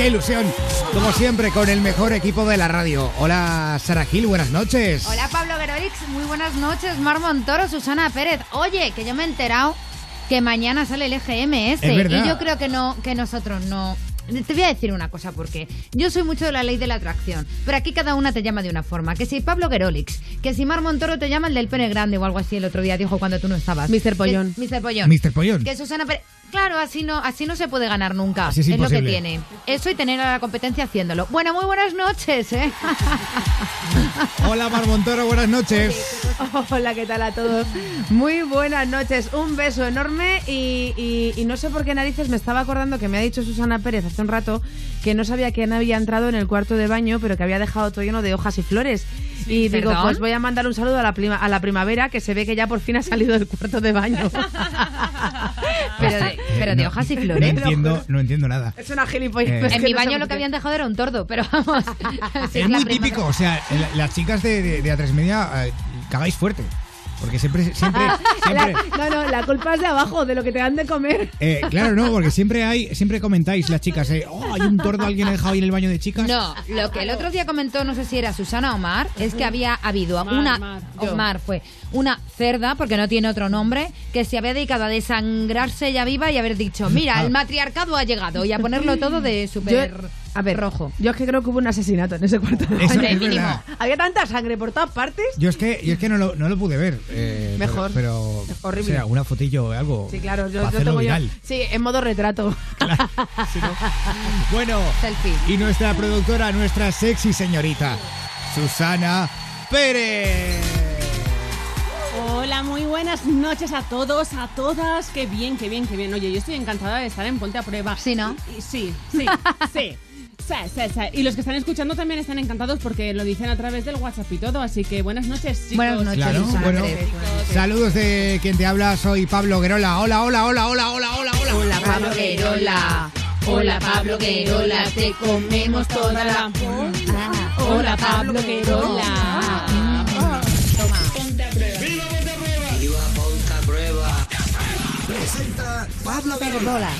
Qué ilusión, como siempre, con el mejor equipo de la radio. Hola, Sara Gil, buenas noches. Hola, Pablo Guerolix, muy buenas noches. Mar Montoro, Susana Pérez. Oye, que yo me he enterado que mañana sale el EGMS. Es verdad. Y yo creo que no, que nosotros no. Te voy a decir una cosa, porque yo soy mucho de la ley de la atracción, pero aquí cada una te llama de una forma. Que si Pablo Guerolix, que si Mar Montoro te llama el del pene grande o algo así, el otro día dijo cuando tú no estabas. Mr. Pollón. Que- Mr. Pollón. Mr. Pollón. Que Susana Pérez. Claro, así no, así no se puede ganar nunca. Así es lo que tiene. Eso y tener a la competencia haciéndolo. Bueno, muy buenas noches, ¿eh? Hola, Mar Montoro, buenas noches. Hola, ¿qué tal a todos? Muy buenas noches, un beso enorme y, y- y no sé por qué narices me estaba acordando que me ha dicho Susana Pérez hace un rato que no sabía quién había entrado en el cuarto de baño, pero que había dejado todo lleno de hojas y flores. Y digo, ¿perdón? pues voy a mandar un saludo a la, prima- a la primavera que se ve que ya por fin ha salido del cuarto de baño. Pero de, pero de No, hojas y No flores. entiendo, no entiendo nada. es una gilipollas. Eh, En mi no baño lo que habían dejado era un tordo, pero vamos. Es muy típico, o sea, la- las chicas de, de, de A3 Media eh, cagáis fuerte. Porque siempre, siempre, siempre. La- no, no, la culpa es de abajo, de lo que te dan de comer. Eh, claro, no, porque siempre hay, siempre comentáis las chicas, eh, oh, hay un tordo alguien ha dejado ahí en el baño de chicas. No, lo que el otro día comentó, no sé si era Susana o Mar, es que había habido una. Mar, o yo. Mar fue una cerda, porque no tiene otro nombre, que se había dedicado a desangrarse ella viva y haber dicho: Mira, Ah. el matriarcado ha llegado y a ponerlo todo de súper Yo- a ver, rojo. Yo es que creo que hubo un asesinato en ese cuarto de Eso baño. es mínimo. verdad. Había tanta sangre por todas partes. Yo es que, yo es que no, lo, no lo pude ver. eh, Mejor. Pero, pero Horrible. o sea, una fotillo o algo. Sí, claro, yo, para yo hacerlo tengo yo- viral. Sí, en modo retrato. Bueno, Selfie. y nuestra productora, nuestra sexy señorita, Susana Pérez. Hola, muy buenas noches a todos, a todas. Qué bien, qué bien, qué bien. Oye, yo estoy encantada de estar en Ponte a Prueba. Sí, ¿no? Y- y- sí, sí, sí. Sí, sí, sí. Y los que están escuchando también están encantados porque lo dicen a través del WhatsApp y todo. Así que buenas noches, chicos. Buenas noches, Claro, bueno, saludos de quien te habla, soy Pablo Guerola. Hola, hola, hola, hola, hola, hola, hola. Hola, Pablo Guerola. Hola, Pablo Guerola. Te comemos toda la. Hola, Pablo Querola. Presenta Pablo Guerola.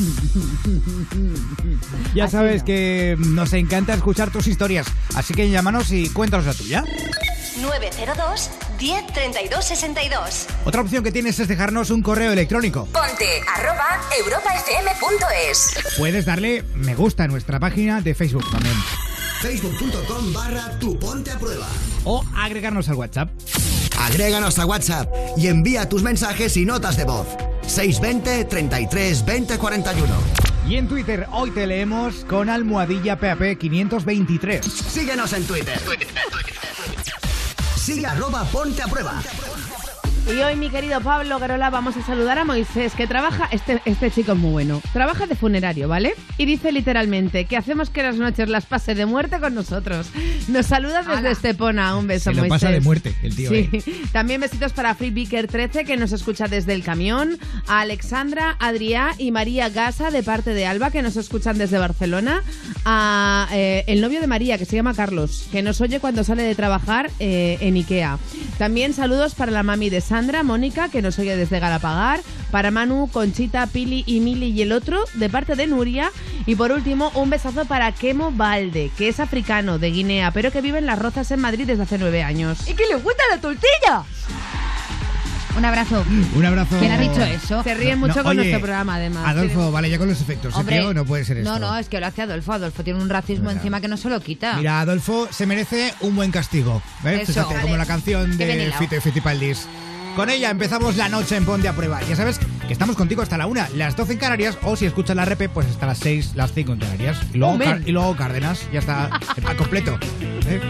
Ya sabes que nos encanta escuchar tus historias, así que llámanos y cuéntanos la tuya. 902 10 32 62. Otra opción que tienes es dejarnos un correo electrónico. Ponte arroba europafm.es. Puedes darle me gusta a nuestra página de Facebook también. Facebook.com barra tu ponte a prueba. O agregarnos al WhatsApp. Agréganos a WhatsApp y envía tus mensajes y notas de voz. 620 33 20 41. Y en Twitter hoy te leemos con almohadilla PAP 523. Síguenos en Twitter. Sigue arroba ponte a prueba. Y hoy, mi querido Pablo Garola, vamos a saludar a Moisés, que trabaja, este, este chico es muy bueno, trabaja de funerario, ¿vale? Y dice literalmente que hacemos que las noches las pase de muerte con nosotros. Nos saluda desde Ala. Estepona, un beso, Se lo Moisés. pasa de muerte el tío. Sí. eh. También besitos para Free Beaker 13 que nos escucha desde el camión, a Alexandra, Adrià y María Gasa de parte de Alba que nos escuchan desde Barcelona, a eh, el novio de María que se llama Carlos que nos oye cuando sale de trabajar eh, en Ikea. También saludos para la mami de Sandra, Mónica que nos oye desde Galapagar, para Manu, Conchita, Pili y Mili y el otro de parte de Nuria y por último un besazo para Kemo Balde que es africano de Guinea pero que vive en Las Rozas en Madrid desde hace nueve años. ¡Y que le gusta la tortilla! Un abrazo. Un abrazo. ¿Quién ha dicho eso? Se ríen No, mucho no, con oye, nuestro programa, además. Adolfo, vale, ya con los efectos. Hombre, tío, no puede ser esto. No, no, es que lo hace Adolfo. Adolfo tiene un racismo Mira. encima que no se lo quita. Mira, Adolfo se merece un buen castigo. ¿Ves? Eso. Fíjate, Vale. como la canción de. Fito Fitipaldis. Con ella empezamos la noche en Ponte a Prueba. Ya sabes que estamos contigo hasta la una, las 12 en Canarias, o si escuchas la repe, pues hasta las 6, las 5 en Canarias. Y luego, Oh, y luego Cárdenas, ya está, está completo. ¿eh?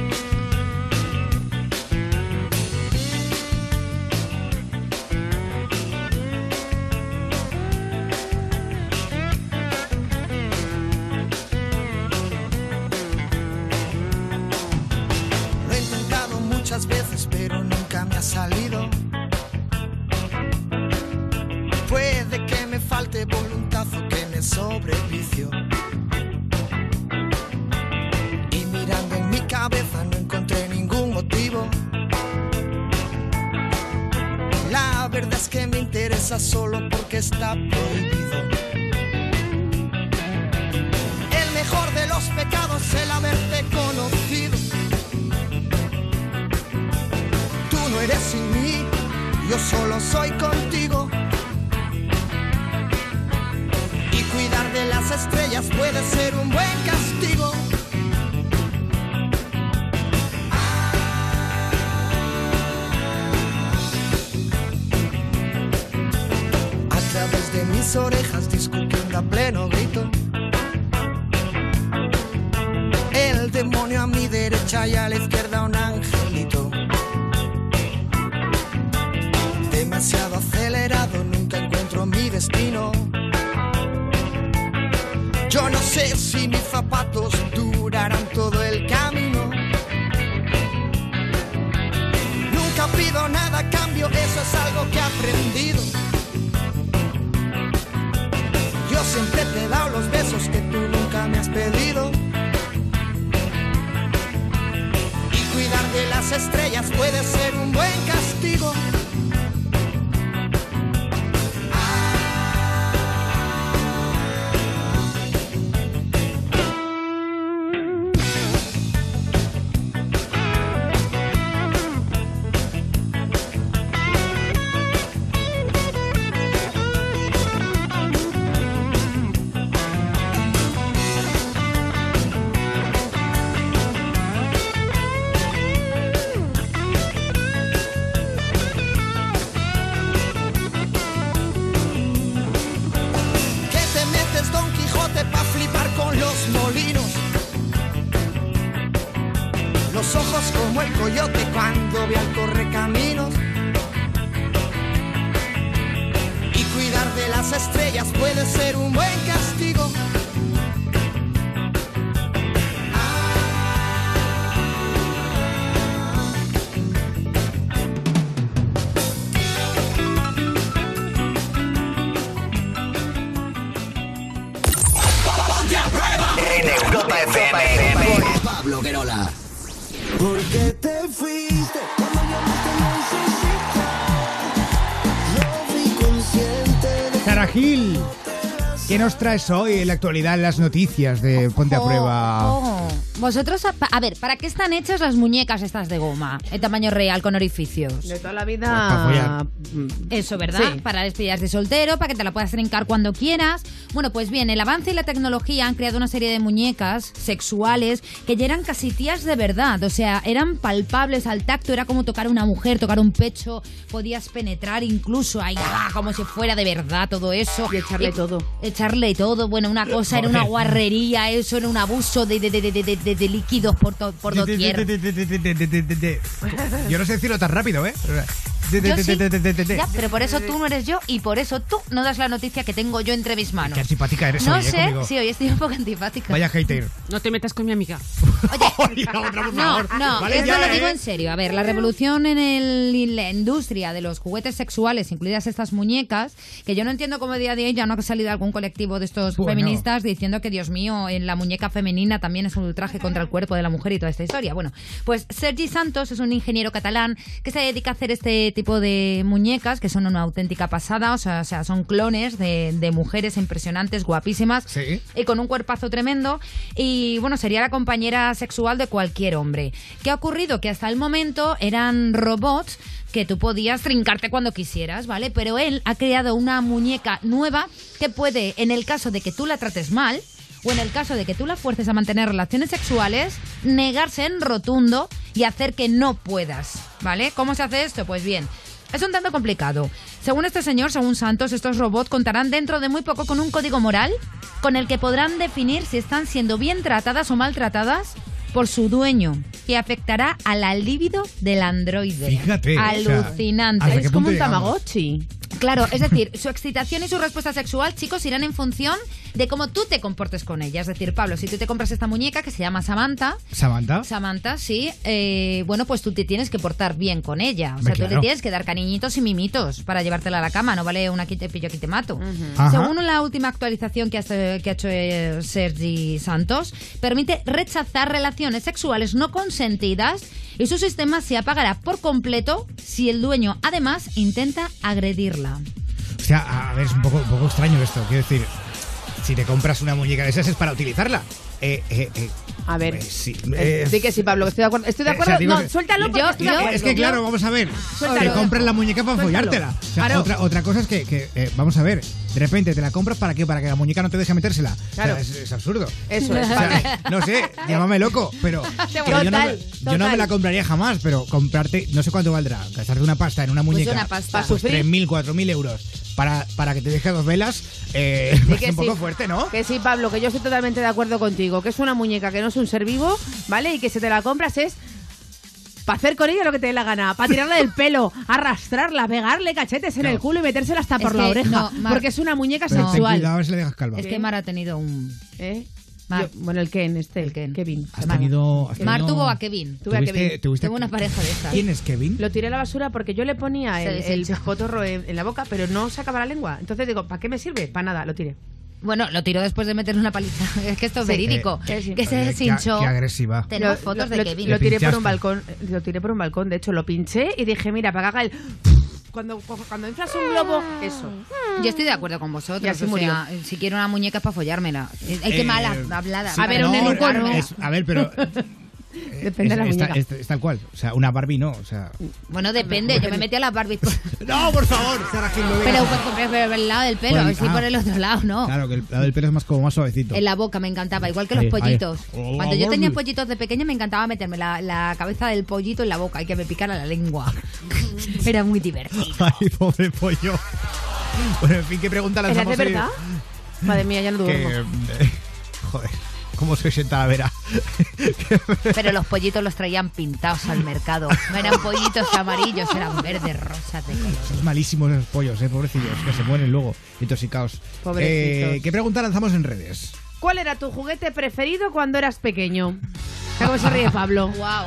Nos traes hoy en la actualidad las noticias de Ponte a Oh, Prueba? oh. Vosotros, a, a ver, ¿para qué están hechas las muñecas estas de goma? En tamaño real, con orificios. De toda la Pues vida. follar. mm, Eso, ¿verdad? Sí. Para despedidas de soltero, para que te la puedas trincar cuando quieras. Bueno, pues bien, el avance y la tecnología han creado una serie de muñecas sexuales que ya eran casi tías de verdad. O sea, eran palpables al tacto, era como tocar a una mujer, tocar un pecho, podías penetrar incluso ahí, ah, como si fuera de verdad todo eso. Y echarle todo. Echarle todo. Bueno, una cosa era una guarrería, eso era un abuso de, de, de, de, de- líquidos por, to- por doquier. Yo no sé decirlo tan rápido, ¿eh? Yo sí. Ya, pero por eso tú no eres yo y por eso tú no das la noticia que tengo yo entre mis manos. Qué simpática eres No hoy, ¿eh? sé, sí, hoy estoy un poco antipática. Vaya hater. No te metas con mi amiga. Oye, la otra, por No, favor. no, Vale, esto ya, lo digo ¿eh? en serio. A ver, la revolución en, el, en la industria de los juguetes sexuales, incluidas estas muñecas, que yo no entiendo cómo día a día ya no ha salido algún colectivo de estos Bueno. feministas diciendo que, Dios mío, en la muñeca femenina también es un ultraje contra el cuerpo de la mujer y toda esta historia. Bueno, pues Sergi Santos es un ingeniero catalán que se dedica a hacer este tipo de muñecas que son una auténtica pasada, o sea, o sea son clones de, de mujeres impresionantes, guapísimas Sí. y con un cuerpazo tremendo y bueno, sería la compañera sexual de cualquier hombre. ¿Qué ha ocurrido? Que hasta el momento eran robots que tú podías trincarte cuando quisieras, ¿vale? Pero él ha creado una muñeca nueva que puede, en el caso de que tú la trates mal, o en el caso de que tú la fuerces a mantener relaciones sexuales, negarse en rotundo y hacer que no puedas, ¿vale? ¿Cómo se hace esto? Pues bien, es un tanto complicado. Según este señor, según Santos, estos robots contarán dentro de muy poco con un código moral con el que podrán definir si están siendo bien tratadas o maltratadas por su dueño, que afectará a la libido del androide. Fíjate, o sea, Alucinante. ¿hasta qué Es como un llegamos? Tamagotchi. Claro, es decir, su excitación y su respuesta sexual, chicos, irán en función de cómo tú te comportes con ella. Es decir, Pablo, si tú te compras esta muñeca que se llama Samantha, Samantha. Samantha, sí. eh, bueno, pues tú te tienes que portar bien con ella. O sea, tú le tienes que dar cariñitos y mimitos para llevártela a la cama. No vale una quite pillo, aquí te mato. Según la última actualización que ha, que ha hecho eh, Sergi Santos, permite rechazar relaciones sexuales no consentidas su sistema se apagará por completo si el dueño además intenta agredirla. O sea, a ver, es un poco, un poco extraño esto. Quiero decir, si te compras una muñeca de esas es para utilizarla. Eh, eh, eh, A ver. eh, sí, Eh, que sí, Pablo, que estoy de acuerdo. Estoy de Eh, o acuerdo. sea, no, que- suéltalo Yo- estoy de yo- acuerdo. Es que claro, vamos a ver. Suéltalo. Te compras la muñeca para Suéltalo. follártela. O sea, Claro. otra, otra cosa es que, que, eh, vamos a ver, de repente te la compras para qué? Para que la muñeca no te deje metérsela. O sea, Claro. es, es absurdo. Eso es. O sea, no sé, llámame loco, pero que yo, no, yo no me la compraría jamás, pero comprarte, no sé cuánto valdrá, gastarte una pasta en una muñeca. una pasta. Pues ¿Para sufrir? 3.000, 4.000 euros para, para que te deje dos velas, eh, es un poco sí. fuerte, ¿no? Que sí, Pablo, que yo estoy totalmente de acuerdo contigo. Que es una muñeca que no es un ser vivo, ¿vale? Y que si te la compras es para hacer con ella lo que te dé la gana. Para tirarla del pelo, arrastrarla, pegarle cachetes en el culo y metérsela hasta Es por la oreja. no, Mar- porque es una muñeca Pero ten sexual. cuidado a ver si le dejas calva. Es que Mar ha tenido un... ¿Eh? Mar. Yo- bueno, el Ken, este. El Ken. Kevin. Has Mar. tenido, has Mar tenido- tuvo a Kevin. Tuve a ¿Tuviste- Kevin. tuviste- Tengo una pareja de estas. ¿Quién es Kevin? Lo tiré a la basura porque yo le ponía el, el en, en la boca, pero no sacaba la lengua. Entonces digo, ¿para qué me sirve? Para nada, lo tiré. Bueno, lo tiró después de meterle una paliza. Es que esto es Sí. verídico. Eh, que se qué- deshinchó. Qué agresiva. Tenemos Lo- fotos lo- de Kevin. Lo tiré por un balcón, lo tiré por un balcón, de hecho lo pinché y dije, mira, para que haga el cuando cuando inflas un globo, eso. Yo estoy de acuerdo con vosotros. O sea, si quiero una muñeca es para follármela. Eh, Hay que Eh, mala hablada. sí, A ver, no, un enuco no. es- a ver, pero. Depende de la muñeca. es- es tal cual. O sea, una Barbie no. O sea. Bueno, depende. Yo me metí a las Barbies. por- No, por favor, Sara Gil, no digas Pero por- por el lado del pelo. El- sí, ah. por el otro lado, no. Claro, que el lado del pelo es más como más suavecito. En la boca me encantaba, igual que Ahí, los pollitos. Oh, Cuando yo Barbie. tenía pollitos de pequeña me encantaba meterme la, la cabeza del pollito en la boca y que me picara la lengua. Era muy divertido. Ay, pobre pollo. Bueno, en fin, ¿qué pregunta ¿Era de lanzamos verdad? Madre mía, ya no Que, duermo. eh, joder, ¿cómo se sienta la vera? Pero los pollitos los traían pintados al mercado. No eran pollitos amarillos, eran verdes, rosas de color. Son malísimos los pollos, eh, pobrecillos, que se mueren luego, intoxicados. Pobrecitos. Eh, ¿Qué pregunta lanzamos en redes? ¿Cuál era tu juguete preferido cuando eras pequeño? ¿Cómo se ríe Pablo? Wow.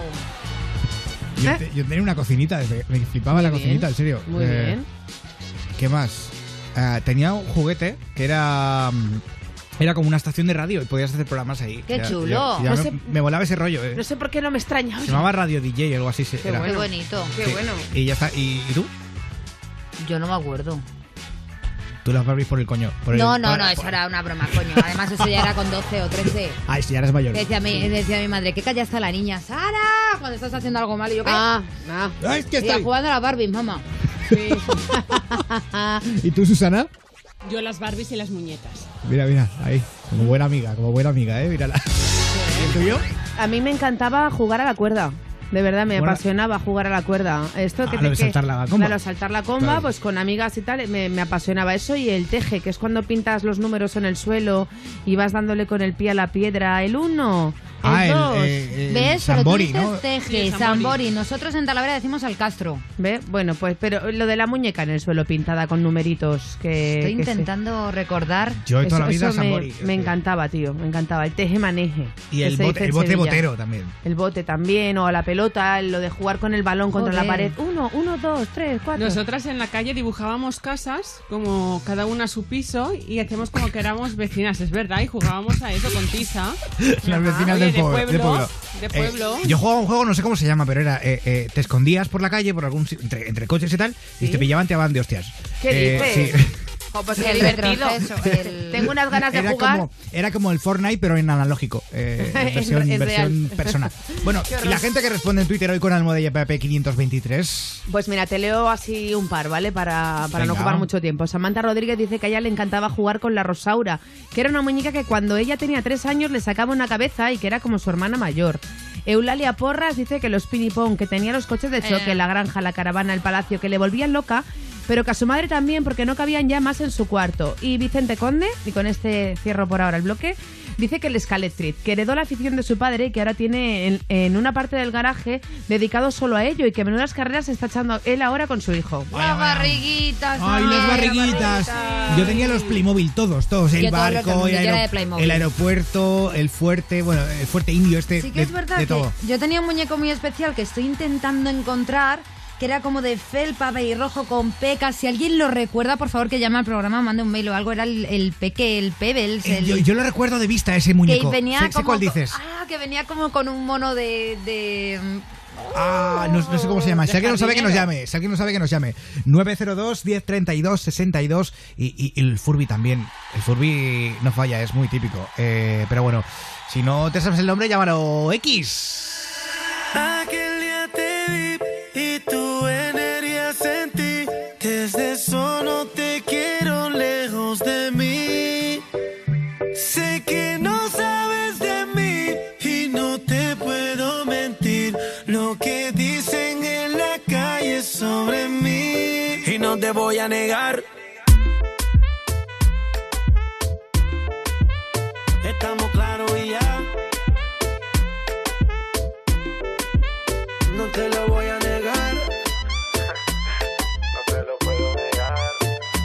Yo, ¿Eh? te- yo tenía una cocinita, desde- me flipaba Muy la bien, cocinita, en serio. Muy Eh, bien. ¿Qué más? Ah, tenía un juguete que era. mm, Era como una estación de radio y podías hacer programas ahí. ¡Qué Ya- chulo! ya- ya No me, sé- me volaba ese rollo, ¿eh? No sé por qué no me extraña. Se llamaba Radio DJ o algo así. se- Qué era. Qué bueno. bonito. Qué Sí. bueno. Y ya está. ¿Y, y tú? Yo no me acuerdo. Tú las Barbies por el coño. por el- No, no, por- no, eso era una broma, coño. Además, eso ya era con 12 o 13. Ay, si ya eres mayor. Decía mi, decía mi madre, ¿qué calla está la niña? ¡Sara! Cuando estás haciendo algo mal. Y yo, ¿qué? Ah, ah. Ay, es que Y yo estoy. jugando a la Barbie, mamá. ¿Y tú, Susana? Yo las Barbies y las muñecas. Mira, mira, ahí. Como buena amiga, como buena amiga, ¿eh? Mírala. ¿Y el tuyo? A mí me encantaba jugar a la cuerda. De verdad, me Bueno. apasionaba jugar a la cuerda. Esto Ah, que lo de que- saltar la comba. Claro, saltar la comba, Claro. pues con amigas y tal, me, me apasionaba eso. Y el teje, que es cuando pintas los números en el suelo y vas dándole con el pie a la piedra. El uno, el Ah, el, dos. eh, el ¿Ves? Sambori, Pero tú ¿no? dices teje, Sí, Sambori. Sambori. Nosotros en Talavera decimos al Castro. ¿Ve? Bueno, pues, pero lo de la muñeca en el suelo pintada con numeritos que. Estoy que se- intentando recordar. Yo toda la vida eso me- Sambori. Me, encantaba, tío, me encantaba. El teje maneje. Y el bote, el botero también. El bote también, o a la pelota, lo de jugar con el balón contra la pared. Uno, uno, dos, tres, cuatro. Nosotras en la calle dibujábamos casas, como cada una a su piso, y hacíamos como que éramos vecinas, es verdad, y jugábamos a eso con tiza. Las vecinas del de pueblo. del pueblo, pueblo. de Eh, yo jugaba un juego, no sé cómo se llama, pero era. eh, eh, te escondías por la calle, por algún entre, entre coches y tal, y ¿Sí? te pillaban, te daban de hostias. ¿Qué Eh, dices? sí. Jo, pues qué divertido. el- Tengo unas ganas de Era jugar. como, era como el Fortnite, pero en analógico. eh, en versión, en versión real. personal. Bueno, y la gente que responde en Twitter hoy con Almohadilla PP 523. Pues mira, te leo así un par, ¿vale? Para, para no ocupar mucho tiempo. Samantha Rodríguez dice que a ella le encantaba jugar con la Rosaura, que era una muñeca que cuando ella tenía tres años le sacaba una cabeza y que era como su hermana mayor. Eulalia Porras dice que los pinipón, que tenía los coches de choque, Eh. la granja, la caravana, el palacio, que le volvían loca, pero que a su madre también porque no cabían ya más en su cuarto. Y Vicente Conde, y con este cierro por ahora el bloque, Dice que el Scalectric, que heredó la afición de su padre y que ahora tiene en, en una parte del garaje dedicado solo a ello y que menudas carreras está echando él ahora con su hijo. Las barriguitas. Ay, las barriguitas. Yo tenía los Playmobil todos, todos. El Yo barco, el, aeropuerto, el fuerte, bueno, el fuerte indio este. Sí que de, es verdad de que todo. yo tenía un muñeco muy especial que estoy intentando encontrar que era como de felpa rojo con pecas. Si alguien lo recuerda, por favor que llame al programa, mande un mail o algo. Era el, el peque, el Pebbles. Eh, El, yo, yo lo recuerdo de vista, ese que muñeco. venía sé, sé como cuál dices. Ah, que venía como con un mono de... de Ah, no, no sé cómo se llama. Si alguien lo sabe, que nos llame. Si alguien no sabe, que nos llame. 902 1032 62 y, y- y el Furby también. El Furby no falla, es muy típico. Eh, pero bueno, si no te sabes el nombre, llámalo X. Aquel día te vi y voy a negar. Estamos claros y ya. No te lo voy a negar. No te lo puedo negar.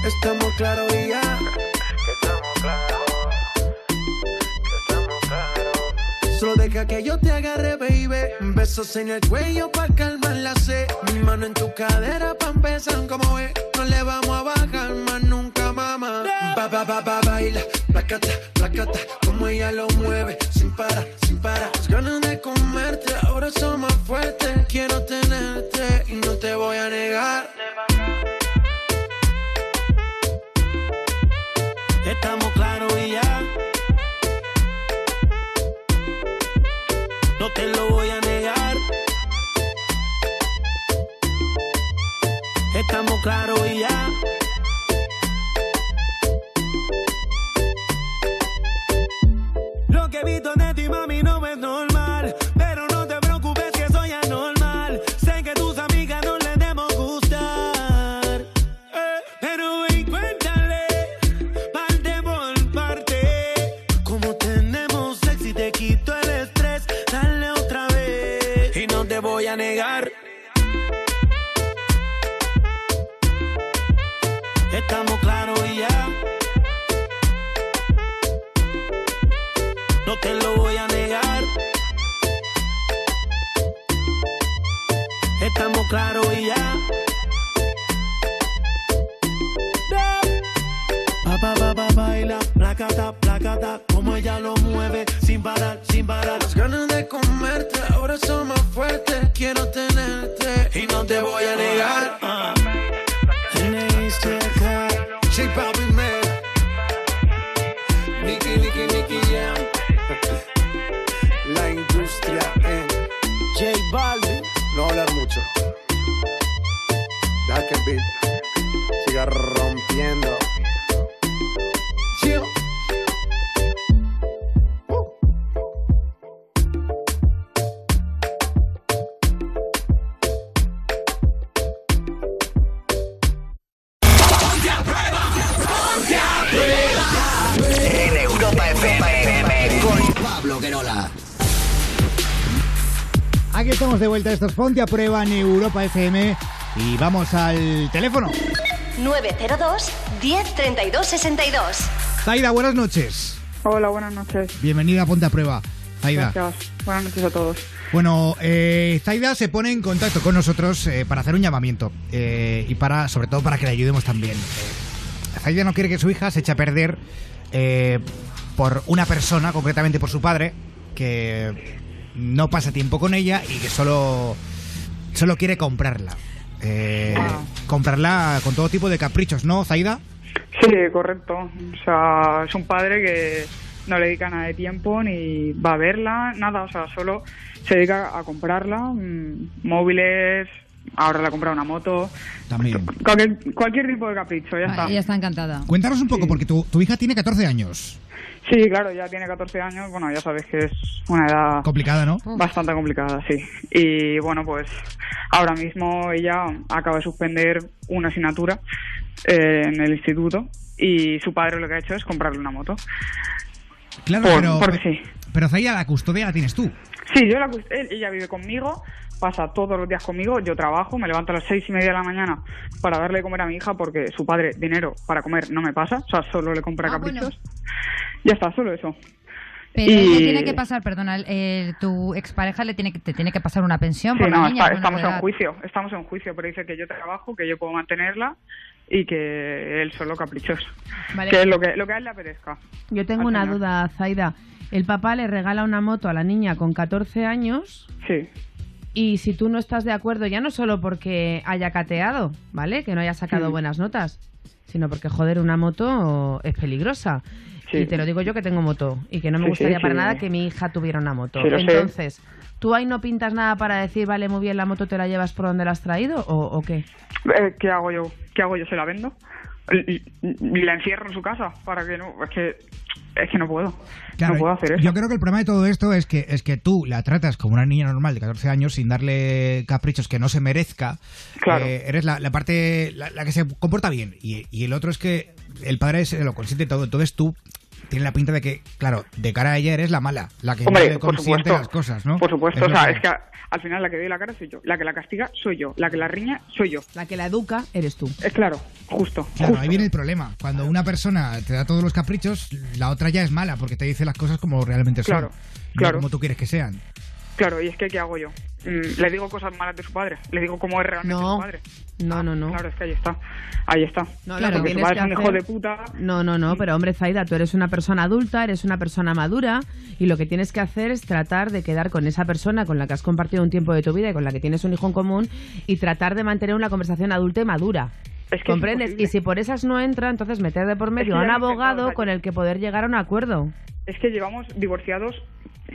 Estamos claros y ya. Estamos claros. Estamos claros. Solo deja que yo. Besos en el cuello para calmar la sed. Mi mano en tu cadera pa' empezar como ve. No le vamos a bajar más nunca, mamá. Ba, ba, ba, ba, baila. Placata, placata. Como ella lo mueve. Sin parar, sin parar. Las ganas de comerte ahora son más fuertes. Quiero tenerte y no te voy a negar. Estamos claros y ya. Claros y ya. Pa, pa, pa, pa, baila, placata, placata, como ella lo mueve, sin parar, sin parar. Las ganas de comerte ahora son más fuertes. Quiero tenerte y no te voy a negar. Jam. La industria en J Balvin. No hablar mucho. Chill. En Europa FM con Pablo Guerola. Aquí estamos de vuelta. Esto es Ponte a Prueba en Europa FM. Y vamos al teléfono. 902 1032 62. Zaida, buenas noches. Hola, buenas noches. Bienvenida a Ponte a Prueba. Zaida. Gracias. Buenas noches a todos. Bueno, eh, Zaida se pone en contacto con nosotros eh, para hacer un llamamiento eh, y para, sobre todo, para que le ayudemos también. Eh, Zaida no quiere que su hija se eche a perder eh, por una persona, concretamente por su padre, que no pasa tiempo con ella y que solo, solo quiere comprarla. Eh, Wow. Comprarla con todo tipo de caprichos, ¿no, Zaida? Sí, correcto. O sea, es un padre que no le dedica nada de tiempo ni va a verla, nada. O sea, solo se dedica a comprarla. mm, Móviles, ahora le ha comprado una moto. También. Cualquier, cualquier tipo de capricho, ya está. Ella está encantada. Cuéntanos un poco, porque tu, tu hija tiene 14 años. Sí, claro, ya tiene 14 años. Bueno, ya sabes que es una edad Complicada, ¿no? bastante complicada, sí. Y bueno, pues ahora mismo ella acaba de suspender una asignatura eh, en el instituto y su padre lo que ha hecho es comprarle una moto. Claro, Por- pero, porque sí. pero Zaida, la custodia la tienes tú. Sí, yo la, ella vive conmigo, pasa todos los días conmigo, yo trabajo, me levanto a las seis y media de la mañana para darle de comer a mi hija porque su padre dinero para comer no me pasa, o sea, solo le compra Ah, bueno. caprichos. Ya está, solo eso. Pero Y- le tiene que pasar, perdona, eh, tu expareja le tiene que, te tiene que pasar una pensión Sí, por la no, niña. está- menor estamos en juicio, estamos en juicio, pero dice que yo trabajo, que yo puedo mantenerla y que él solo caprichoso. Vale. Que es lo que, lo que a él le apetezca. Yo tengo una señor. duda, Zaida. El papá le regala una moto a la niña con 14 años Sí, y si tú no estás de acuerdo, ya no solo porque haya cateado, ¿vale? Que no haya sacado Mm. buenas notas, sino porque, joder, una moto es peligrosa. Sí. Y te lo digo yo que tengo moto y que no me Sí, gustaría para nada que mi hija tuviera una moto. Lo sé. Entonces, ¿tú ahí no pintas nada para decir, vale, muy bien, la moto te la llevas por donde la has traído o, o qué? Eh, ¿Qué hago yo? ¿Qué hago yo? ¿Se la vendo? Y, y- y la encierro en su casa para que no... Es que, es que no puedo. Claro, no puedo hacer eso. Yo creo que el problema de todo esto es que es que tú la tratas como una niña normal de 14 años sin darle caprichos que no se merezca. Claro. Eh, eres la, la parte la, la que se comporta bien y, y el otro es que el padre se lo consiente todo. Entonces tú tienes la pinta de que, claro, de cara a ella eres la mala, la que no Hombre, le las cosas, ¿no? Por supuesto, Es o sea, que- es que al final la que doy la cara soy yo. La que la castiga soy yo. La que la riña soy yo. La que la educa eres tú. Es claro, justo. Claro, justo. ahí viene el problema. Cuando una persona te da todos los caprichos, la otra ya es mala porque te dice las cosas como realmente son. Claro, no claro. como tú quieres que sean. Claro, y es que ¿qué hago yo? Mm, le digo cosas malas de su padre. Le digo cómo es realmente No. su padre. No, no, no. Claro, es que ahí está. Ahí está. No, Claro, que Porque su padre que es un hijo de puta. No, no, no, pero hombre, Zaida, tú eres una persona adulta, eres una persona madura y lo que tienes que hacer es tratar de quedar con esa persona con la que has compartido un tiempo de tu vida y con la que tienes un hijo en común y tratar de mantener una conversación adulta y madura. Es que es ¿Comprendes? imposible. Y si por esas no entra, entonces meter de por medio que a un abogado con el que poder llegar a un acuerdo. Es que llevamos divorciados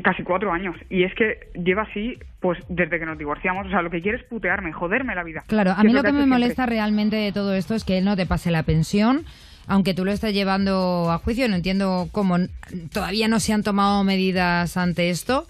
casi cuatro años. Y es que lleva así, pues desde que nos divorciamos. O sea, lo que quiere es putearme, joderme la vida. Claro, a mí lo que me molesta siempre. realmente de todo esto es que él no te pase la pensión, aunque tú lo estés llevando a juicio. No entiendo cómo todavía no se han tomado medidas ante esto.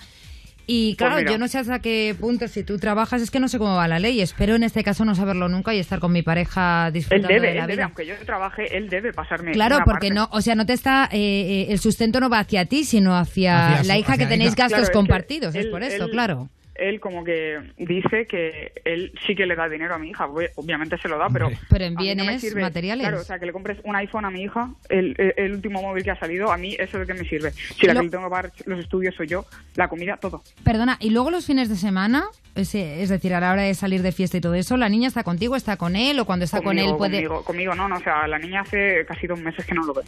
Y claro, Pues mira. yo no sé hasta qué punto, si tú trabajas, es que no sé cómo va la ley. Espero en este caso no saberlo nunca y estar con mi pareja Él disfrutando debe, de la él debe, vida. aunque yo trabaje, él debe pasarme. Claro, una porque parte. no, o sea, no te está, eh, eh, el sustento no va hacia ti, sino hacia, la hija hacia que tenéis hija. gastos Claro, es que compartidos, es él- por eso, él- claro. Él como que dice que él sí que le da dinero a mi hija. Obvi- Obviamente se lo da, pero... Pero en no me bienes sirve. materiales. Claro, o sea, que le compres un iPhone a mi hija, el, el- último móvil que ha salido, a mí eso es de qué me sirve. Si la Lo- que tengo que pagar los estudios soy yo, la comida, todo. Perdona, y luego los fines de semana, es, es decir, a la hora de salir de fiesta y todo eso, ¿la niña está contigo, está con él o cuando está con él puede...? Conmigo, conmigo no, no, o sea, la niña hace casi dos meses que no lo ve.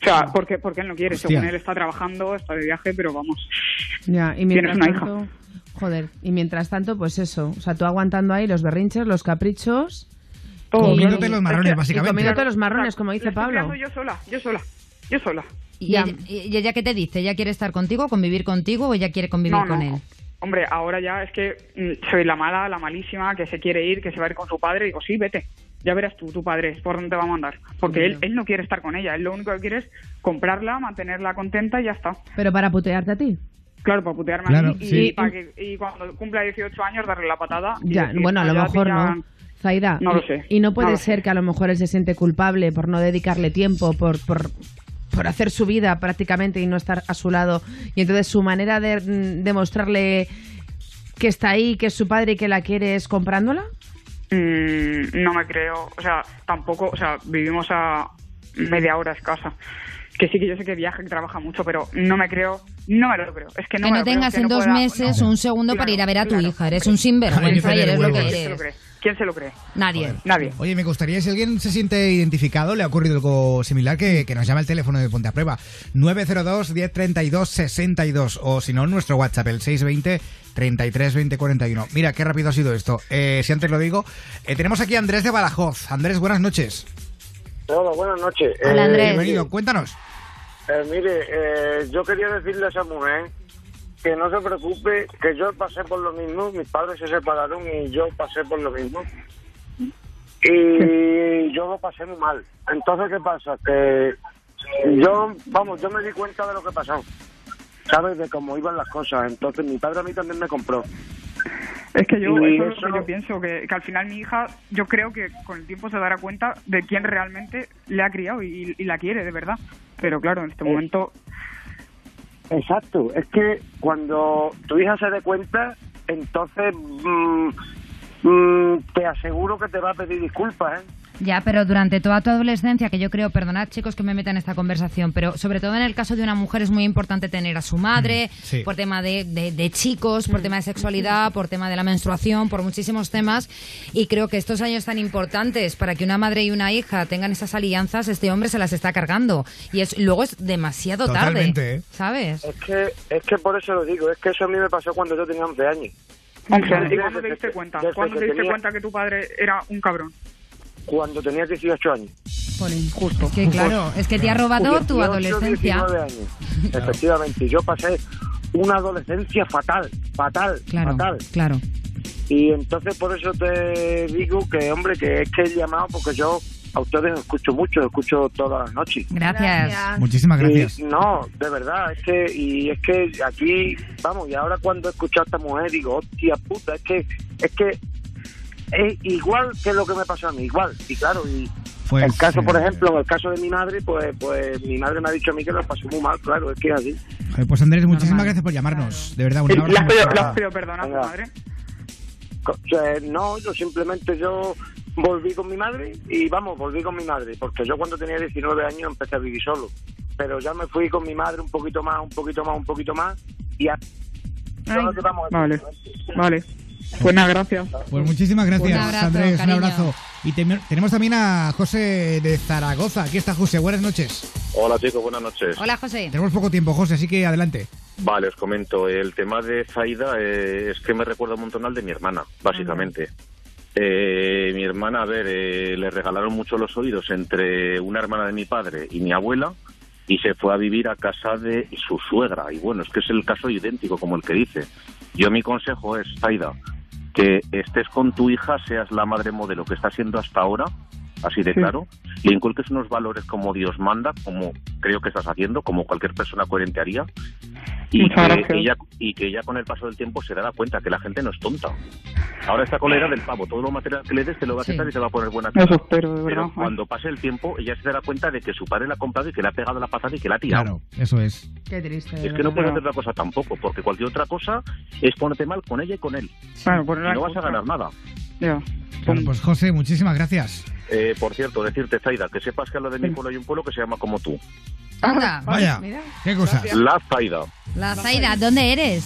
O sea, porque, porque él no quiere, Hostia. según él está trabajando, está de viaje, pero vamos. Ya, y mientras Tienes una tanto, joder, y mientras tanto, pues eso, o sea, tú aguantando ahí los berrinches, los caprichos Todo, Comiéndote los marrones, básicamente. y comiéndote Claro, los marrones, como dice Pablo. yo sola, yo sola, yo sola. ¿Y Ya. ella, y ella qué te dice? ¿Ella quiere estar contigo, convivir contigo o ella quiere convivir No, con no. él? Hombre, ahora ya es que mm, soy la mala, la malísima, que se quiere ir, que se va a ir con su padre. Digo, sí, vete. Ya verás tú, tu padre, por dónde te va a mandar. Porque él, él no quiere estar con ella. Él lo único que quiere es comprarla, mantenerla contenta y ya está. Pero para putearte a ti. Claro, para putearme Claro, a mí y, sí. para que, y cuando cumpla 18 años darle la patada. y Ya, decir, bueno, a lo "Ya, mejor tía, no. Zaida, No lo y- sé, y no puede no ser sé. que a lo mejor él se siente culpable por no dedicarle tiempo, por, por, por hacer su vida prácticamente y no estar a su lado. Y entonces su manera de mm, demostrarle que está ahí, que es su padre y que la quiere es comprándola. Mm, no me creo, o sea, tampoco, o sea, vivimos a media hora escasa. Que sí que yo sé que viaja, que trabaja mucho, pero no me creo, no me lo creo. Es que no, que me no lo creo, tengas que en no dos pueda- meses no. un segundo para ir a ver a tu claro, hija. Eres un sinvergüenza y que eres lo que huevos. ¿Quién se lo eres. ¿Quién se lo cree? Nadie. Nadie. Oye, me gustaría, si alguien se siente identificado, le ha ocurrido algo similar, que, que nos llame al teléfono de Ponte a Prueba. 902-1032-62. O si no, nuestro WhatsApp, el 620 33 20 41. Mira, qué rápido ha sido esto. Eh, si antes lo digo, eh, tenemos aquí a Andrés de Badajoz. Andrés, buenas noches. Hola, buenas noches. Hola, Eh, Andrés. Bienvenido, cuéntanos. eh, mire, eh, yo quería decirle a esa mujer que no se preocupe, que yo pasé por lo mismo, mis padres se separaron y yo pasé por lo mismo. Y yo lo pasé muy mal. Entonces, ¿qué pasa? Que yo, vamos, yo me di cuenta de lo que pasó. ¿Sabes? De cómo iban las cosas. Entonces, mi padre a mí también me compró. Es que yo, Y eso es lo eso- que yo pienso, que, que al final mi hija, yo creo que con el tiempo se dará cuenta de quién realmente le ha criado y, y la quiere, de verdad. Pero claro, en este momento Exacto, es que cuando tu hija se dé cuenta, entonces mm, mm, te aseguro que te va a pedir disculpas, ¿eh? Ya, pero durante toda tu adolescencia, que yo creo, perdonad chicos que me metan en esta conversación, pero sobre todo en el caso de una mujer es muy importante tener a su madre, Mm, sí. por tema de, de- de chicos, por tema de sexualidad, por tema de la menstruación, por muchísimos temas. Y creo que estos años tan importantes para que una madre y una hija tengan esas alianzas, este hombre se las está cargando. Y es luego es demasiado Totalmente, tarde. ¿eh? ¿Sabes? Es que, es que por eso lo digo, es que eso a mí me pasó cuando yo tenía 11 años. Once. Desde ¿Y cuándo te diste cuenta? ¿Cuándo te diste cuenta que tu padre era un cabrón? Cuando tenía 18 años. Justo. Es que claro, es que te ha robado tu 18, adolescencia. 19 años. Efectivamente, yo pasé una adolescencia fatal, fatal, Claro, fatal. claro. Y entonces por eso te digo que, hombre, que es que he llamado porque yo a ustedes os escucho mucho, escucho todas las noches. Gracias. Muchísimas gracias. Y no, de verdad, es que, y es que aquí, vamos, y ahora cuando he escuchado a esta mujer digo, hostia puta, es que, es que es igual que lo que me pasó a mí, igual, y claro, y Pues, el caso, por eh, ejemplo, en el caso de mi madre, pues, pues mi madre me ha dicho a mí que lo pasó muy mal, claro, es que es así. Pues Andrés, muchísimas Normal. gracias por llamarnos. De verdad, un ¿Le abrazo. has pedido, muy le has fuerte. pedido perdón a tu madre? Co- o sea, no, yo simplemente yo volví con mi madre y vamos, volví con mi madre, porque yo cuando tenía 19 años empecé a vivir solo, pero ya me fui con mi madre un poquito más, un poquito más, un poquito más y a... Ay. el- Vale, vale. Pues nada, gracias. Pues muchísimas gracias, Un abrazo, Andrés. cariño. Un abrazo. Y tenemos también a José de Zaragoza. Aquí está José. Buenas noches. Hola chicos, buenas noches. Hola, José. Tenemos poco tiempo, José, así que adelante. Vale, os comento. El tema de Zaida eh, es que me recuerda un montón al de mi hermana, básicamente. Eh, mi hermana, a ver, eh, le regalaron mucho los oídos entre una hermana de mi padre y mi abuela y se fue a vivir a casa de su suegra. Y bueno, es que es el caso idéntico como el que dice. Yo mi consejo es, Zaida, que estés con tu hija, seas la madre modelo que está siendo hasta ahora, así de Sí. claro, le inculques unos valores como Dios manda, como creo que estás haciendo, como cualquier persona coherente haría, y que, ella, y que ella con el paso del tiempo se dará cuenta que la gente no es tonta. Ahora está con la era del pavo, todo lo material que le des te lo va a Sí. quitar y te va a poner buena cara. Eso espero, de verdad. Pero cuando pase el tiempo, ella se dará cuenta de que su padre la ha comprado y que le ha pegado la patada y que la ha tirado. Claro, eso es. Qué triste. Es que no puedes hacer otra cosa tampoco, porque cualquier otra cosa es ponerte mal con ella y con él. Claro, por Y no vas a ganar nada. Ya. Bueno, pues José, muchísimas gracias. Eh, por cierto, decirte, Zaida, que sepas que a lo de mi pueblo hay un pueblo que se llama como tú. Anda. Vaya, mira. qué cosa. La Zaida, La Zaida, ¿dónde eres?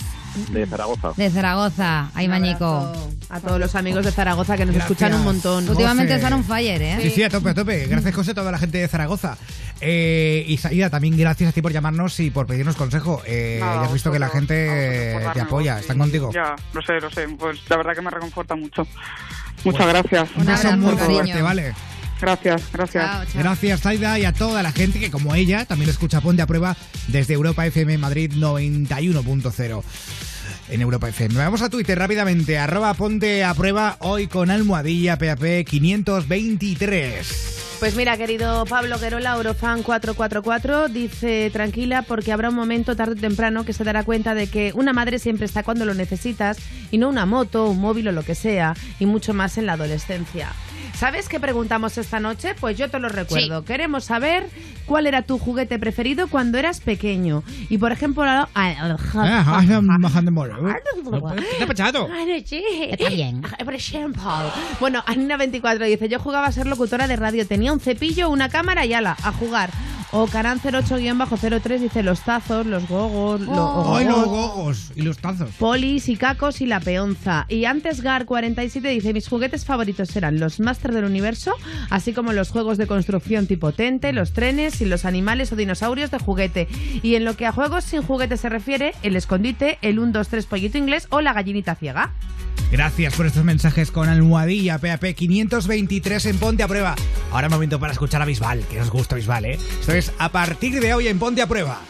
de Zaragoza. De Zaragoza. Ay, Un Mañico. A todos los amigos de Zaragoza que nos Gracias. escuchan un montón. Últimamente están on fire, ¿eh? Sí, sí, a tope, a tope. Gracias, José, a toda la gente de Zaragoza. Eh, y Saida, también gracias a ti por llamarnos y por pedirnos consejo. Eh, Nada, ya has visto que la gente te apoya, están contigo. Ya, lo sé, lo sé. Pues la verdad que me reconforta mucho. Muchas gracias. Un Un abrazo, muy fuerte, ¿vale? Gracias, gracias. Chao, chao. Gracias, Zaida, y a toda la gente que, como ella, también escucha Ponte a Prueba desde Europa FM Madrid 91.0 en Europa FM. Vamos a Twitter rápidamente, arroba Ponte a Prueba, hoy con almohadilla PAP 523. Pues mira, querido Pablo Guerola, Eurofan 444, dice tranquila porque habrá un momento tarde o temprano que se dará cuenta de que una madre siempre está cuando lo necesitas y no una moto, un móvil o lo que sea, y mucho más en la adolescencia. ¿Sabes qué preguntamos esta noche? Pues yo te lo recuerdo. Queremos saber cuál era tu juguete preferido cuando eras pequeño. Y por ejemplo... Por ejemplo. Bueno, Anina24 dice, yo jugaba a ser locutora de radio, tenía un cepillo, una cámara y ala, a jugar. O Caran08-03 dice, los tazos, los gogos, lo- ¡Ay, los gogos, gogos! Y los tazos. polis y cacos y la peonza. Y antes Gar47 dice, mis juguetes favoritos eran los Masters del Universo, así como los juegos de construcción tipo Tente, los trenes y los animales o dinosaurios de juguete. Y en lo que a juegos sin juguete se refiere, el escondite, el 1, 2, 3 pollito inglés o la gallinita ciega. Gracias por estos mensajes con almohadilla PAP 523 en Ponte a Prueba. Ahora momento para escuchar a Bisbal, que nos gusta Bisbal, ¿eh? Esto a partir de hoy en Ponte a Prueba.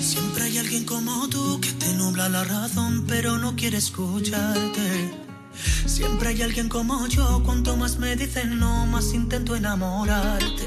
Siempre hay alguien como tú que te nubla la razón, pero no quiere escucharte. Siempre hay alguien como yo, cuanto más me dicen no, más intento enamorarte.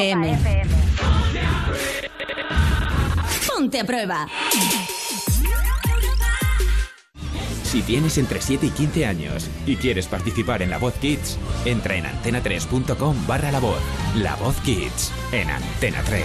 FM. Ponte a prueba. Si tienes entre 7 y 15 años y quieres participar en La Voz Kids, entra en antena3.com barra La Voz. La Voz Kids, en Antena 3.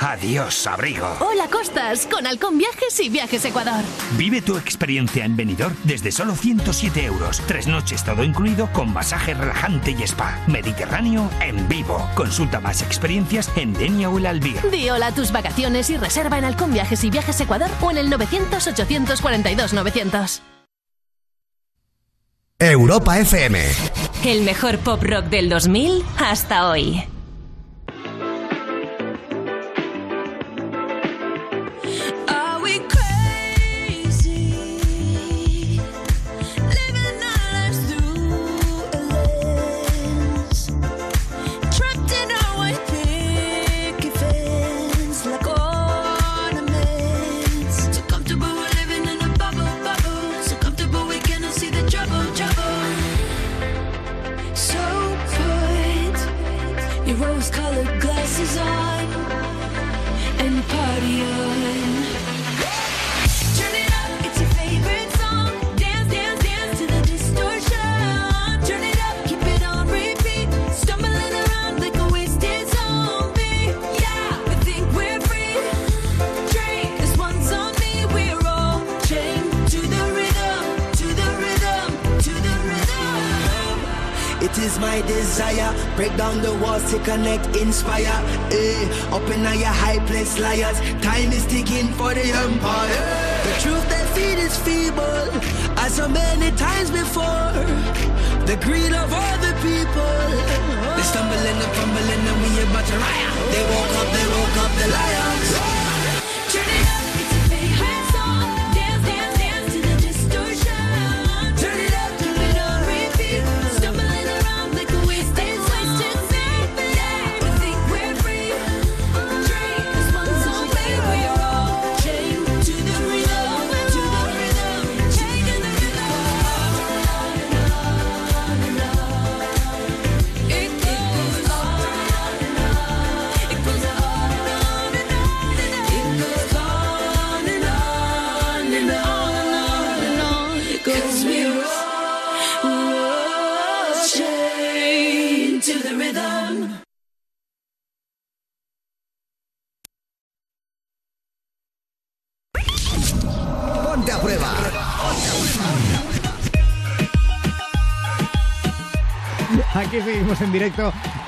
Adiós, abrigo. Hola, Costas, con Halcón Viajes y Viajes Ecuador. Vive tu experiencia en Benidorm desde solo 107 euros. Tres noches todo incluido con masaje relajante y spa. Mediterráneo en vivo. Consulta más experiencias en Denia o el Albir. Di hola a tus vacaciones y reserva en Halcón Viajes y Viajes Ecuador o en el 900-842-900. Europa FM. El mejor pop rock del 2000 hasta hoy. Connect, inspire. Eh, up in your high place, liars. Time is ticking for the empire. The truth they feed is feeble, as so many times before. The greed of other people. They stumbling and fumbling, and we about to riot. They woke up, they woke up the lions.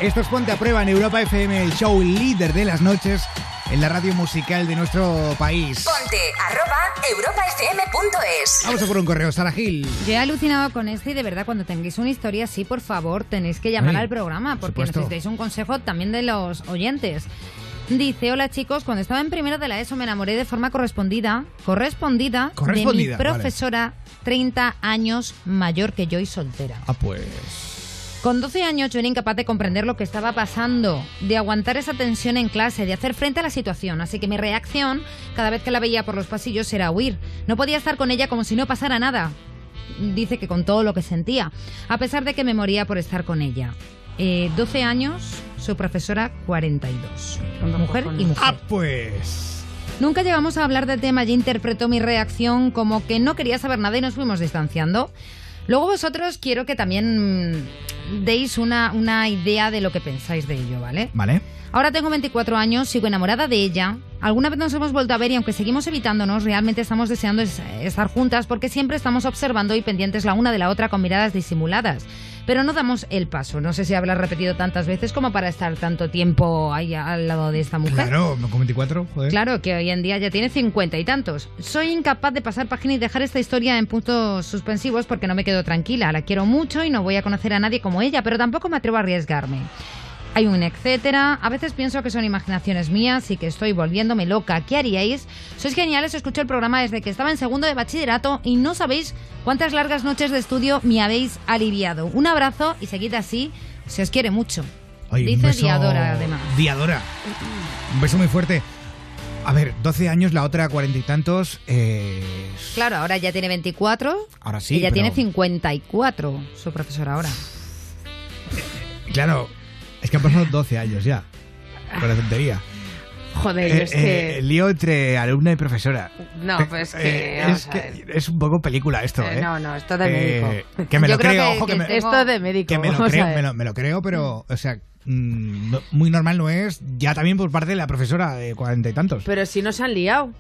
Esto es Ponte a Prueba en Europa FM, el show líder de las noches en la radio musical de nuestro país. Ponte arroba europafm.es. Vamos a por un correo, Sara Gil. Yo he alucinado con esto y de verdad cuando tengáis una historia así, por favor, tenéis que llamar Ay, al programa porque necesitáis un consejo también de los oyentes. Dice, hola chicos, cuando estaba en primero de la ESO me enamoré de forma correspondida, correspondida, Correspondida, de mi vale. profesora 30 años mayor que yo y soltera. Ah, pues. Con 12 años yo era incapaz de comprender lo que estaba pasando, de aguantar esa tensión en clase, de hacer frente a la situación, así que mi reacción cada vez que la veía por los pasillos era huir. No podía estar con ella como si no pasara nada. Dice que con todo lo que sentía, a pesar de que me moría por estar con ella. Eh, 12 años, su profesora 42. Mujer y mujer. Ah, pues. Nunca llegamos a hablar del tema y interpretó mi reacción como que no quería saber nada y nos fuimos distanciando. Luego vosotros quiero que también deis una, una idea de lo que pensáis de ello, ¿vale? Vale. Ahora tengo 24 años, sigo enamorada de ella. Alguna vez nos hemos vuelto a ver y aunque seguimos evitándonos, realmente estamos deseando es- estar juntas porque siempre estamos observando y pendientes la una de la otra con miradas disimuladas. Pero no damos el paso. No sé si habrás repetido tantas veces como para estar tanto tiempo ahí al lado de esta mujer. Claro, con 24, joder. Claro, que hoy en día ya tiene 50 y tantos. Soy incapaz de pasar página y dejar esta historia en puntos suspensivos porque no me quedo tranquila. La quiero mucho y no voy a conocer a nadie como ella, pero tampoco me atrevo a arriesgarme. Hay un etcétera. A veces pienso que son imaginaciones mías y que estoy volviéndome loca. ¿Qué haríais? Sois geniales, escucho el programa desde que estaba en segundo de bachillerato y no sabéis cuántas largas noches de estudio me habéis aliviado. Un abrazo y seguid así. Se os quiere mucho. Dice beso- Diadora, además. Diadora. Un beso muy fuerte. A ver, 12 años, la otra cuarenta y tantos. Eh, Claro, ahora ya tiene 24. ahora sí. Ella pero- tiene 54, su profesora ahora. Claro, es que han pasado 12 años ya. Con la tontería. Joder, Eh, es que... eh, lío entre alumna y profesora. No, pues que... Eh, vamos es, que es un poco película esto, Eh, ¿eh? no, no, esto de Eh, médico. que me Yo lo creo creo, que- ojo, que, que me, Esto de médico, que me lo creo, me lo, me lo creo, pero, o sea, mm, no- muy normal no es, ya también por parte de la profesora de cuarenta y tantos. Pero si no se han liado.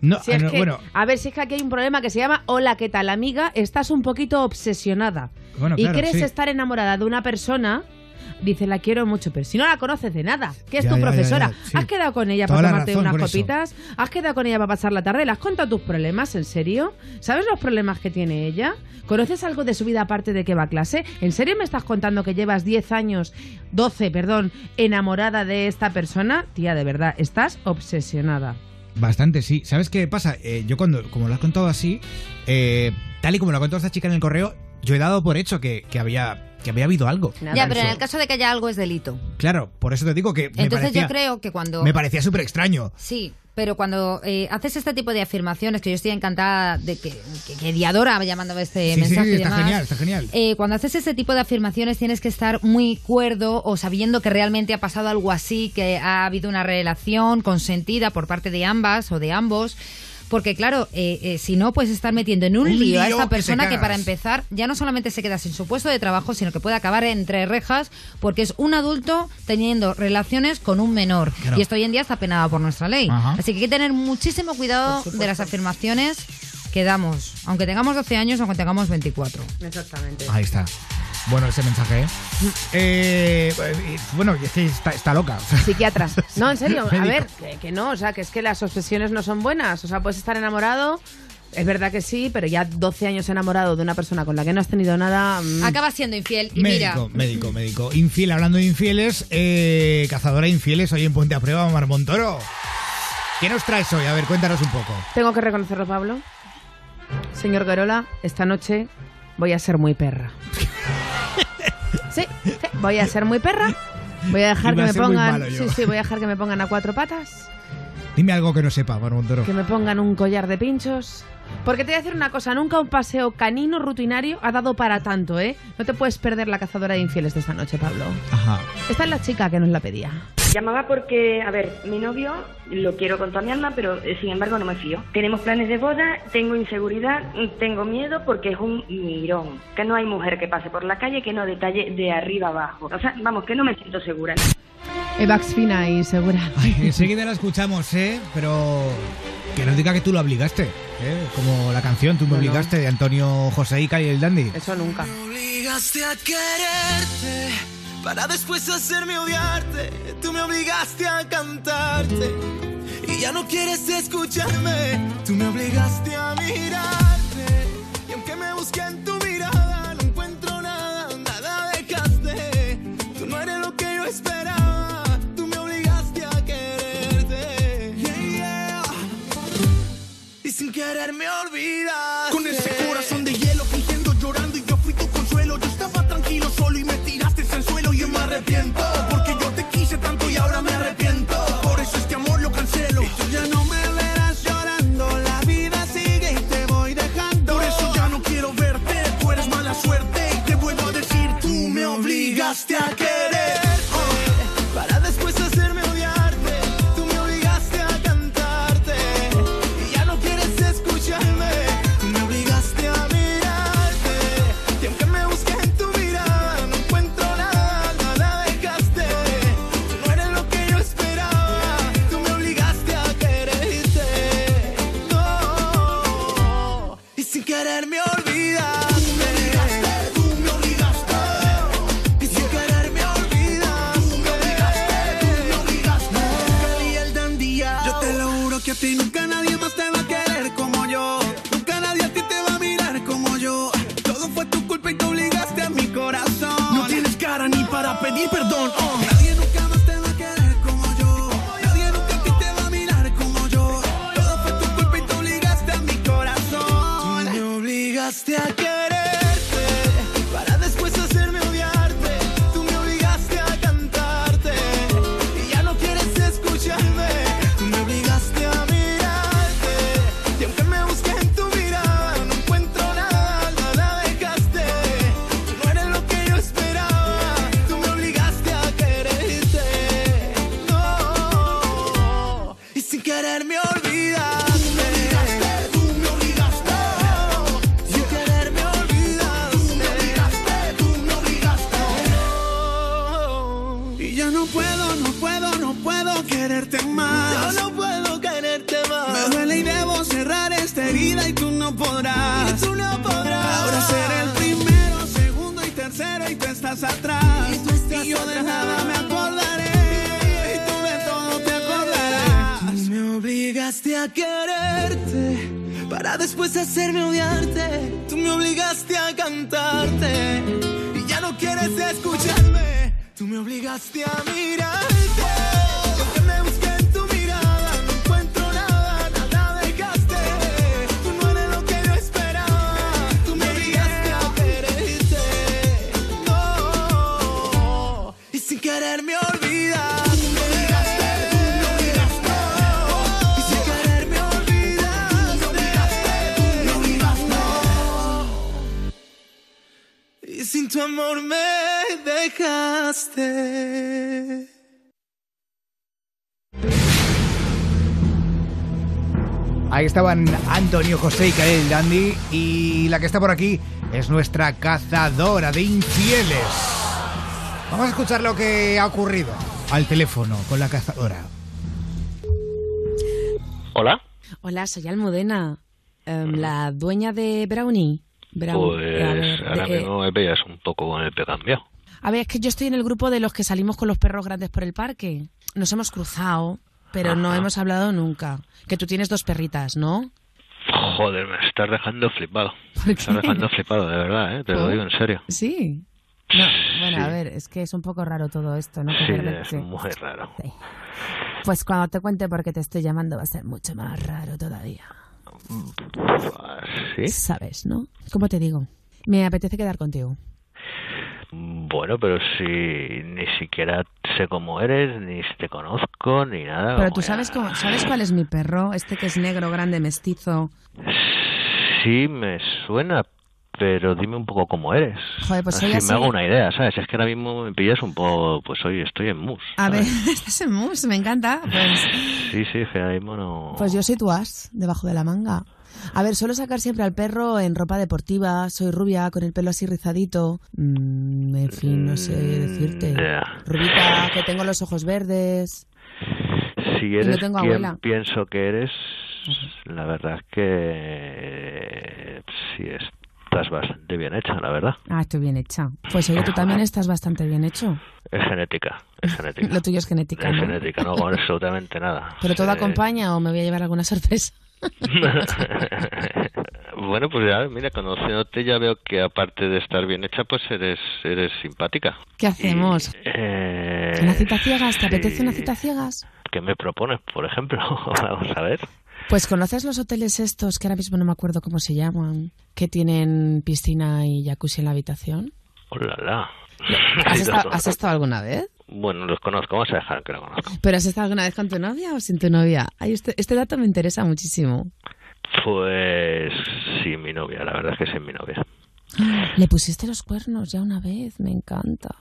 No, Si es no, que- bueno, A ver, si es que aquí hay un problema que se llama Hola, ¿qué tal, amiga? Estás un poquito obsesionada. Bueno, y claro, crees sí. estar enamorada de una persona. Dice, la quiero mucho, pero si no la conoces de nada, que es Ya, tu ya, profesora, sí. has quedado con ella Toda para tomarte razón unas eso. copitas, has quedado con ella para pasar la tarde, le has contado tus problemas, ¿en serio? ¿Sabes los problemas que tiene ella? ¿Conoces algo de su vida aparte de que va a clase? ¿En serio me estás contando que llevas 10 años, 12, perdón, enamorada de esta persona? Tía, de verdad, estás obsesionada. bastante, sí. ¿Sabes qué pasa? Eh, yo cuando, como lo has contado así, eh, tal y como lo ha contado esta chica en el correo, yo he dado por hecho que, que había, que había habido algo. ya, pero en el caso de que haya algo es delito. Claro, por eso te digo que me Entonces parecía, yo creo que cuando... me parecía súper extraño. Sí, pero cuando eh, haces este tipo de afirmaciones, que yo estoy encantada de que, que, que Diadora llamándome este sí, sí, mensaje sí, y está demás, genial, está genial. eh, cuando haces ese tipo de afirmaciones tienes que estar muy cuerdo o sabiendo que realmente ha pasado algo así, que ha habido una relación consentida por parte de ambas o de ambos. Porque claro, eh, eh, si no, puedes estar metiendo en un, Un lío a esta que persona que, cagas. para empezar ya no solamente se queda sin su puesto de trabajo, sino que puede acabar entre rejas porque es un adulto teniendo relaciones con un menor. Claro. Y esto hoy en día está penado por nuestra ley. Ajá. Así que hay que tener muchísimo cuidado de las afirmaciones que damos, aunque tengamos 12 años o aunque tengamos 24. Exactamente. Ahí está. Bueno, ese mensaje, ¿eh? Eh, bueno, es que está, está loca. Psiquiatra. No, en serio, a ver, que, que no, o sea, que es que las obsesiones no son buenas. O sea, puedes estar enamorado, es verdad que sí, pero ya 12 años enamorado de una persona con la que no has tenido nada. mm, Acaba siendo infiel y Médico, mira, médico, médico. Infiel, hablando de infieles, eh, cazadora de infieles, hoy en Puente a Prueba, Mar Montoro. ¿Qué nos traes hoy? A ver, cuéntanos un poco. Tengo que reconocerlo, Pablo. Señor Garola, esta noche voy a ser muy perra. Sí, sí, voy a ser muy perra. Voy a dejar que a me pongan. Sí, sí, voy a dejar que me pongan a cuatro patas. Dime algo que no sepa, Montoro. Que me pongan un collar de pinchos. Porque te voy a decir una cosa, nunca un paseo canino rutinario ha dado para tanto, ¿eh? No te puedes perder la cazadora de infieles de esta noche, Pablo. Ajá. Esta es la chica que nos la pedía. Llamaba porque, a ver, mi novio lo quiero con toda mi alma, pero eh, sin embargo no me fío. Tenemos planes de boda, tengo inseguridad, tengo miedo porque es un mirón. Que no hay mujer que pase por la calle que no detalle de arriba abajo. O sea, vamos, que no me siento segura. Evax fina y segura. Ay, enseguida la escuchamos, ¿eh? Pero que no diga que tú lo obligaste, ¿eh? Como la canción Tú me No, no. obligaste de Antonio José Ica y el Dandy. Eso nunca. obligaste a quererte para después hacerme odiarte. Tú me obligaste a cantarte y ya no quieres escucharme. Tú me obligaste a mirarte y aunque me busqué en tu vida. Antonio José y Karel Dandy y la que está por aquí es nuestra cazadora de infieles. Vamos a escuchar lo que ha ocurrido al teléfono con la cazadora. Hola. Hola, soy Almudena, em, la dueña de Brownie. Brown- Pues ver, ahora de- eh, mismo me un poco con el pie cambiado. A ver, es que yo estoy en el grupo de los que salimos con los perros grandes por el parque. Nos hemos cruzado, pero no hemos hablado nunca. Que tú tienes dos perritas, ¿no? Joder, me estás dejando flipado. ¿Por Me estás dejando flipado, de verdad, ¿eh? Te lo digo en serio. Sí. No, bueno, Sí. a ver, es que es un poco raro todo esto, ¿no? Sí, es sí. muy raro. Pues cuando te cuente por qué te estoy llamando va a ser mucho más raro todavía. ¿Sí? ¿Sabes, no? ¿Cómo te digo? Me apetece quedar contigo. Bueno, pero si ni siquiera sé cómo eres, ni te conozco, ni nada. Pero tú sabes cómo, ¿sabes cuál es mi perro? Este que es negro, grande, mestizo. Sí, me suena, pero dime un poco cómo eres. Joder, pues así me hago una idea, ¿sabes? Es que ahora mismo me pillas un poco, pues hoy estoy en mus. A ver, estás en mus, me encanta. Pues, Sí, sí, que ahora mismo no... pues yo soy tu as, debajo de la manga. A ver, suelo sacar siempre al perro en ropa deportiva, soy rubia, con el pelo así rizadito. Mm, en fin, no sé decirte. Ya. Rubita, que tengo los ojos verdes. Si eres tengo quien abuela. pienso que eres, la verdad es que sí estás bastante bien hecha, la verdad. Ah, estoy bien hecha. Pues oye, tú también estás bastante bien hecho. Es genética, es genética. Lo tuyo es genética, Es ¿no? genética, no con absolutamente nada. ¿Pero todo Eh, acompaña o me voy a llevar alguna sorpresa? bueno, pues ya, mira, conociéndote ya veo que aparte de estar bien hecha, pues eres eres simpática. ¿Qué hacemos? Eh, ¿Una cita ciegas? ¿Te apetece una cita ciegas? ¿Qué me propones, por ejemplo? Vamos a ver. Pues conoces los hoteles estos, que ahora mismo no me acuerdo cómo se llaman, que tienen piscina y jacuzzi en la habitación. Hola, la. ¿Has, estado, has estado alguna vez? Bueno, los conozco, vamos a dejar que lo conozco. ¿Pero has estado alguna vez con tu novia o sin tu novia? Ay, este, este dato me interesa muchísimo. Pues sí, mi novia, la verdad es que sí, mi novia. Le pusiste los cuernos ya una vez, me encanta.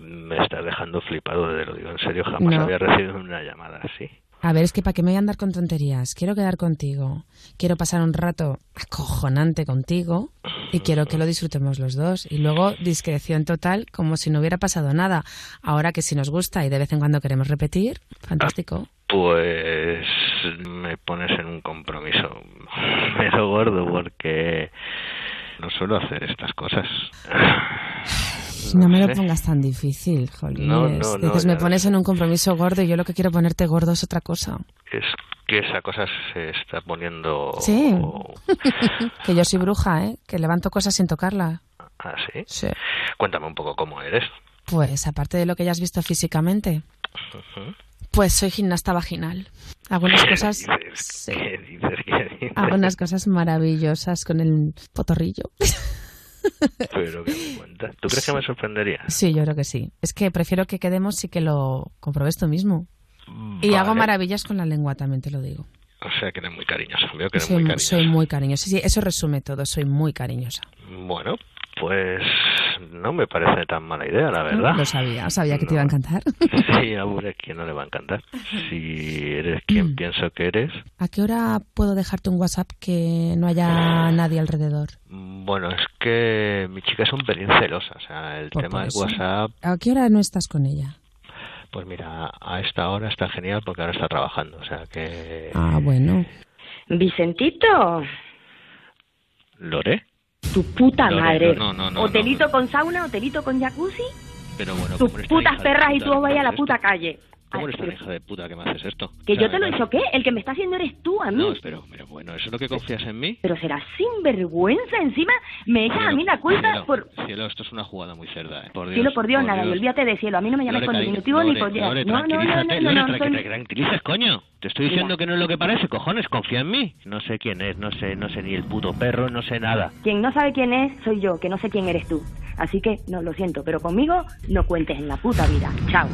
Me estás dejando flipado, te lo digo en serio, jamás No. había recibido una llamada así. A ver, es que para qué me voy a andar con tonterías. Quiero quedar contigo. Quiero pasar un rato acojonante contigo y quiero que lo disfrutemos los dos. Y luego discreción total, como si no hubiera pasado nada. Ahora que si nos gusta y de vez en cuando queremos repetir, fantástico. Pues me pones en un compromiso medio gordo porque no suelo hacer estas cosas. No, me sé. lo pongas tan difícil, Jolín. No, no, no, Dices, me pones en un compromiso gordo y yo lo que quiero ponerte gordo es otra cosa. Es que esa cosa se está poniendo Sí. que yo soy bruja, ¿eh? Que levanto cosas sin tocarla. así. Sí. Cuéntame un poco cómo eres. Pues aparte de lo que ya has visto físicamente, pues soy gimnasta vaginal. Algunas ¿Qué cosas... dices? sí. ¿Qué dices? ¿Qué dices? Hago unas cosas maravillosas con el potorrillo. Pero ¿qué me cuentas? ¿Tú crees que me sorprendería? Sí, yo creo que sí. Es que prefiero que quedemos y que lo compruebes tú mismo. Y Vale. hago maravillas con la lengua, también te lo digo. O sea, que eres muy cariñosa. Veo que eres Soy, muy mu- cariñosa. soy muy cariñosa. Sí, eso resume todo. Soy muy cariñosa. Bueno, pues no me parece tan mala idea, la verdad. Lo sabía, sabía que te iba a encantar. Sí, a Bure, ¿quién no le va a encantar? Si eres quien pienso que eres, ¿A qué hora puedo dejarte un WhatsApp que no haya nadie alrededor? bueno, es que mi chica es un pelín celosa. O sea, el Pues tema del. WhatsApp, ¿A qué hora no estás con ella? pues mira, a esta hora está genial porque ahora está trabajando. O sea que. Ah, bueno. Vicentito, ¿Lore? Tu puta madre. no, no, no, hotelito con sauna, hotelito con jacuzzi, Pero bueno, tus ¿cómo eres tan putas perras y tú me vayas a la puta calle. ¿Cómo eres tan hija de puta que me haces esto? Que O sea, yo te lo he no- dicho, ¿qué? El que me está haciendo eres tú a mí. No, pero, pero bueno, ¿eso es lo que confías en mí? Pero serás sinvergüenza encima. Me echas a mí la culpa cielo, por... cielo, esto es una jugada muy cerda, ¿eh? Por Dios, Cielo, por Dios, nada, y olvídate de cielo. A mí no me llames con diminutivo ni. Lore, no, no, no, no, no, no, tra- soy- que te tranquilices, coño. Te estoy diciendo que no es lo que parece, cojones, confía en mí. No sé quién es, no sé, no sé ni el puto perro, no sé nada. Quien no sabe quién es, soy yo, que no sé quién eres tú. Así que, no, lo siento, pero conmigo no cuentes en la puta vida. Chao.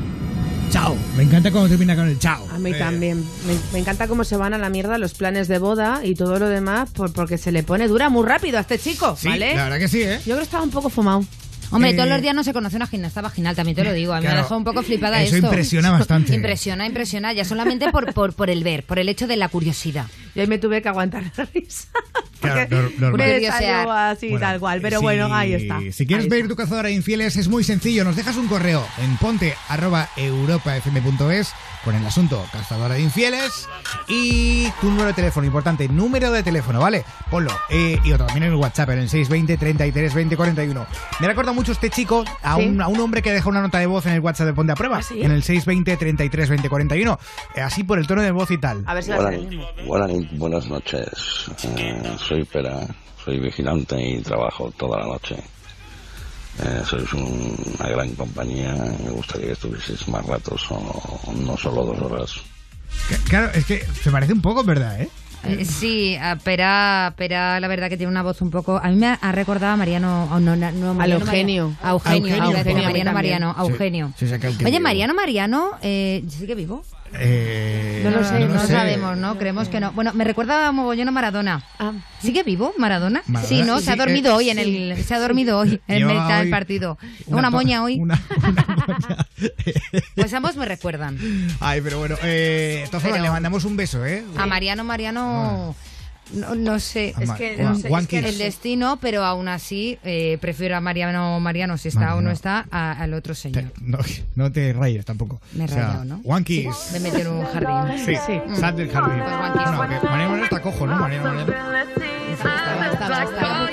Chao. Me encanta cuando termina con el chao. A mí Eh, también. Me, me encanta cómo se van a la mierda los planes de boda y todo lo demás por, porque se le pone dura muy rápido a este chico, Sí, ¿vale? la verdad que sí, ¿eh? Yo creo que estaba un poco fumado. Hombre, Eh, todos los días no se conoce una gimnasta vaginal, también te lo digo. A mí me Claro, ha dejado un poco flipada eso esto. impresiona bastante. Impresiona, impresiona, ya solamente por, por, por el ver, por el hecho de la curiosidad. Y ahí me tuve que aguantar la risa. Claro, nor- normal. Salió así Bueno, tal cual, pero si- bueno, ahí está. Si quieres Ahí ver está. tu cazadora de infieles es muy sencillo. Nos dejas un correo en ponte arroba europafm.es con el asunto cazadora de infieles y tu número de teléfono, importante, número de teléfono, ¿vale? Ponlo. Eh, y otro también en el WhatsApp, en el 620 33 20 41. Me recuerda mucho este chico a, Sí. un, a un hombre que deja una nota de voz en el WhatsApp de Ponte a Prueba, ¿Ah, sí? en el 620 33 20 41. Eh, así por el tono de voz y tal. A ver si Buenas, buenas, buenas noches. Eh, soy Pera, soy vigilante y trabajo toda la noche. Eh, sois un- una gran compañía. Me gustaría que estuvieseis más ratos o no solo dos horas. Claro, es que se parece un poco, ¿verdad? ¿eh? Eh, Sí, a Pera, Pera, la verdad que tiene una voz un poco. A mí me ha- recordado a Mariano. oh, no, no, no, Mariano Eugenio. Mariano. A Eugenio, A Eugenio, a. Mariano. Mariano, a Sí, Eugenio. sí, Oye. Mariano Mariano, eh, ¿sigue vivo? Eh, No lo sé, no, lo sé. sabemos, ¿no? Creemos que no. Bueno, me recuerda a mogollón a Maradona. ¿Sigue vivo Maradona? Maradona, Sí, ¿no? Se ha dormido eh, hoy en el se ha dormido hoy en Lleva mitad del partido. una Una, moña hoy. pues ambos me recuerdan. Ay, pero bueno, eh, entonces Pero- le mandamos un beso, ¿eh? A Mariano Mariano no, no sé, A es que, no sé, es que Kiss. el destino, pero aún así eh, prefiero a Mariano Mariano si está o no Mariano. está a- al otro señor. No, no te rayes tampoco. Me he O sea, rayado, ¿no? Wankies. Me metió en un jardín. Sí, Mm. sal del jardín. Pues Wankies. Bueno, que Mariano Mariano está cojo, ¿no? Mariano Mariano. Estaba, estaba, estaba.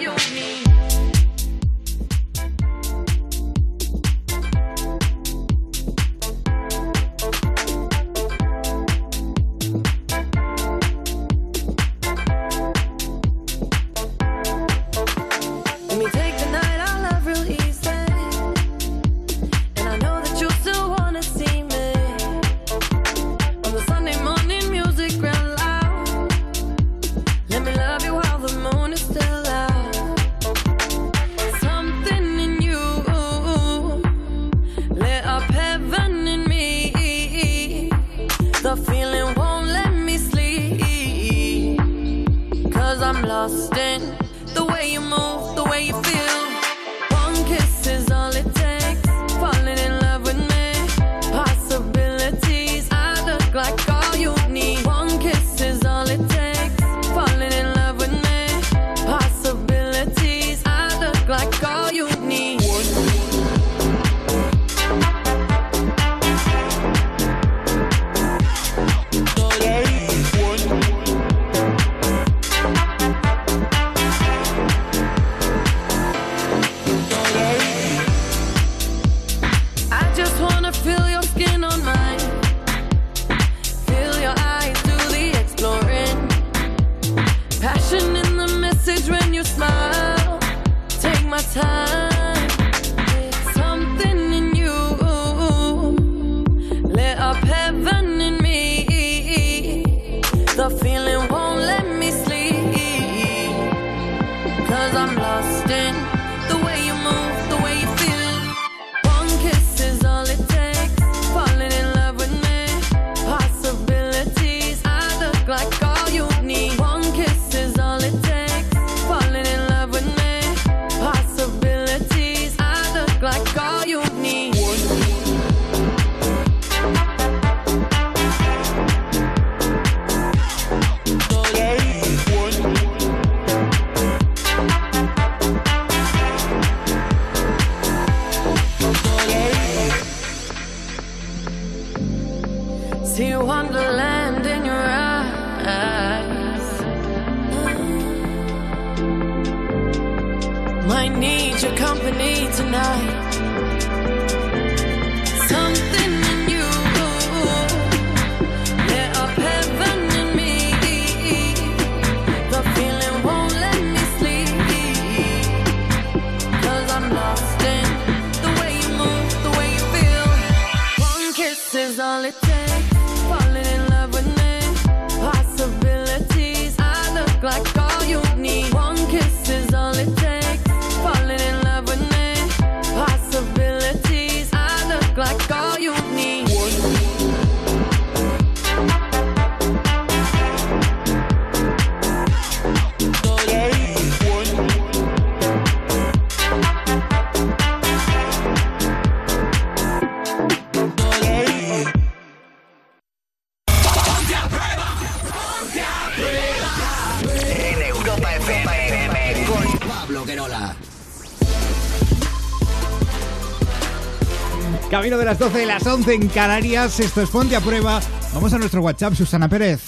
Camino de las 12 de las 11 en Canarias. Esto es Ponte a Prueba. Vamos a nuestro WhatsApp, Susana Pérez.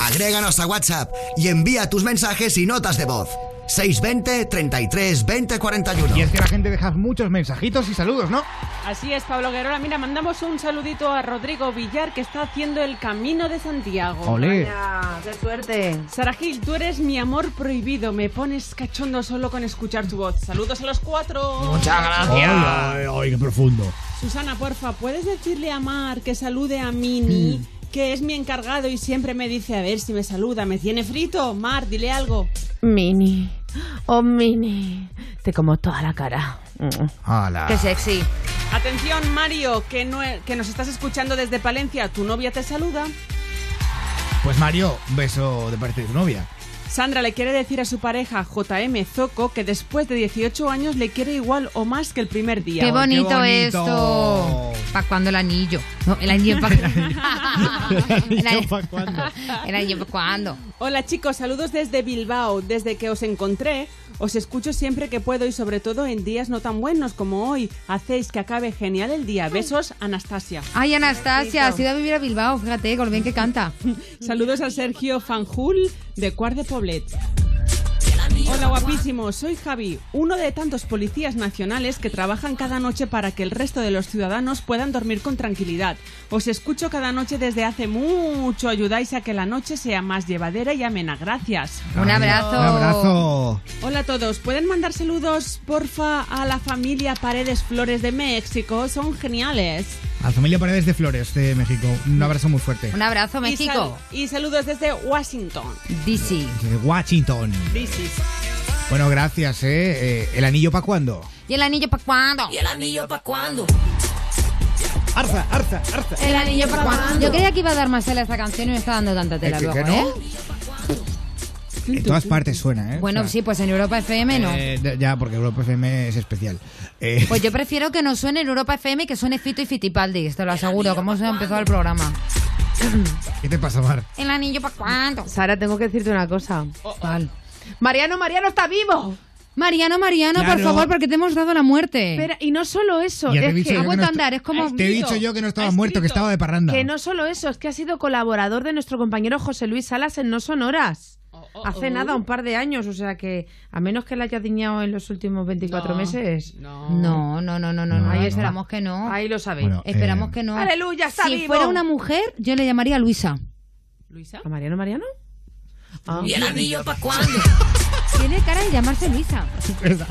Agréganos a WhatsApp y envía tus mensajes y notas de voz. 620 33 20 41. Y es que la gente deja muchos mensajitos y saludos, ¿no? Así es, Pablo Guerola. Mira, mandamos un saludito a Rodrigo Villar que está haciendo el camino de Santiago. Olé. Vaya, ¡Qué suerte! Sara Gil, tú eres mi amor prohibido. Me pones cachondo solo con escuchar tu voz. Saludos a los cuatro. Ay, ay, ay, qué profundo. Susana, porfa, ¿puedes decirle a Mar que salude a Mini, que es mi encargado y siempre me dice a ver si me saluda? ¿Me tiene frito? Mar, dile algo. Mini. Oh, Mini. Te como toda la cara. Hola. Qué sexy. Atención, Mario, que, no- que nos estás escuchando desde Palencia. Tu novia te saluda. Pues Mario, un beso de parte de tu novia. Sandra le quiere decir a su pareja JM Zoco que después de 18 años le quiere igual o más que el primer día. Qué bonito, bonito. esto. ¿Para cuándo el anillo? No, el anillo para el anillo ¿pa' cuándo? El anillo para cuándo. Hola chicos, saludos desde Bilbao. Desde que os encontré, os escucho siempre que puedo y sobre todo en días no tan buenos como hoy. Hacéis que acabe genial el día. Besos, Anastasia. Ay, Anastasia, has ido a vivir a Bilbao, fíjate, con lo bien que canta. Saludos a Sergio Fanjul de Cuart de Poblet. Hola guapísimos, soy Javi, uno de tantos policías nacionales que trabajan cada noche para que el resto de los ciudadanos puedan dormir con tranquilidad. Os escucho cada noche desde hace mucho, ayudáis a que la noche sea más llevadera y amena. Gracias. Un abrazo. Un abrazo. Hola a todos, ¿pueden mandar saludos porfa a la familia Paredes Flores de México? Son geniales. A la familia Paredes de Flores de México. Un abrazo muy fuerte. Un abrazo, Y, México. sal- y saludos desde Washington. DC. Washington. Is- Bueno, gracias, ¿eh? Eh, ¿El anillo para cuándo? ¿Y el anillo para cuándo? ¿Y el anillo para cuándo? Arza, arza, arza. El anillo para cuándo. Yo creía que iba a dar más tela a esta canción y me está dando tanta tela ¿Eh, que- luego, que no? ¿eh? En todas partes suena, ¿eh? Bueno, O sea, sí, pues en Europa FM no. eh, ya, porque Europa FM es especial. Eh, Pues yo prefiero que no suene en Europa FM que suene Fito y Fitipaldi, te lo aseguro, como se ha empezado el programa. ¿Qué te pasa, Mar? ¿El anillo para cuándo? Sara, tengo que decirte una cosa. ¿Cuál? Mariano, Mariano está vivo. Mariano, Mariano, por favor, porque te hemos dado la muerte. Espera, y no solo eso, Ya te he es dicho que yo ha que vuelto no a andar, es como... Te he dicho yo que no estaba muerto, que estaba de parranda. Que no solo eso, es que ha sido colaborador de nuestro compañero José Luis Salas en No Sonoras. Hace nada, un par de años, o sea que a menos que le haya diñado en los últimos 24 No, meses. No. No, no, no, no, no, no, Ahí esperamos que no. Ahí lo sabéis. Bueno, Esperamos eh, que no. Aleluya, está si vivo. fuera una mujer, yo le llamaría Luisa. ¿Luisa? ¿A Mariano, Mariano? Ah. ¿Y el anillo para cuándo? Tiene cara de llamarse Luisa. ¿Verdad?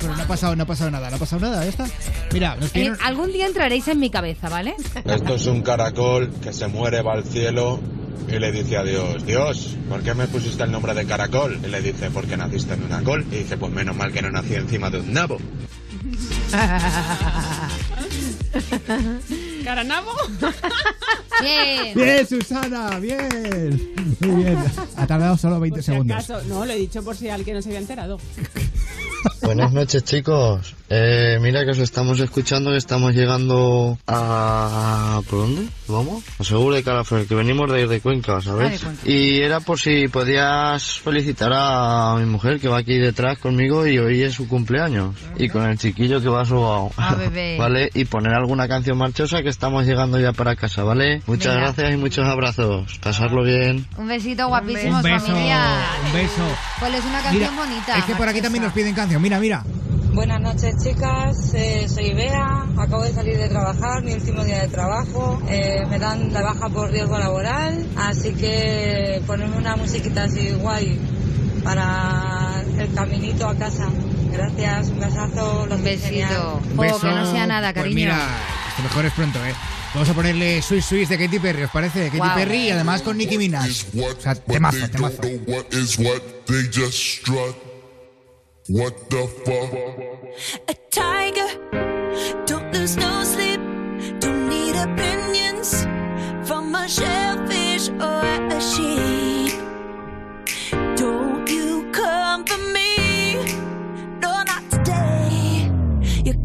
Pero no ha pasado, no ha pasado nada, no ha pasado nada, ya está. Mira, nos Eh, piden... algún día entraréis en mi cabeza, ¿vale? Esto es un caracol que se muere, va al cielo y le dice a Dios, Dios, ¿por qué me pusiste el nombre de caracol? Y le dice, porque naciste en una col. Y dice, pues menos mal que no nací encima de un nabo. ¿Caranabo? Bien. Bien, Susana, bien. Muy bien. Ha tardado solo 20 Por si segundos. acaso. No, lo he dicho por si alguien no se había enterado. Buenas noches chicos. Eh, mira que os estamos escuchando, que estamos llegando a... ¿Por dónde? ¿Vamos? A Seguro de Calafell, que venimos de ir de Cuenca, Ah, de ¿sabes? Cuenca. Y era por si podías felicitar a mi mujer que va aquí detrás conmigo y hoy es su cumpleaños. Y con el chiquillo que va sobao. Ah, bebé. ¿Vale? Y poner alguna canción marchosa que estamos llegando ya para casa, ¿vale? Muchas Venga. gracias y muchos abrazos. Pasarlo bien. Un besito guapísimo, Un beso, familia. un beso. Pues es una Mira, canción bonita. es que por aquí también nos piden canción. Mira, mira. Buenas noches chicas, Eh, soy Bea, acabo de salir de trabajar, mi último día de trabajo, Eh, me dan la baja por riesgo laboral, así que ponerme una musiquita así guay para el caminito a casa. Gracias, un besazo, los besito. Un Oh, que no sea nada, Pues cariño. mira, esto mejor es pronto, ¿eh? Vamos a ponerle Swiss Swiss de Katy Perry, ¿os parece? Katy Guau. Perry y además con Nicki Minaj. O sea, temazo, temazo. What the fuck? a tiger. Don't lose no sleep. Don't need opinions from a shellfish or a sheep. Don't you come for me. No, not today. You're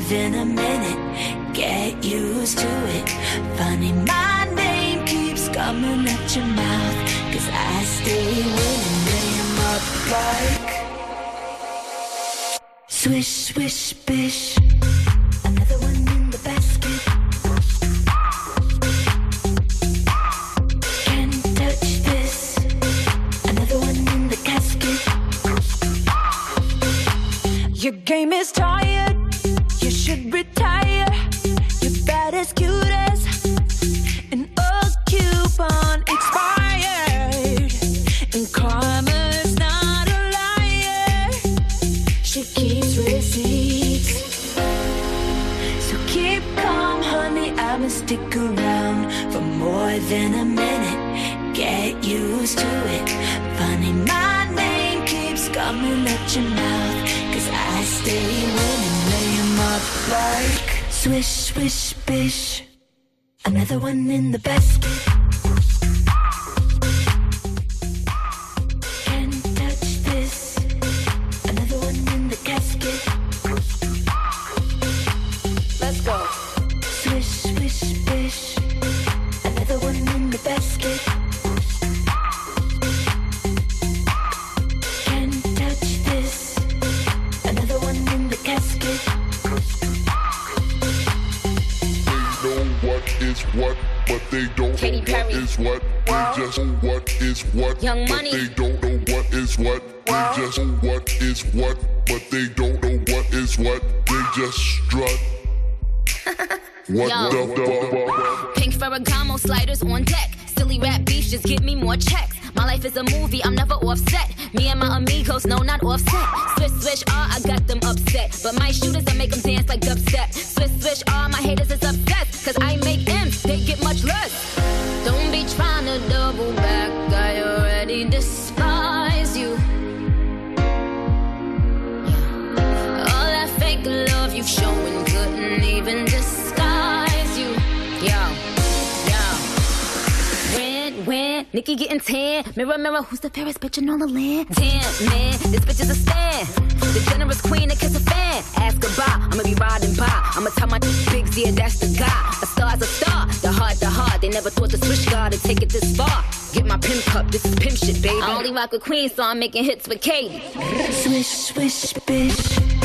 than a minute. Get used to it. Funny, my name keeps coming at your mouth. Cause I stay winning. Name up like. Swish, swish, bish. Another one in the basket. Can't touch this. Another one in the casket. Your game is tired. Than a minute. Get used to it. Funny, my name keeps coming at your mouth. Cause I stay winning, lay 'em up swish, swish, bish. Another one in the basket. Young but Money. they don't know what is what. Mirror, mirror, the fairest bitch in all the land? Damn, man, this bitch is a stan. The generous queen that kiss a fan. Ask goodbye, I'ma be riding by. I'ma tell my bigs, yeah, that's the guy. A star's a star, the heart, the heart. They never thought the switch guard would take it this far. Get my pimp cup, this is pimp shit, baby. I only rock with queens, so I'm making hits with Katie. Swish, swish, bish.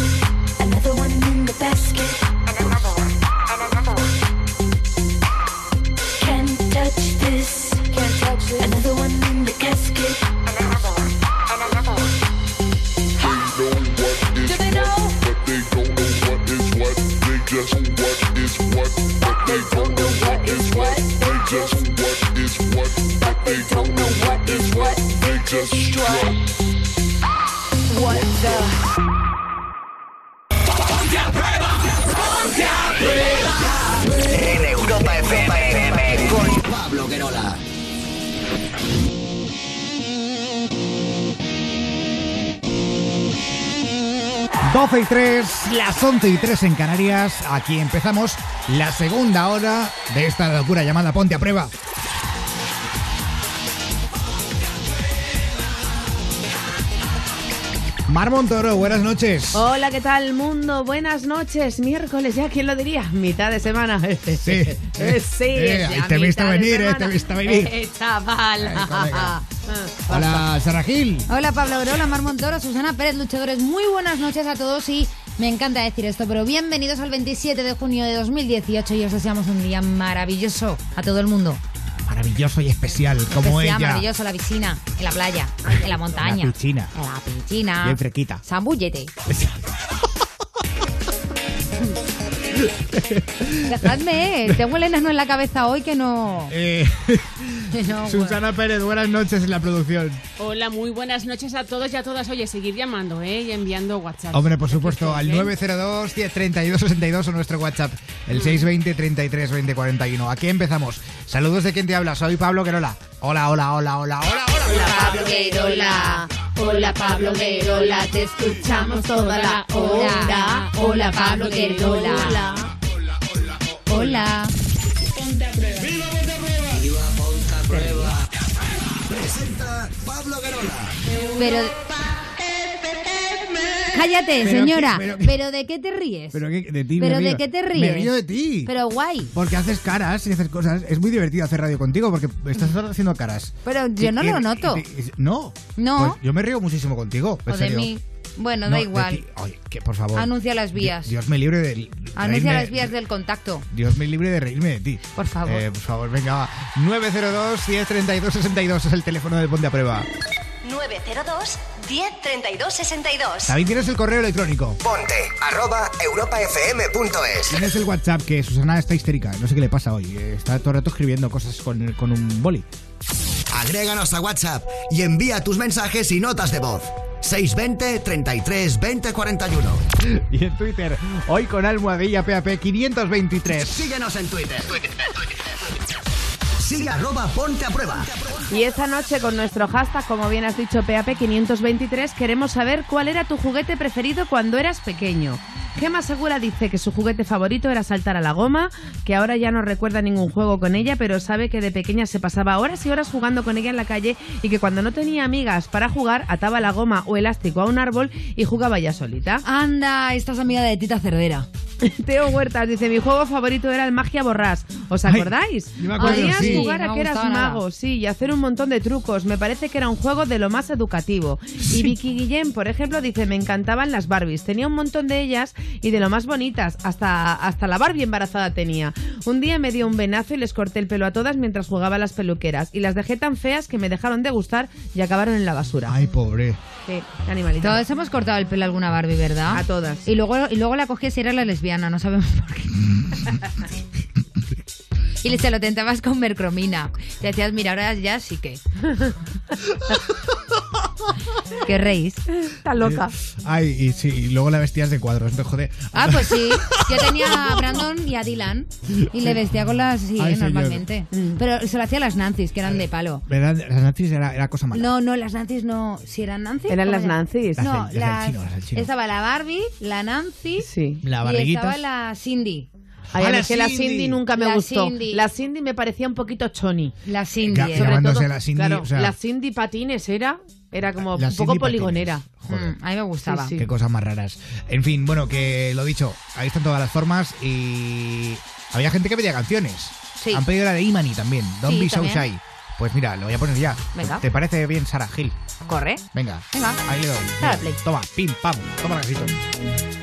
3, las 11 y 3 en Canarias. Aquí empezamos la segunda hora de esta locura llamada Ponte a Prueba. Mar Montoro, buenas noches. Hola, ¿qué tal mundo? Buenas noches. Miércoles ya, ¿quién lo diría? Mitad de semana. Sí. Eh, sí, Eh, te he visto venir, eh, te he visto venir. Eh, chaval. Colega. Hola, Sara Gil. Hola Pablo Grola, Mar Montoro, Susana Pérez, luchadores. Muy buenas noches a todos y me encanta decir esto, pero bienvenidos al 27 de junio de 2018 y os deseamos un día maravilloso a todo el mundo. Maravilloso y especial, como que sea ella. maravilloso la piscina, en la playa, en la montaña, La piscina. en la piscina. Bien fresquita. Zambúllete. Dejadme, tengo el enano en la cabeza hoy que no... Eh, no, Susana Pérez, buenas noches en la producción. Hola, muy buenas noches a todos y a todas. Oye, seguir llamando, ¿eh? Y enviando WhatsApp. Hombre, por supuesto, al ¿eh? 902 1032 62 o nuestro WhatsApp, el 620 33 20 41. Aquí empezamos. Saludos de quien te habla, soy Pablo Querola. Hola, hola, hola, hola, hola. Hola Pablo Guerola, hola Pablo Guerola, te escuchamos toda la hora. Hola Pablo Guerola. Hola. Presenta Pero... Cállate, Pero señora. qué- Pero, pero qué- de qué te ríes? Pero que- de ti me ¿Pero de qué te Me ríes? río de ti. Pero guay. Porque haces caras y haces cosas. Es muy divertido hacer radio contigo porque estás haciendo caras. Pero yo no Y- lo noto. y- y- no. No. Pues yo me río muchísimo contigo. en O de serio. mí. Bueno, No, da igual. ti. Oye, que por favor. Anuncia las vías. Dios me libre de. Anuncia reírme- las vías del contacto. Dios me libre de reírme de ti. Por favor. Eh, por favor, venga, va. 902 1032 62 es el teléfono de Ponte a Prueba. 902 1032 62. También tienes el correo electrónico. Ponte arroba europafm.es. Tienes el WhatsApp que Susana está histérica. No sé qué le pasa hoy. eh, Está todo el rato escribiendo cosas con, con un boli. Agréganos a WhatsApp y envía tus mensajes y notas de voz. 620 33 20 41. Y en Twitter, hoy con almohadilla PAP 523. Síguenos en Twitter. Sigue arroba ponte a prueba. Y esta noche con nuestro hashtag, como bien has dicho, PAP523, queremos saber cuál era tu juguete preferido cuando eras pequeño. Gema Segura dice que su juguete favorito era saltar a la goma, que ahora ya no recuerda ningún juego con ella, pero sabe que de pequeña se pasaba horas y horas jugando con ella en la calle y que cuando no tenía amigas para jugar ataba la goma o elástico a un árbol y jugaba ya solita. Anda, esta es amiga de Tita Cervera. Teo Huertas dice, mi juego favorito era el Magia Borrás. ¿Os acordáis? yo me acuerdo, Podías sí. Jugar a que eras nada. mago, sí, y hacer un montón de trucos. Me parece que era un juego de lo más educativo. Y Vicky Guillén, por ejemplo, dice, me encantaban las Barbies. Tenía un montón de ellas y de lo más bonitas. Hasta, hasta la Barbie embarazada tenía. Un día me dio un venazo y les corté el pelo a todas mientras jugaba a las peluqueras. Y las dejé tan feas que me dejaron de gustar y acabaron en la basura. Ay, pobre. Sí, animalito. Todos hemos cortado el pelo a alguna Barbie, ¿verdad? A todas. Y luego, y luego la cogías y era la lesbiana, no sabemos por qué. y le- se lo tentabas con mercromina. Te decías, mira, ahora ya sí que. ¿Qué reís? Está loca. Ay, y sí, y luego la vestías de cuadros, me jode. Ah, pues sí. Yo tenía a Brandon y a Dylan y le vestía con las sí, Ay, eh, señor. normalmente. Pero se lo hacía a las Nancy's, que eran de palo. ¿Verdad? Las nazis era, era cosa mala. No, no, las Nancy's no. ¿Si eran Nancy? Eran ¿Cómo las? Nancy's. Las No, del- las del chino, las del chino. estaba la Barbie, la Nancy Sí. La y barriguitas. estaba la Cindy. Ay, a la es que la Cindy. Cindy nunca me La gustó. Cindy. La Cindy me parecía un poquito choni. La Cindy. Ga- era. Sobre todo, la Cindy, claro, o sea- la Cindy Patines era, era como La un poco Cindy poligonera. Joder. Mm, a mí me gustaba. Sí, sí. Qué cosas más raras. En fin, bueno, que lo dicho, ahí están todas las formas y había gente que pedía canciones. Sí. Han pedido la de Imani también, Don't Sí, Be So. Shy. Pues mira, lo voy a poner ya. Venga. ¿Te parece bien, Sara Gil? Corre. Venga. Venga. Ahí le doy. Mira, play. Toma, pim, pam. Toma la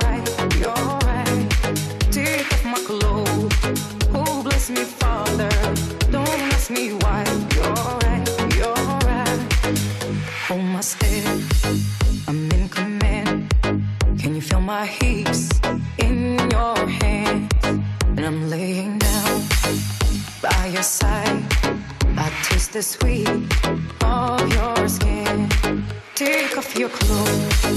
the sweet of your skin. Take off your clothes,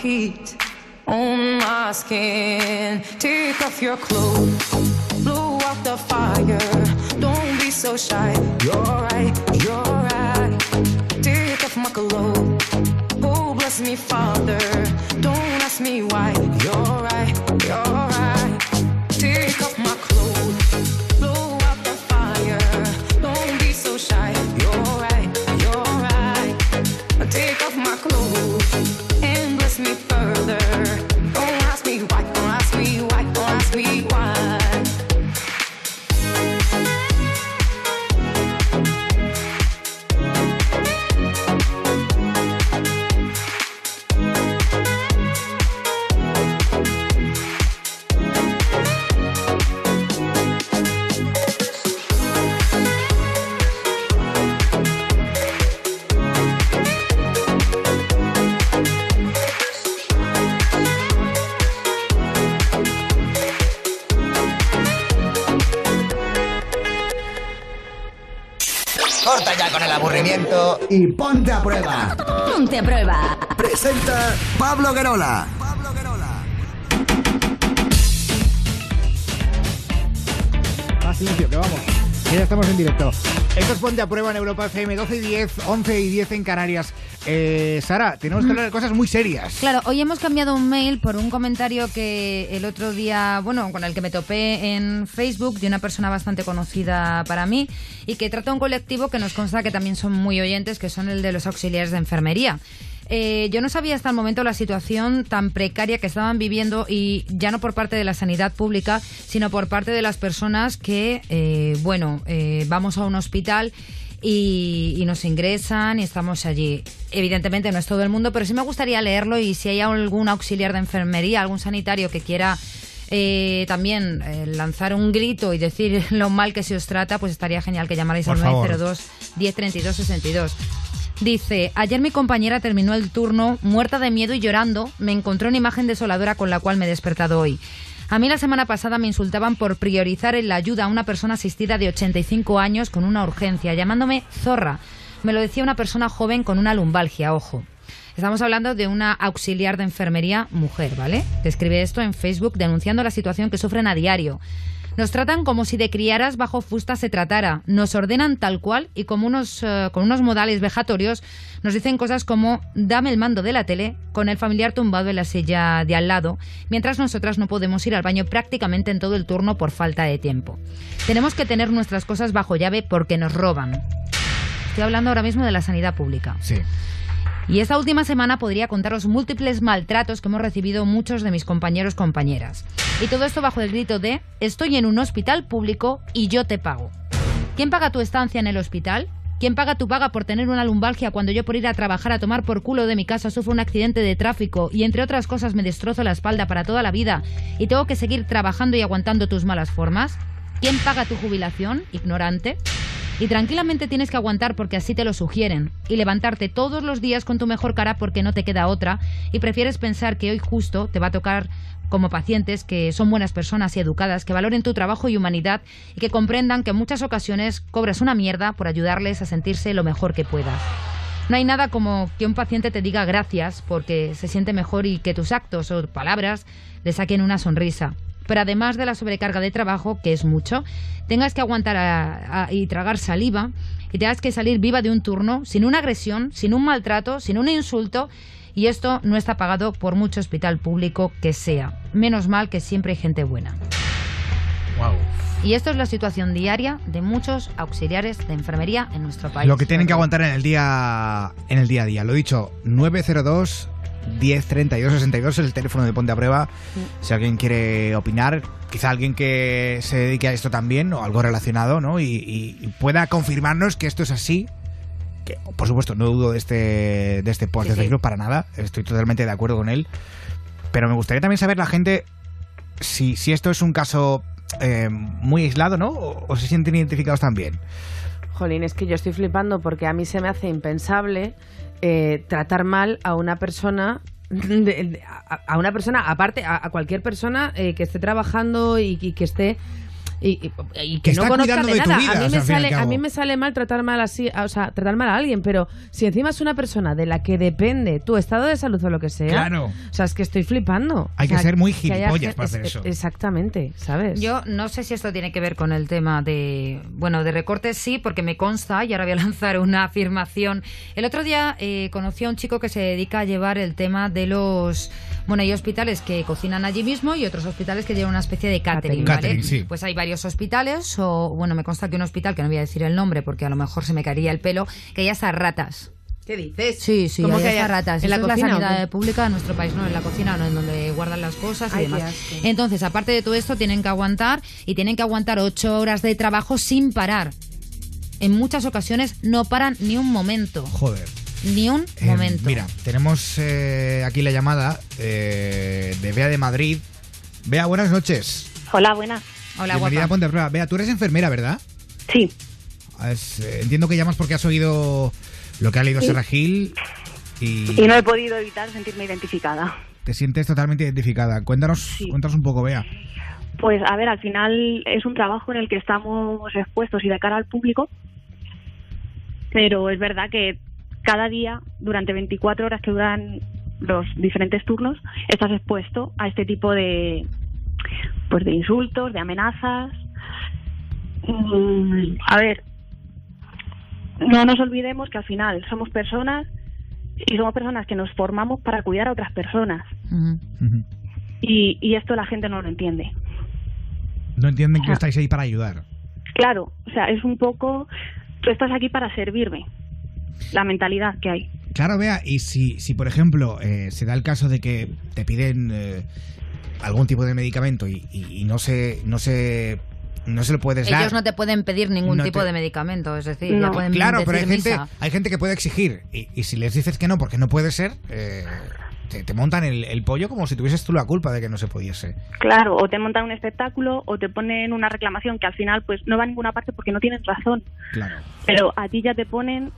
heat on my skin? Take off your clothes, y ponte a prueba. Ponte a prueba. Presenta Pablo Guerola. Más silencio, que vamos. Que ya estamos en directo. Esto es Ponte a Prueba en Europa FM, 12 y 10, 11 y 10 en Canarias. Eh, Sara, tenemos que hablar de cosas muy serias. Claro, hoy hemos cambiado un mail por un comentario que el otro día, bueno, con el que me topé en Facebook de una persona bastante conocida para mí y que trata un colectivo que nos consta que también son muy oyentes, que son el de los auxiliares de enfermería. Eh, yo no sabía hasta el momento la situación tan precaria que estaban viviendo y ya no por parte de la sanidad pública, sino por parte de las personas que, eh, bueno, eh, vamos a un hospital y, y nos ingresan y estamos allí. Evidentemente no es todo el mundo, pero sí me gustaría leerlo y si hay algún auxiliar de enfermería, algún sanitario que quiera eh, también eh, lanzar un grito y decir lo mal que se os trata, pues estaría genial que llamarais Por al favor. 902 1032 62. Dice, ayer mi compañera terminó el turno muerta de miedo y llorando. Me encontró una imagen desoladora con la cual me he despertado hoy. A mí la semana pasada me insultaban por priorizar en la ayuda a una persona asistida de 85 años con una urgencia, llamándome zorra. Me lo decía una persona joven con una lumbalgia, ojo. Estamos hablando de una auxiliar de enfermería mujer, ¿vale? Que escribe esto en Facebook denunciando la situación que sufren a diario. Nos tratan como si de criaras bajo fusta se tratara. Nos ordenan tal cual y como unos, eh, con unos modales vejatorios nos dicen cosas como dame el mando de la tele con el familiar tumbado en la silla de al lado, mientras nosotras no podemos ir al baño prácticamente en todo el turno por falta de tiempo. Tenemos que tener nuestras cosas bajo llave porque nos roban. Estoy hablando ahora mismo de la sanidad pública. Sí. Y esta última semana podría contaros múltiples maltratos que hemos recibido muchos de mis compañeros compañeras. Y todo esto bajo el grito de estoy en un hospital público y yo te pago. ¿Quién paga tu estancia en el hospital? ¿Quién paga tu paga por tener una lumbalgia cuando yo por ir a trabajar a tomar por culo de mi casa sufro un accidente de tráfico y entre otras cosas me destrozo la espalda para toda la vida y tengo que seguir trabajando y aguantando tus malas formas? ¿Quién paga tu jubilación, ignorante? Y tranquilamente tienes que aguantar porque así te lo sugieren. Y levantarte todos los días con tu mejor cara porque no te queda otra. Y prefieres pensar que hoy justo te va a tocar como pacientes que son buenas personas y educadas, que valoren tu trabajo y humanidad y que comprendan que en muchas ocasiones cobras una mierda por ayudarles a sentirse lo mejor que puedas. No hay nada como que un paciente te diga gracias porque se siente mejor y que tus actos o palabras le saquen una sonrisa. Pero además de la sobrecarga de trabajo, que es mucho, tengas que aguantar a- a- y tragar saliva y tengas que salir viva de un turno sin una agresión, sin un maltrato, sin un insulto. Y esto no está pagado por mucho hospital público que sea. Menos mal que siempre hay gente buena. Wow. Y esto es la situación diaria de muchos auxiliares de enfermería en nuestro país. Lo que tienen que aguantar en el día en el día a día. Lo dicho, 902 10 32 62 es el teléfono de Ponte a Prueba. Si alguien quiere opinar, quizá alguien que se dedique a esto también o algo relacionado, ¿no? Y, y- y pueda confirmarnos que esto es así. Que, por supuesto, no dudo de este, de este post Sí, de sí. Facebook para nada. Estoy totalmente de acuerdo con él. Pero me gustaría también saber la gente si, si esto es un caso eh, muy aislado, ¿no? O, o se sienten identificados también. Jolín, es que yo estoy flipando porque a mí se me hace impensable eh, tratar mal a una persona. a, una persona, aparte, a, cualquier persona eh, que esté trabajando y que esté. Y, y- y que, Que no conozca de nada. vida, a, mí o sea, me sale, a cabo. mí me sale mal tratar mal así, o sea, tratar mal a alguien, pero si encima es una persona de la que depende tu estado de salud o lo que sea, Claro. o sea, es que estoy flipando. Hay O que ser muy gilipollas para hacer es- eso. Exactamente, ¿sabes? Yo no sé si esto tiene que ver con el tema de, bueno, de recortes sí, porque me consta, y ahora voy a lanzar una afirmación. El otro día eh, conocí a un chico que se dedica a llevar el tema de los, bueno, hay hospitales que cocinan allí mismo y otros hospitales que llevan una especie de catering, ¿vale? Catering, sí. Pues hay varios hospitales, o bueno, me consta que un hospital, que no voy a decir el nombre porque a lo mejor se me caería el pelo, que ya está ratas. ¿Qué dices? Sí, sí, ¿Cómo hay que hasta haya- ratas. en la es cocina la sanidad pública de nuestro país, no en la cocina, no en donde guardan las cosas y Ay, demás. Entonces, aparte de todo esto, tienen que aguantar y tienen que aguantar ocho horas de trabajo sin parar. En muchas ocasiones no paran ni un momento. Joder. Ni un Eh, momento. Mira, tenemos eh, aquí la llamada eh, de Bea de Madrid. Bea, buenas noches. Hola, buenas. Hola, Bienvenida a. Ponte Prueba. Tú eres enfermera, ¿verdad? Sí. Es, eh, entiendo que llamas porque has oído lo que ha leído Sí. Serra Gil y, Y no he podido evitar sentirme identificada. te sientes totalmente identificada. Cuéntanos, cuéntanos un poco, Bea. Pues a ver, al final es un trabajo en el que estamos expuestos y de cara al público. pero es verdad que cada día, durante 24 horas que duran los diferentes turnos, estás expuesto a este tipo de, pues de insultos, de amenazas. Mm, a ver, no nos olvidemos que al final somos personas y somos personas que nos formamos para cuidar a otras personas. Y, y esto la gente no lo entiende. No entienden que Ah. estáis ahí para ayudar. Claro, o sea, es un poco, tú estás aquí para servirme, la mentalidad que hay. Claro, vea, y si, si por ejemplo eh, se da el caso de que te piden eh, algún tipo de medicamento y, y- y no se no se no se lo puedes dar. Ellos no te pueden pedir ningún No tipo te- de medicamento, es decir, ya pueden claro, decir pero hay gente, misa. hay gente que puede exigir y, y si les dices que no porque no puede ser, eh, te, te montan el, el pollo como si tuvieses tú la culpa de que no se pudiese. Claro, o te montan un espectáculo o te ponen una reclamación que al final pues no va a ninguna parte porque no tienen razón, Claro. pero a ti ya te ponen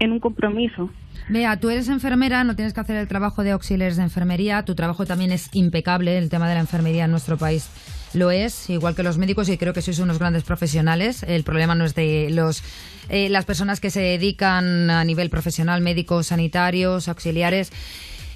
en un compromiso. Vea, tú eres enfermera, no tienes que hacer el trabajo de auxiliares de enfermería, tu trabajo también es impecable, el tema de la enfermería en nuestro país lo es, igual que los médicos y creo que sois unos grandes profesionales. El problema no es de los eh, las personas que se dedican a nivel profesional, médicos, sanitarios, auxiliares.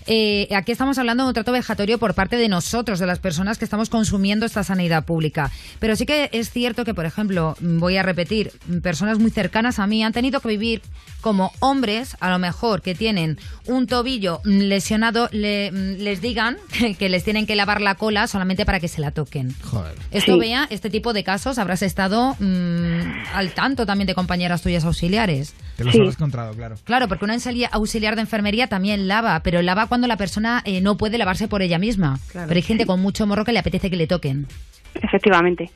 Eh, aquí estamos hablando de un trato vejatorio por parte de nosotros, de las personas que estamos consumiendo esta sanidad pública. Pero sí que es cierto que, por ejemplo, voy a repetir, personas muy cercanas a mí han tenido que vivir como hombres, a lo mejor que tienen un tobillo lesionado, le- les digan que les tienen que lavar la cola solamente para que se la toquen. Joder. Esto Sí. vea, este tipo de casos habrás estado mm, al tanto también de compañeras tuyas auxiliares. Te los habrás encontrado, claro. Claro, porque una auxilia- auxiliar de enfermería también lava, pero lava cuando la persona eh, no puede lavarse por ella misma. Claro. Pero hay gente con mucho morro que le apetece que le toquen. Efectivamente.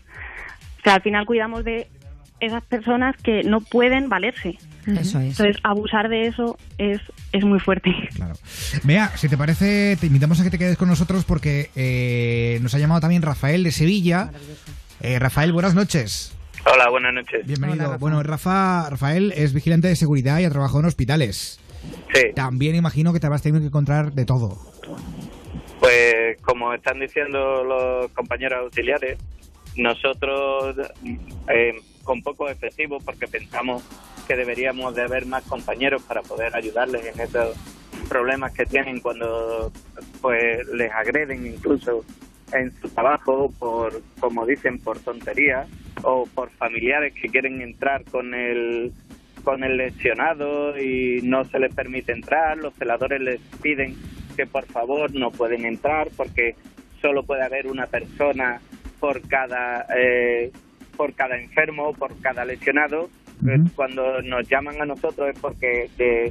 O sea, al final cuidamos de esas personas que no pueden valerse. Eso es. Entonces, abusar de eso es, es muy fuerte. Vea, si te parece, te invitamos a que te quedes con nosotros porque eh, nos ha llamado también Rafael de Sevilla. Eh, Rafael, buenas noches. Hola, buenas noches. Bienvenido. bueno, Rafa, Rafael es vigilante de seguridad y ha trabajado en hospitales. Sí. También imagino que te habrás tenido que encontrar de todo. Pues como están diciendo los compañeros auxiliares, nosotros eh, con pocos efectivos, porque pensamos que deberíamos de haber más compañeros para poder ayudarles en estos problemas que tienen cuando pues les agreden incluso en su trabajo por, como dicen, por tonterías o por familiares que quieren entrar con el con el lesionado y no se les permite entrar, los celadores les piden que por favor no pueden entrar porque solo puede haber una persona por cada eh, por cada enfermo, por cada lesionado. Eh, Cuando nos llaman a nosotros es porque que,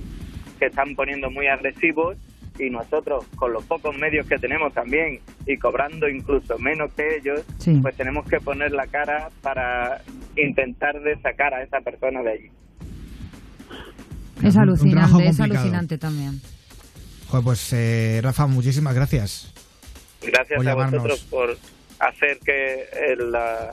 se están poniendo muy agresivos y nosotros con los pocos medios que tenemos también y cobrando incluso menos que ellos, Sí. pues tenemos que poner la cara para intentar de sacar a esa persona de allí. Es un alucinante, es alucinante también. Joder, pues eh, Rafa, muchísimas gracias. Gracias Por a llamarnos. vosotros por hacer que eh, la,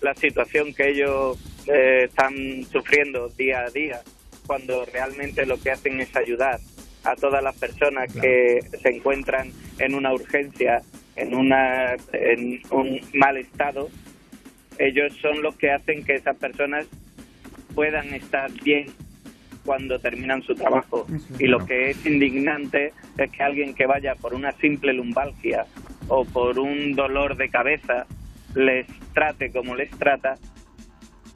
la situación que ellos eh, están sufriendo día a día, cuando realmente lo que hacen es ayudar a todas las personas que se encuentran en una urgencia, en, una, en un mal estado, ellos son los que hacen que esas personas puedan estar bien cuando terminan su trabajo. Y lo que es indignante es que alguien que vaya por una simple lumbalgia o por un dolor de cabeza les trate como les trata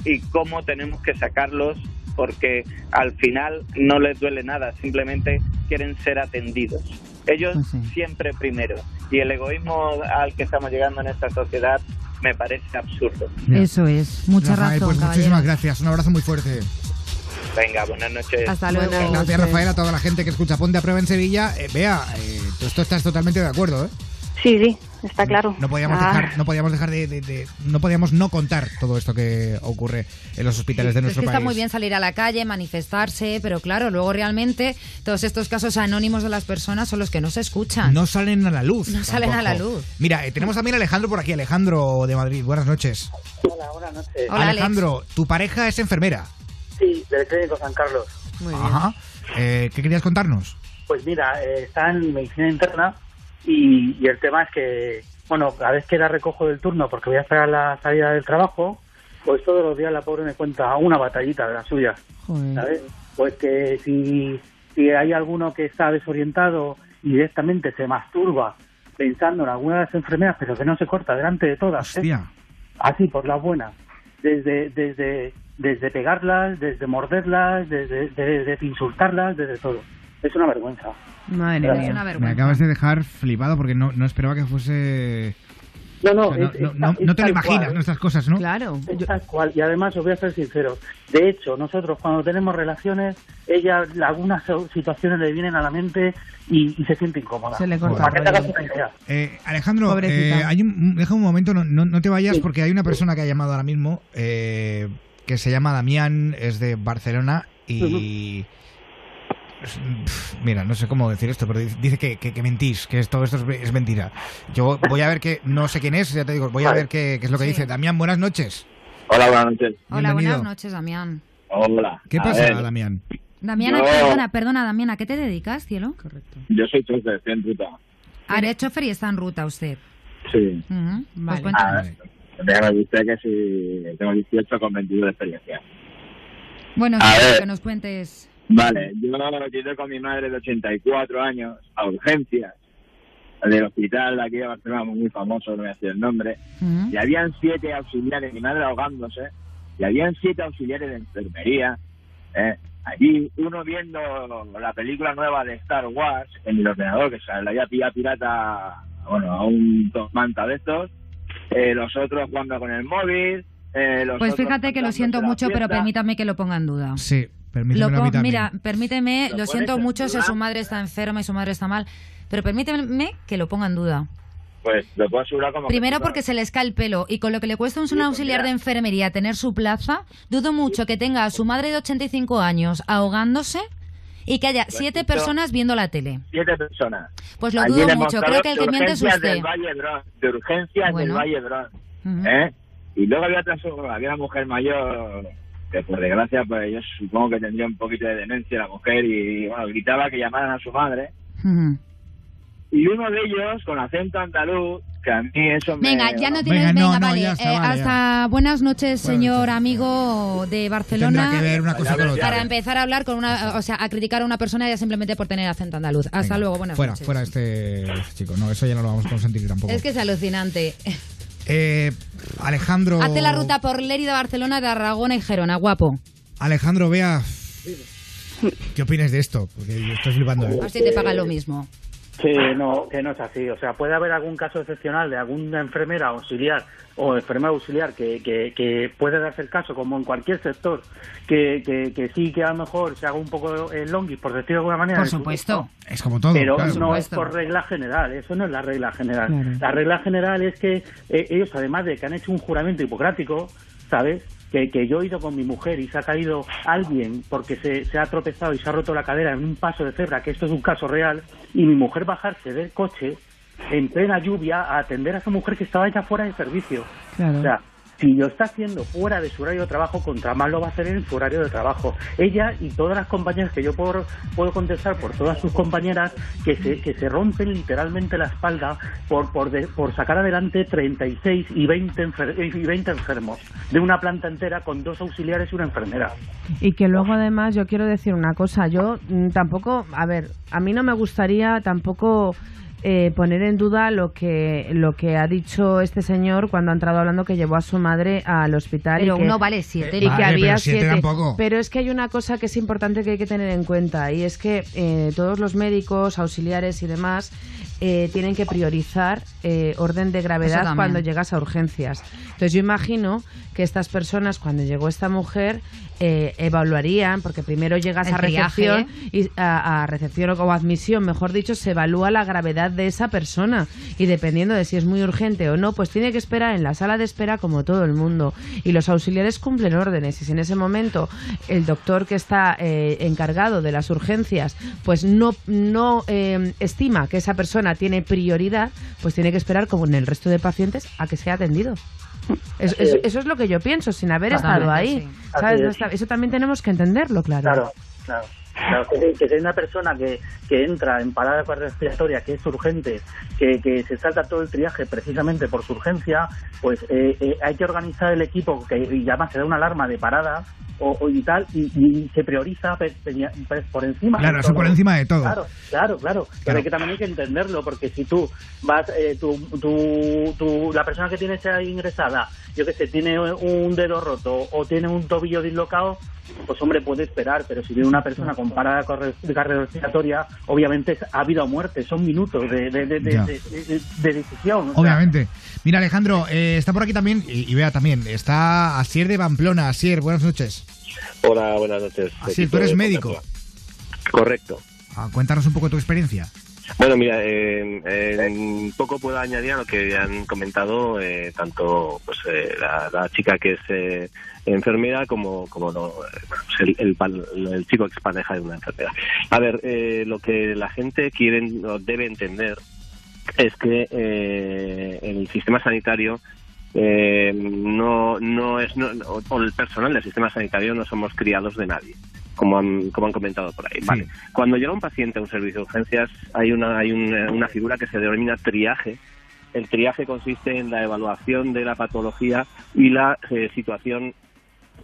y cómo tenemos que sacarlos porque al final no les duele nada, simplemente quieren ser atendidos. Ellos siempre primero. Y el egoísmo al que estamos llegando en esta sociedad me parece absurdo. Eso es. Mucha Rafael, razón, pues caballero. muchísimas gracias. Un abrazo muy fuerte. Venga, buenas noches. Hasta luego. Gracias, Rafael, a toda la gente que escucha Ponte a Prueba en Sevilla. Eh, vea, eh, tú esto estás totalmente de acuerdo, ¿eh? Sí, sí, está claro. No podíamos Ah, dejar, no podíamos dejar de, de- de- no podíamos no contar todo esto que ocurre en los hospitales de Es nuestro que país. está muy bien salir a la calle, manifestarse, pero claro, luego realmente todos estos casos anónimos de las personas son los que no se escuchan. No salen a la luz. No salen a la luz. Mira, eh, tenemos también a Alejandro por aquí, Alejandro de Madrid. Buenas noches. Hola, buenas noches. Alejandro, tu pareja es enfermera. Sí, del Clínico San Carlos. Ajá. Eh, ¿Qué querías contarnos? Pues mira, eh, está en medicina interna y, y el tema es que, bueno, cada vez que la recojo del turno porque voy a esperar la salida del trabajo, pues todos los días la pobre me cuenta una batallita de la suya, ¿sabes? pues que si, si hay alguno que está desorientado y directamente se masturba pensando en alguna de las enfermeras, pero que no se corta delante de todas. ¿eh? Así, por la buena. Desde, desde, desde pegarlas, desde morderlas, desde, de- desde insultarlas, desde todo. Es una vergüenza. Madre mía. Me acabas de dejar flipado porque no, no esperaba que fuese... No, no, O sea, no, es- no- es- no- es no te lo imaginas. Estas cosas, ¿no? Claro. Es tal cual. Y además, os voy a ser sincero. De hecho, nosotros cuando tenemos relaciones, ella algunas situaciones le vienen a la mente y, y se siente incómoda. Se le corta. Eh, Alejandro, eh, hay un, deja un momento, no, no, no te vayas porque hay una persona que ha llamado ahora mismo eh, que se llama Damián, es de Barcelona y... Mira, no sé cómo decir esto, pero dice que, que, que mentís, que todo esto es, es mentira. Yo voy a ver que, no sé quién es, ya te digo, voy a ver qué, qué es lo que Sí. dice. Damián, buenas noches. Hola, buenas noches. Hola, Bienvenido. buenas noches, Damián. Hola. ¿Qué A pasa, ver, Damián? Damián, Yo- perdona, perdona, Damián, ¿a qué te dedicas, cielo? Correcto. Yo soy chofer, estoy en ruta. Ah, eres chofer y está en ruta usted. Sí. Ujú, Pues Vale. A cuéntame. ver, déjame usted que si tengo 18 con 22 de experiencia. Bueno, A sí, ver. que nos cuentes. Vale, yo llegué con mi madre de 84 años a urgencias del hospital de aquí de Barcelona, muy famoso, no voy a decir el nombre, y habían siete auxiliares, mi madre ahogándose, y habían siete auxiliares de enfermería, ¿eh? allí uno viendo la película nueva de Star Wars en el ordenador, que se la había pillado pirata, bueno, a un manta de estos, eh, los otros jugando con el móvil, eh, los Pues fíjate que lo siento mucho, pero permítame que lo ponga en duda. Sí, permíteme Lo a mí pon- también. mira, permíteme, ¿Lo lo siento mucho si su madre está enferma y su madre está mal, pero permíteme que lo ponga en duda. Pues lo puedo asegurar como que Primero sí, porque se les cae el pelo y con lo que le cuesta a un Sí, auxiliar mira. de enfermería tener su plaza, dudo mucho que tenga a su madre de 85 años ahogándose y que haya siete personas viendo la tele. siete personas. Pues lo Allí dudo mucho, creo que el que miente es usted. del Valle Bron, de urgencias Bueno. del Valle Bron, Ujú. ¿eh? Y luego había otra había una mujer mayor que por desgracia pues yo supongo que tendría un poquito de demencia la mujer y bueno gritaba que llamaran a su madre y uno de ellos con acento andaluz que a mí eso me Venga, ya no tienes. Venga, Venga, no, no, vale. está, eh, vale, hasta buenas noches, señor amigo de Barcelona. Que ver una cosa con otra. Para empezar a hablar con una, o sea, a criticar a una persona ya simplemente por tener acento andaluz. Hasta Venga, luego, buenas fuera, noches. fuera este, este chico. No, eso ya no lo vamos a consentir tampoco. Es que es alucinante. Eh, Alejandro. Hace la ruta por Lérida, Barcelona, de Aragona y Gerona, guapo. Alejandro, vea. ¿Qué opinas de esto? Porque yo estoy flipando. ¿eh? A ver si te pagan lo mismo. Que no, que no es así. O sea, puede haber algún caso excepcional de alguna enfermera auxiliar o enfermera auxiliar que, que, que puede darse el caso, como en cualquier sector, que, que, que sí que a lo mejor se haga un poco el longis, por decirlo de alguna manera. Por su supuesto. Es como todo. Pero claro. no es por regla general, eso no es la regla general. Claro. La regla general es que eh, ellos, además de que han hecho un juramento hipocrático, ¿sabes? Que, que yo he ido con mi mujer y se ha caído alguien porque se, se ha tropezado y se ha roto la cadera en un paso de cebra, que esto es un caso real, y mi mujer bajarse del coche en plena lluvia a atender a esa mujer que estaba ya fuera de servicio. Claro. O sea, si lo está haciendo fuera de su horario de trabajo, contra más lo va a hacer en su horario de trabajo. Ella y todas las compañeras que yo puedo, puedo contestar por todas sus compañeras que se, que se rompen literalmente la espalda por, por, de- por sacar adelante 36 y 20, enfer- y 20 enfermos de una planta entera con dos auxiliares y una enfermera. Y que luego además yo quiero decir una cosa, yo mm, tampoco, a ver, a mí no me gustaría tampoco eh, poner en duda lo que lo que ha dicho este señor cuando ha entrado hablando que llevó a su madre al hospital Pero y que, uno vale siete, y ¿no? que Vale, había pero siete siete. tampoco. Pero es que hay una cosa que es importante que hay que tener en cuenta y es que eh, todos los médicos, auxiliares y demás eh, tienen que priorizar eh, orden de gravedad cuando llegas a urgencias. Entonces yo imagino que estas personas cuando llegó esta mujer eh, evaluarían, porque primero llegas El a recepción ¿eh? y a, a recepción o admisión, mejor dicho, se evalúa la gravedad de esa persona y dependiendo de si es muy urgente o no, pues tiene que esperar en la sala de espera como todo el mundo. Y los auxiliares cumplen órdenes y si en ese momento el doctor que está eh, encargado de las urgencias pues no, no eh, estima que esa persona tiene prioridad, pues tiene que esperar como en el resto de pacientes a que sea atendido. Es- es- eso es lo que yo pienso, sin haber Totalmente, estado ahí. sí. ¿sabes? Es. eso también tenemos que entenderlo, claro. Claro, claro. Claro, que, que hay una persona que, que entra en parada respiratoria, que es urgente, que, que se salta todo el triaje precisamente por su urgencia, pues eh, eh, hay que organizar el equipo, que y además se da una alarma de parada o, o y tal, y, y se prioriza pe- peña- pe- por encima. Claro, de eso por encima de todo. Claro, claro, claro. Pero que también hay que entenderlo, porque si tú vas, eh, tu, tu- la persona que tienes ahí ingresada, yo que sé, tiene un dedo roto o tiene un tobillo dislocado, pues hombre, puede esperar, pero si viene una persona con parada corre- cardiorrespiratoria, obviamente ha habido muerte, son minutos de, de, de, de- Ya. de- de- de decisión. sea, Obviamente. Mira, Alejandro, eh, está por aquí también, y, y Bea también, está Asier de Pamplona. Asier, buenas noches. Hola, buenas noches. Asier, tú eres médico. Correcto. Ah, cuéntanos un poco tu experiencia. Bueno, mira, eh, eh, poco puedo añadir a lo que han comentado eh, tanto pues eh, la, la chica que es eh, enfermera como como pues el, el, el chico que es pareja de una enfermera. A ver, eh, lo que la gente quiere o debe entender es que eh, el sistema sanitario eh, no no es no, o el personal del sistema sanitario no somos criados de nadie como han, como han comentado por ahí. Vale. Cuando llega un paciente a un servicio de urgencias hay una hay una, una figura que se denomina triaje. El triaje consiste en la evaluación de la patología y la eh, situación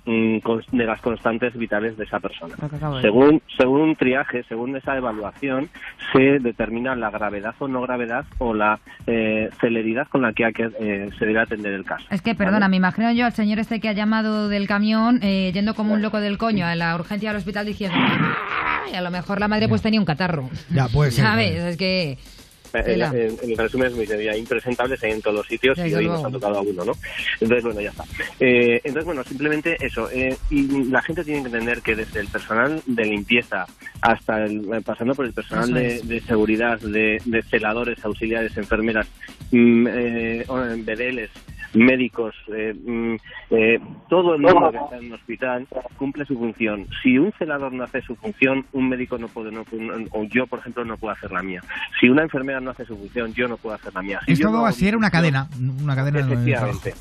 de las constantes vitales de esa persona. Según, según un triaje, según esa evaluación, se determina la gravedad o no gravedad o la eh, celeridad con la que, eh, se debe atender el caso. Es que, perdona, me imagino yo al señor este que ha llamado del camión eh, yendo como un loco del coño a la urgencia del hospital diciendo "Ay", a lo mejor la madre pues tenía un catarro. Ya, puede ser. ¿Sabes? Es que... Eh, Tela. En, en resumen, es muy sencilla. Impresentables hay en todos los sitios y hoy luego. nos ha tocado a uno, ¿no? Entonces, bueno, ya está. Eh, entonces, bueno, simplemente eso. eh, y la gente tiene que entender que desde el personal de limpieza hasta el, eh, pasando por el personal de, de seguridad, de, de celadores, auxiliares, enfermeras, mm, eh, eh, bedeles, médicos, eh, mm, eh, todo el mundo que está en un hospital cumple su función. Si un celador no hace su función, un médico no puede, no, no- o yo, por ejemplo, no puedo hacer la mía. Si una enfermera no hace su función, yo no puedo hacer la mía. Si Es yo todo no- así, era una cadena. Una cadena de Efectivamente.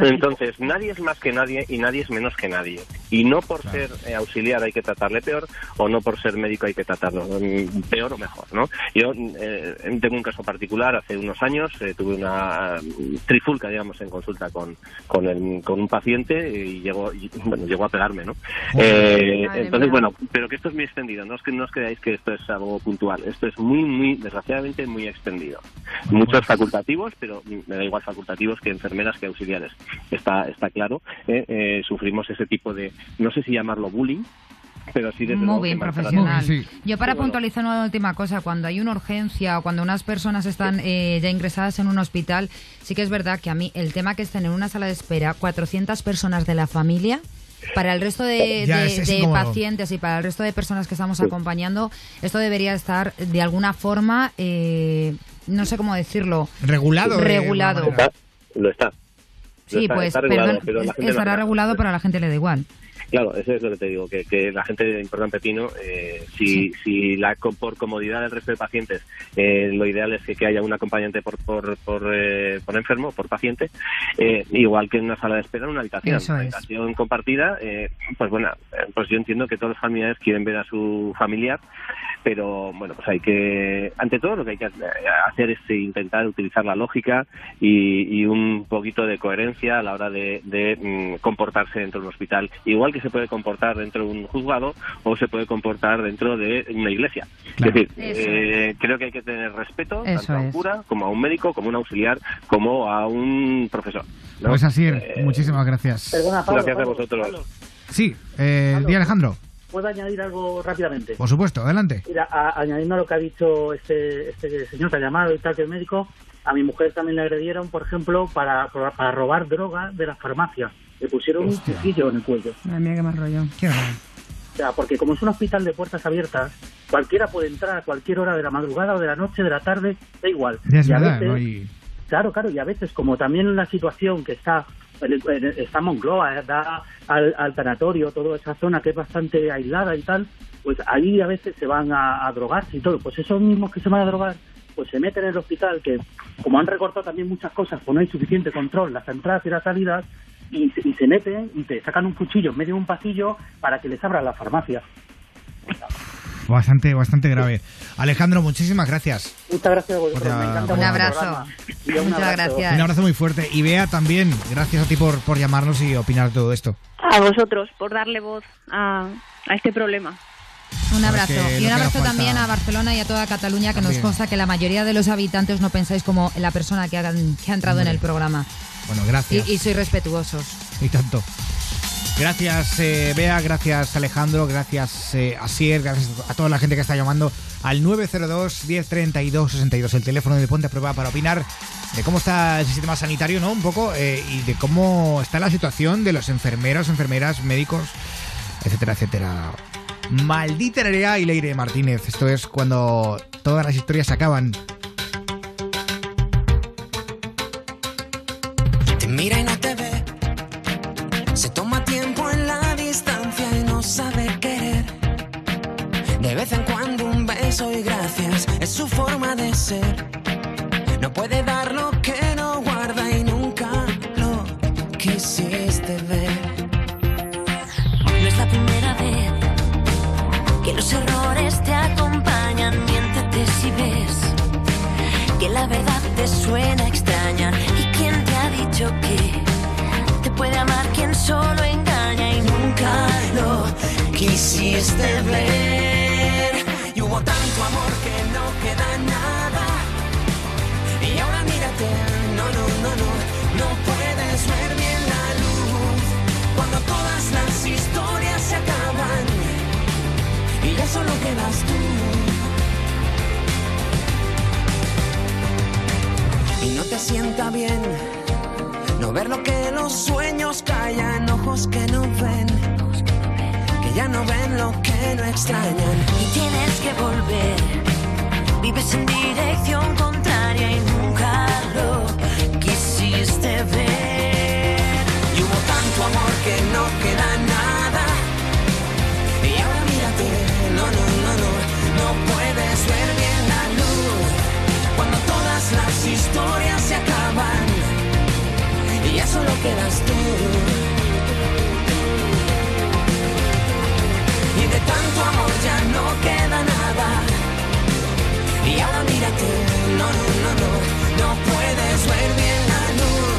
Entonces, nadie es más que nadie y nadie es menos que nadie. Y no por ser eh, auxiliar hay que tratarle peor o no por ser médico hay que tratarlo mm, peor o mejor, ¿no? Yo eh, tengo un caso particular, hace unos años eh, tuve una mm, trifulca, digamos, en consulta con, con, el- con un paciente y llegó, y, bueno, llegó a pegarme, ¿no? Eh, entonces, mía. bueno, pero que esto es muy extendido, no que no os creáis que esto es algo puntual, esto es muy, muy, desgraciadamente, muy extendido. Muchos facultativos, pero me da igual facultativos que enfermeras que auxiliares, está, está claro, eh, eh, sufrimos ese tipo de, no sé si llamarlo bullying, pero sí desde luego Muy bien, profesional. Yo para Sí, bueno. puntualizar una última cosa, cuando hay una urgencia o cuando unas personas están eh, ya ingresadas en un hospital, sí que es verdad que a mí el tema que estén en una sala de espera 400 personas de la familia, para el resto de, Ya, de- es- es de incómodo. pacientes y para el resto de personas que estamos Sí. acompañando, esto debería estar de alguna forma, eh, no sé cómo decirlo, Regulado. de Regulado. Lo está. Lo Sí, está, pues está regulado, perdón, pero la gente estará regulado, pero a la gente le da igual. Claro, eso es lo que te digo, que, que la gente de Importan Pepino, eh, si, si la, por comodidad del resto de pacientes, eh, lo ideal es que, que haya un acompañante por, por, por, eh, por enfermo, por paciente, eh, igual que en una sala de espera, en una habitación. Eso una es. habitación compartida, eh, pues bueno, pues yo entiendo que todos los familiares quieren ver a su familiar, pero bueno, pues hay que, ante todo lo que hay que hacer es intentar utilizar la lógica y, y un poquito de coherencia a la hora de, de, mm, comportarse dentro de un hospital, igual que se puede comportar dentro de un juzgado o se puede comportar dentro de una iglesia. Es decir, eh, creo que hay que tener respeto Eso tanto a un cura como a un médico, como a un auxiliar, como a un profesor. ¿no? Pues así, Eh, muchísimas gracias. Perdona, Pablo, Gracias a vosotros. Pablo, Sí, eh, di Alejandro. ¿Puedo añadir algo rápidamente? Por supuesto, adelante. Mira, a- añadiendo a lo que ha dicho este, este señor que ha llamado y tal, que es médico, a mi mujer también le agredieron, por ejemplo, para, para robar droga de las farmacias. Le pusieron un cuchillo en el cuello. Madre mía, qué más rollo. O sea, porque como es un hospital de puertas abiertas, cualquiera puede entrar a cualquier hora de la madrugada o de la noche, de la tarde, da igual. Ya es Y a veces- Claro, claro, y a veces, como también la situación que está está Moncloa, eh, da al, al tanatorio, toda esa zona que es bastante aislada y tal, pues ahí a veces se van a, a drogarse y todo. Pues esos mismos que se van a drogar, pues se meten en el hospital, que como han recortado también muchas cosas, pues no hay suficiente control, las entradas y las salidas, y, se- y se meten y te sacan un cuchillo en medio de un pasillo para que les abran la farmacia. bastante, bastante grave. Alejandro, muchísimas gracias. Muchas gracias a vosotros. Me encanta un abrazo. un Muchas abrazo. gracias. Un abrazo muy fuerte. Y Bea también, gracias a ti por, por llamarnos y opinar de todo esto. A vosotros por darle voz a, a este problema. Un abrazo. Y un abrazo también a Barcelona y a toda Cataluña, que nos consta que la mayoría de los habitantes no pensáis como la persona que ha, que ha entrado en el programa. Bueno, gracias. y sois respetuosos. Y tanto. Gracias, eh, Bea, gracias, Alejandro, gracias, eh, Asier, gracias a toda la gente que está llamando al 902 1032 62, el teléfono de Ponte a Prueba para opinar de cómo está el sistema sanitario, ¿no? Un poco, eh, y de cómo está la situación de los enfermeros, enfermeras, médicos, etcétera, etcétera. Maldita Nerea y Leire Martínez. Esto es cuando todas las historias acaban. Mira y no te ve. Se toma tiempo en la distancia y no sabe querer. De vez en cuando un beso y gracias es su forma de ser. No puede dar lo Ver y hubo tanto amor que no queda nada. Y ahora mírate, no, no, no, no, no puedes ver bien la luz cuando todas las historias se acaban y ya solo quedas tú. Y no te sienta bien no ver lo que los sueños callan, ojos que no ven, ya no ven lo que no extrañan. y tienes que volver. Vives en dirección contraria y nunca lo quisiste ver. Y hubo tanto amor que no queda nada. Y ahora mírate, no, no, no, no, no puedes ver bien la luz. Cuando todas las historias se acaban y ya solo quedas tú. Amor ya no queda nada. Y ahora mírate, no, no, no, no, no puedes ver bien la luz.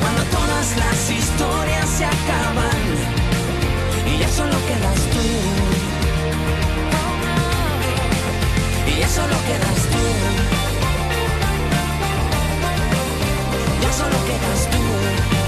Cuando todas las historias se acaban y ya solo quedas tú. Y ya solo quedas tú. Ya solo quedas tú.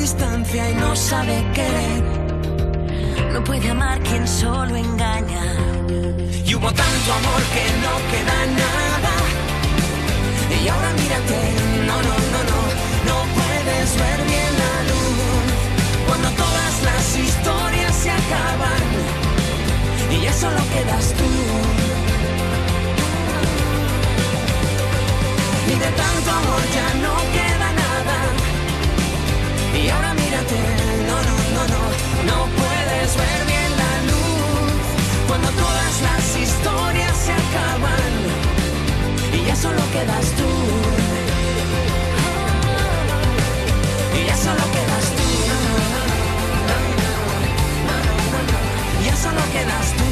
Distancia y no sabe querer. No puede amar quien solo engaña. Y hubo tanto amor que no queda nada. Y ahora mírate, no, no, no, no, no puedes ver bien la luz. Cuando todas las historias se acaban y ya solo quedas tú. Y de tanto amor ya no queda. Y ahora mírate, no, no, no, no, no puedes ver bien la luz. Cuando todas las historias se acaban y ya solo quedas tú. Y ya solo quedas tú. Ya solo quedas tú.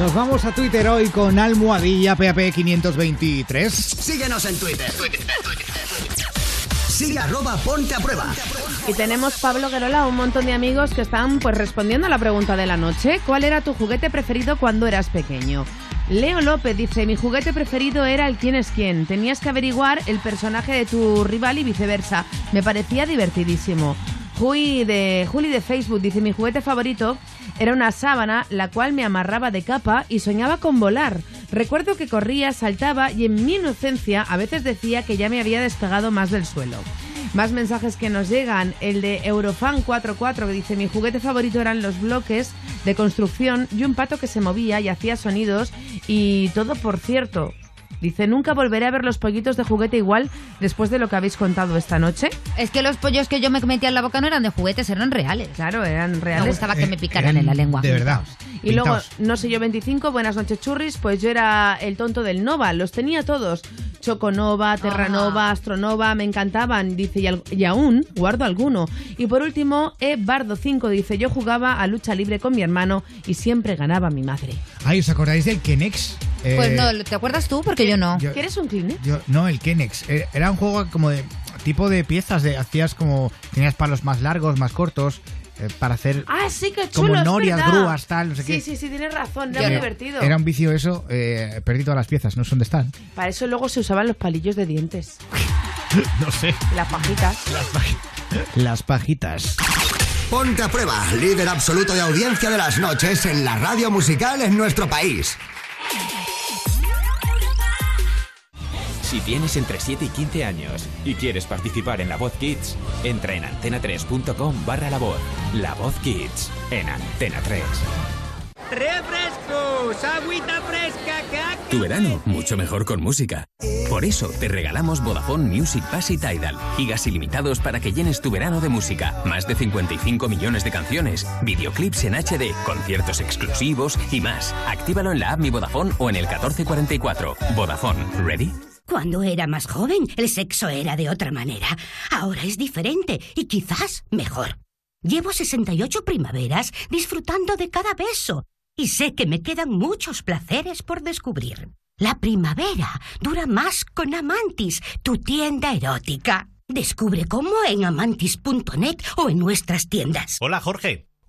Nos vamos a Twitter hoy con Almohadilla PAP 523. Síguenos en Twitter. Sigue arroba ponte a prueba. Y tenemos Pablo Guerola, un montón de amigos que están pues respondiendo a la pregunta de la noche. ¿Cuál era tu juguete preferido cuando eras pequeño? Leo López dice, mi juguete preferido era el quién es quién. Tenías que averiguar el personaje de tu rival y viceversa. Me parecía divertidísimo. Juli de, Juli de Facebook dice, mi juguete favorito era una sábana, la cual me amarraba de capa y soñaba con volar. Recuerdo que corría, saltaba y en mi inocencia a veces decía que ya me había despegado más del suelo. Más mensajes que nos llegan. El de Eurofan44 que dice: Mi juguete favorito eran los bloques de construcción y un pato que se movía y hacía sonidos. Y todo por cierto. Dice: Nunca volveré a ver los pollitos de juguete igual después de lo que habéis contado esta noche. Es que los pollos que yo me metía en la boca no eran de juguetes, eran reales. Claro, eran reales. Me gustaba que me picaran en la lengua. De verdad. Y luego, no sé yo, 25, buenas noches churris, pues yo era el tonto del Nova, los tenía todos. Choconova, Terranova, Astronova, me encantaban, dice, y, al- y aún guardo alguno. Y por último, E Bardo 5 dice, yo jugaba a lucha libre con mi hermano y siempre ganaba mi madre. Ay, ¿os acordáis del Kenex? Eh, Pues no, ¿te acuerdas tú? Porque yo no. yo- ¿Quieres un Kleenex? yo- no, el Kenex. Eh, Era un juego como de tipo de piezas, de hacías como tenías palos más largos, más cortos eh, para hacer Ah, sí, qué chulo, como norias, grúas, tal, no sé sí, qué. Sí, sí, tienes razón, era muy divertido. Era un vicio eso, eh, perdí todas las piezas, no sé dónde están. Para eso luego se usaban los palillos de dientes, no sé. las pajitas. Las pajitas. Ponte a prueba, líder absoluto de audiencia de las noches en la radio musical en nuestro país. Si tienes entre 7 y 15 años y quieres participar en La Voz Kids, entra en antena3.com barra La Voz. La Voz Kids, en Antena 3. ¡Refrescos! ¡Agüita fresca! ¡Que Tu verano, mucho mejor con música. Por eso te regalamos Vodafone Music Pass y Tidal. Gigas ilimitados para que llenes tu verano de música. Más de 55 millones de canciones, videoclips en HD, conciertos exclusivos y más. Actívalo en la app Mi Vodafone o en el 1444. Vodafone, ¿ready? Cuando era más joven, el sexo era de otra manera. Ahora es diferente y quizás mejor. Llevo 68 primaveras disfrutando de cada beso y sé que me quedan muchos placeres por descubrir. La primavera dura más con Amantis, tu tienda erótica. Descubre cómo en amantis.net o en nuestras tiendas. Hola Jorge.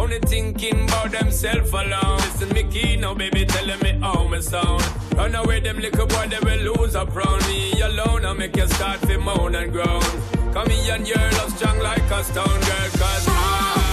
Only thinking about themself alone. Listen, me key now, baby, telling me how me sound. Run away, them little boy they will lose up round me alone. I make you start to moan and groan. Come here and your love strong like a stone girl, cause I.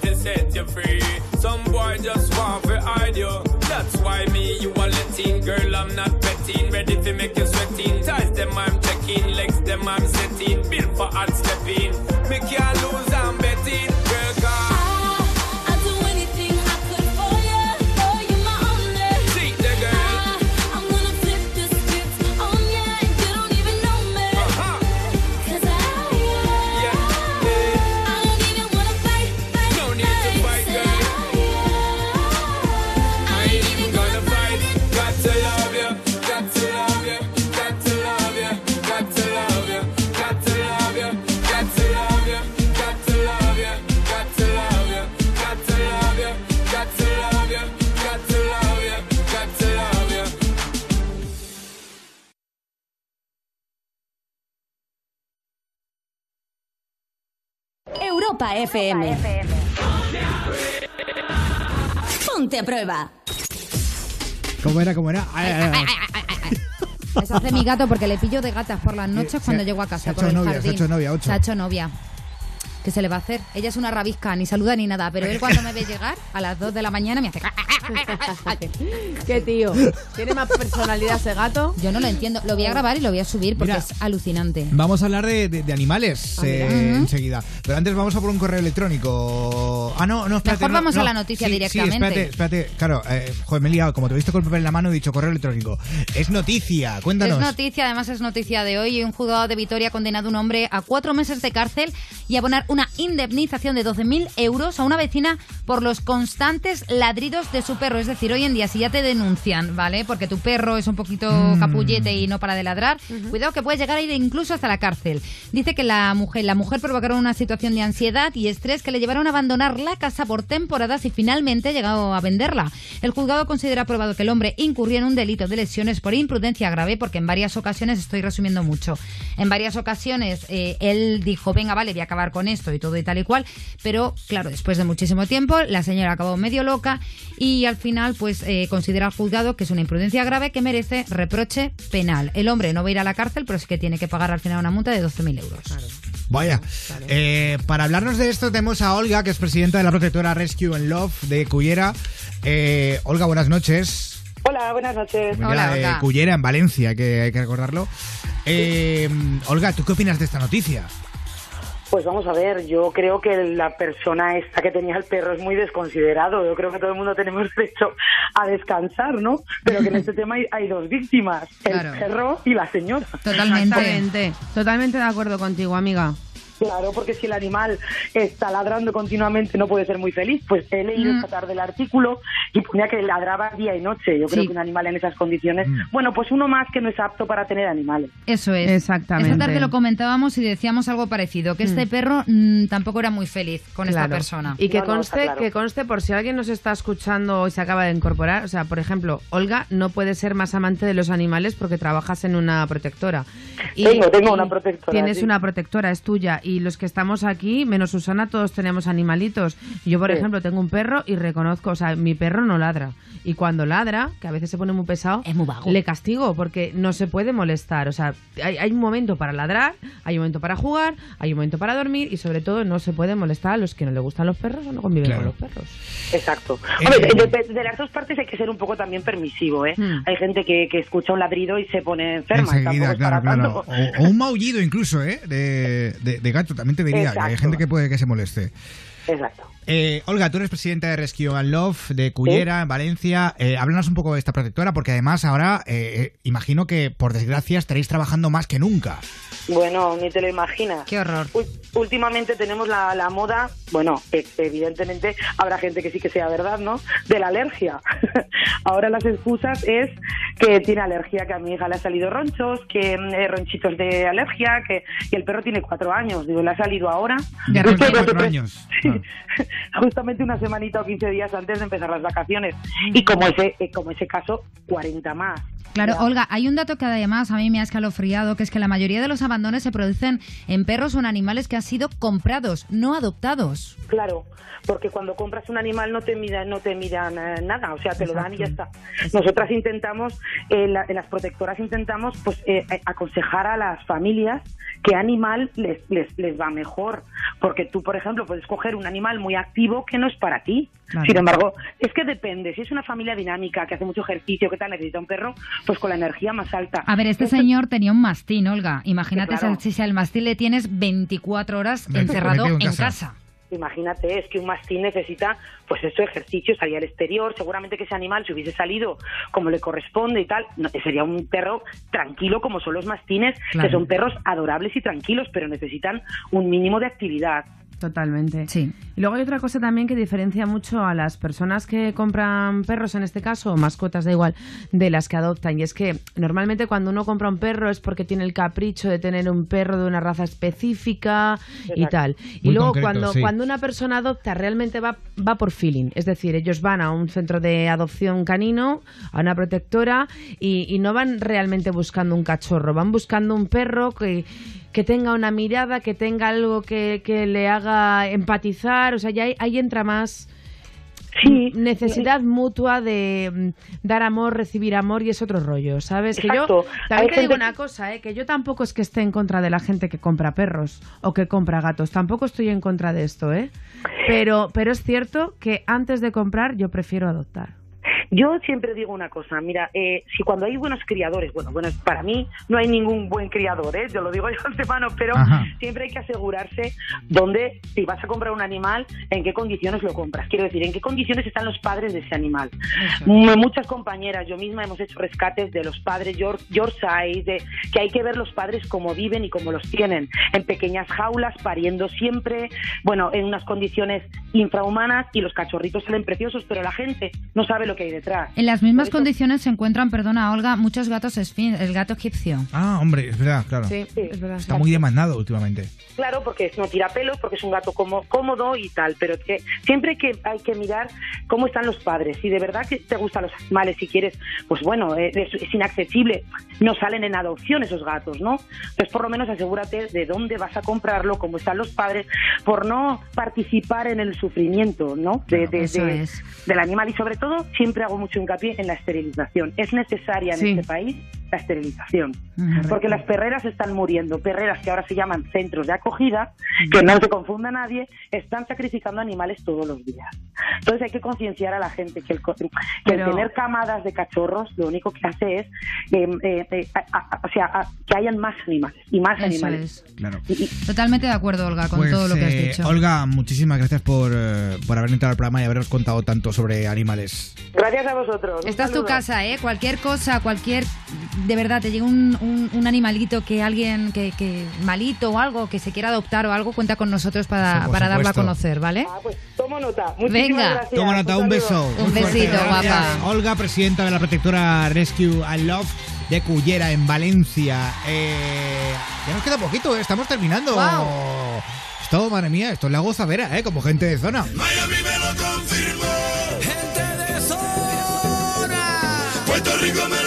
the remedy to set you free. Some boy just want to hide you. That's why me, you are letting. Girl, I'm not betting. Ready to make you sweating. Ties them, I'm checking. Legs them, I'm setting. Built for hard stepping. Me can't lose, Europa FM. Ponte a prueba. ¿Cómo era? ¿Cómo era? Ay, ay, ay. Eso hace mi gato porque le pillo de gatas por las noches cuando llego a casa. se ha por hecho el novia, se ha jardín. hecho novia, ocho. Se ha hecho novia. ¿Qué se le va a hacer? Ella es una rabisca, ni saluda ni nada, pero él cuando me ve llegar a las 2 de la mañana me hace... Qué tío. ¿Tiene más personalidad ese gato? Yo no lo entiendo. Lo voy a grabar y lo voy a subir porque Mira. es alucinante. Vamos a hablar de, de- de animales Ah, eh, enseguida. Pero antes vamos a por un correo electrónico. Ah, no, no, espérate. Mejor no, vamos a no. la noticia Sí, directamente. Sí, espérate, espérate. Claro, eh, joder, me he liado. Como te he visto con el papel en la mano, he dicho correo electrónico. Es noticia, cuéntanos. Es noticia, además es noticia de hoy. Un juzgado de Vitoria ha condenado a un hombre a cuatro meses de cárcel y a abonar una indemnización de 12.000 euros a una vecina por los constantes ladridos de su perro. Es decir, hoy en día, si ya te denuncian, ¿vale? Porque tu perro es un poquito Mm. capullete y no para de ladrar, cuidado que puede llegar a ir incluso hasta la cárcel. Dice que la mujer, la mujer provocaron una situación de ansiedad y estrés que le llevaron a abandonar la casa por temporadas y finalmente ha llegado a venderla. El juzgado considera probado que el hombre incurrió en un delito de lesiones por imprudencia grave porque en varias ocasiones, estoy resumiendo mucho, en varias ocasiones eh, él dijo, venga, vale, voy a acabar con esto y todo y tal y cual, pero claro, después de muchísimo tiempo, la señora acabó medio loca y al final pues eh, considera el juzgado que es una imprudencia grave que merece reproche penal. El hombre no va a ir a la cárcel, pero sí que tiene que pagar al final una multa de 12.000 euros. Vaya. Eh, para hablarnos de esto tenemos a Olga, que es presidenta de la protectora Rescue and Love de Cullera. Eh, Olga, buenas noches. Hola, buenas noches. Venida de Cullera, en Valencia, que hay que recordarlo. Eh, Olga, ¿tú qué opinas de esta noticia? Pues vamos a ver, yo creo que la persona esta que tenía el perro es muy desconsiderado. Yo creo que todo el mundo tenemos derecho a descansar, ¿no? Pero que en este tema hay, hay dos víctimas, el Claro. perro y la señora. Totalmente. Totalmente de acuerdo contigo, amiga. Claro, porque si el animal está ladrando continuamente no puede ser muy feliz. Pues he leído esta tarde el artículo y ponía que ladraba día y noche. Yo creo que un animal en esas condiciones, bueno, pues uno más que no es apto para tener animales. Eso es. Exactamente. Esta tarde lo comentábamos y decíamos algo parecido, que este Mm. perro mm, tampoco era muy feliz con esta persona. Y que conste, que conste por si alguien nos está escuchando y se acaba de incorporar, o sea, por ejemplo, Olga no puede ser más amante de los animales porque trabajas en una protectora. Tengo, tengo y una protectora, Tienes sí. una protectora, es tuya. Y los que estamos aquí, menos Susana, todos tenemos animalitos. Yo, por Sí. ejemplo, tengo un perro y reconozco, o sea, mi perro no ladra. Y cuando ladra, que a veces se pone muy pesado, le castigo porque no se puede molestar. O sea, hay, hay un momento para ladrar, hay un momento para jugar, hay un momento para dormir y sobre todo no se puede molestar a los que no le gustan los perros o no conviven Claro. con los perros. Exacto. Eh, Hombre, de, de- de las dos partes hay que ser un poco también permisivo, ¿eh? Hmm. Hay gente que, que escucha un ladrido y se pone enferma. Enseguida, es claro, claro. O, o un maullido incluso, ¿eh? De, de- de gato, también te diría. que hay gente que puede que se moleste. Exacto. Eh, Olga, tú eres presidenta de Rescue and Love de Cullera, en Valencia. Eh, háblanos un poco de esta protectora, porque además ahora eh, eh, imagino que, por desgracia, estaréis trabajando más que nunca. Bueno, ni te lo imaginas. Qué horror. últimamente tenemos la, la moda, bueno, e- evidentemente habrá gente que sí que sea verdad, ¿no? De la alergia. Ahora las excusas es que tiene alergia, que a mi hija le ha salido ronchos, que mm, eh, ronchitos de alergia, que y el perro tiene cuatro años. Digo, le ha salido ahora. O cuatro años. justamente una semanita o 15 días antes de empezar las vacaciones. Y como ese, eh, como ese caso, 40 más. Claro, Olga, hay un dato que además a mí me ha escalofriado, que es que la mayoría de los abandones se producen en perros o en animales que han sido comprados, no adoptados. Claro, porque cuando compras un animal no te miran, no te miran eh, nada, o sea, te lo dan y ya está. Nosotras intentamos, eh, la- en las protectoras intentamos, pues, eh, eh, aconsejar a las familias qué animal les, les, les va mejor, porque tú, por ejemplo, puedes coger un animal muy activo que no es para ti. Sin embargo, es que depende. Si es una familia dinámica que hace mucho ejercicio, que tal necesita un perro, pues con la energía más alta. A ver, este Esto- señor tenía un mastín, Olga. Imagínate claro. si al mastín le tienes 24 horas Me- encerrado en en casa. casa. Imagínate, es que un mastín necesita, pues eso, ejercicio, salir al exterior. Seguramente que ese animal, si hubiese salido como le corresponde y tal, no, sería un perro tranquilo, como son los mastines, Claro. que son perros adorables y tranquilos, pero necesitan un mínimo de actividad. Totalmente. Sí. Y luego hay otra cosa también que diferencia mucho a las personas que compran perros, en este caso, o mascotas, da igual, de las que adoptan. Y es que normalmente cuando uno compra un perro es porque tiene el capricho de tener un perro de una raza específica y tal. Y luego concreto, cuando, sí. cuando una persona adopta realmente va, va por feeling. Es decir, ellos van a un centro de adopción canino, a una protectora, y, y no van realmente buscando un cachorro, van buscando un perro que que tenga una mirada, que tenga algo que, que le haga empatizar, o sea, ya ahí, ahí entra más Sí. Necesidad mutua de mm, dar amor, recibir amor y es otro rollo, ¿sabes? Que yo también te digo una cosa, ¿eh? que yo tampoco es que esté en contra de la gente que compra perros o que compra gatos, tampoco estoy en contra de esto, ¿eh? Pero, pero es cierto que antes de comprar yo prefiero adoptar. Yo siempre digo una cosa, mira, eh, si cuando hay buenos criadores, bueno, bueno, para mí no hay ningún buen criador, ¿eh? yo lo digo yo antemano, pero Ajá. siempre hay que asegurarse dónde, si vas a comprar un animal, en qué condiciones lo compras. Quiero decir, en qué condiciones están los padres de ese animal. M- Muchas compañeras, yo misma hemos hecho rescates de los padres York- Yorkshire, de que hay que ver los padres cómo viven y cómo los tienen, en pequeñas jaulas, pariendo siempre, bueno, en unas condiciones infrahumanas y los cachorritos salen preciosos, pero la gente no sabe lo que hay detrás. En las mismas eso- condiciones se encuentran, perdona Olga, muchos gatos esfin- el gato egipcio. Ah, hombre, es verdad, claro. Sí, es verdad. Está muy demandado últimamente. Claro, porque no tira pelo, porque es un gato como, cómodo y tal, pero que siempre hay que, hay que mirar cómo están los padres. Si de verdad que te gustan los animales, si quieres, pues bueno, eh, es, es inaccesible, no salen en adopción esos gatos, ¿no? Entonces, por lo menos asegúrate de dónde vas a comprarlo, cómo están los padres, por no participar en el sufrimiento, ¿no? De, de- eso de- es. Del animal. Y sobre todo, siempre hago mucho hincapié en la esterilización. Es necesaria en Sí. este país la esterilización. Ujú. Porque las perreras están muriendo, perreras que ahora se llaman centros de acogida, que no se confunda nadie, están sacrificando animales todos los días. Entonces hay que concienciar a la gente que el, co- que el Pero- tener camadas de cachorros lo único que hace es eh, eh, eh, a- a- o sea, a- que hayan más animales y más Eso animales. es. Claro. Totalmente de acuerdo, Olga, con Pues, todo lo que has eh, dicho. Olga, muchísimas gracias por, por haber entrado al programa y habernos contado tanto sobre animales. Gracias a vosotros. Esta es tu casa, ¿eh? Cualquier cosa, cualquier... De verdad, te llega un, un- un animalito que alguien, que, que malito o algo, que se quiera adoptar o algo, cuenta con nosotros para, Sí, para darlo a conocer, ¿vale? Ah, pues tomo nota. Muchísimas Venga. gracias. Toma nota, un beso. Un besito, Gracias. guapa. Olga, presidenta de la protectora Rescue and Love de Cullera, en Valencia. Eh, ya nos queda poquito, eh, estamos terminando. Guau. Esto, madre mía, esto es la gozadera, ¿eh? Como gente de zona. Gente de zona. Puerto Rico me lo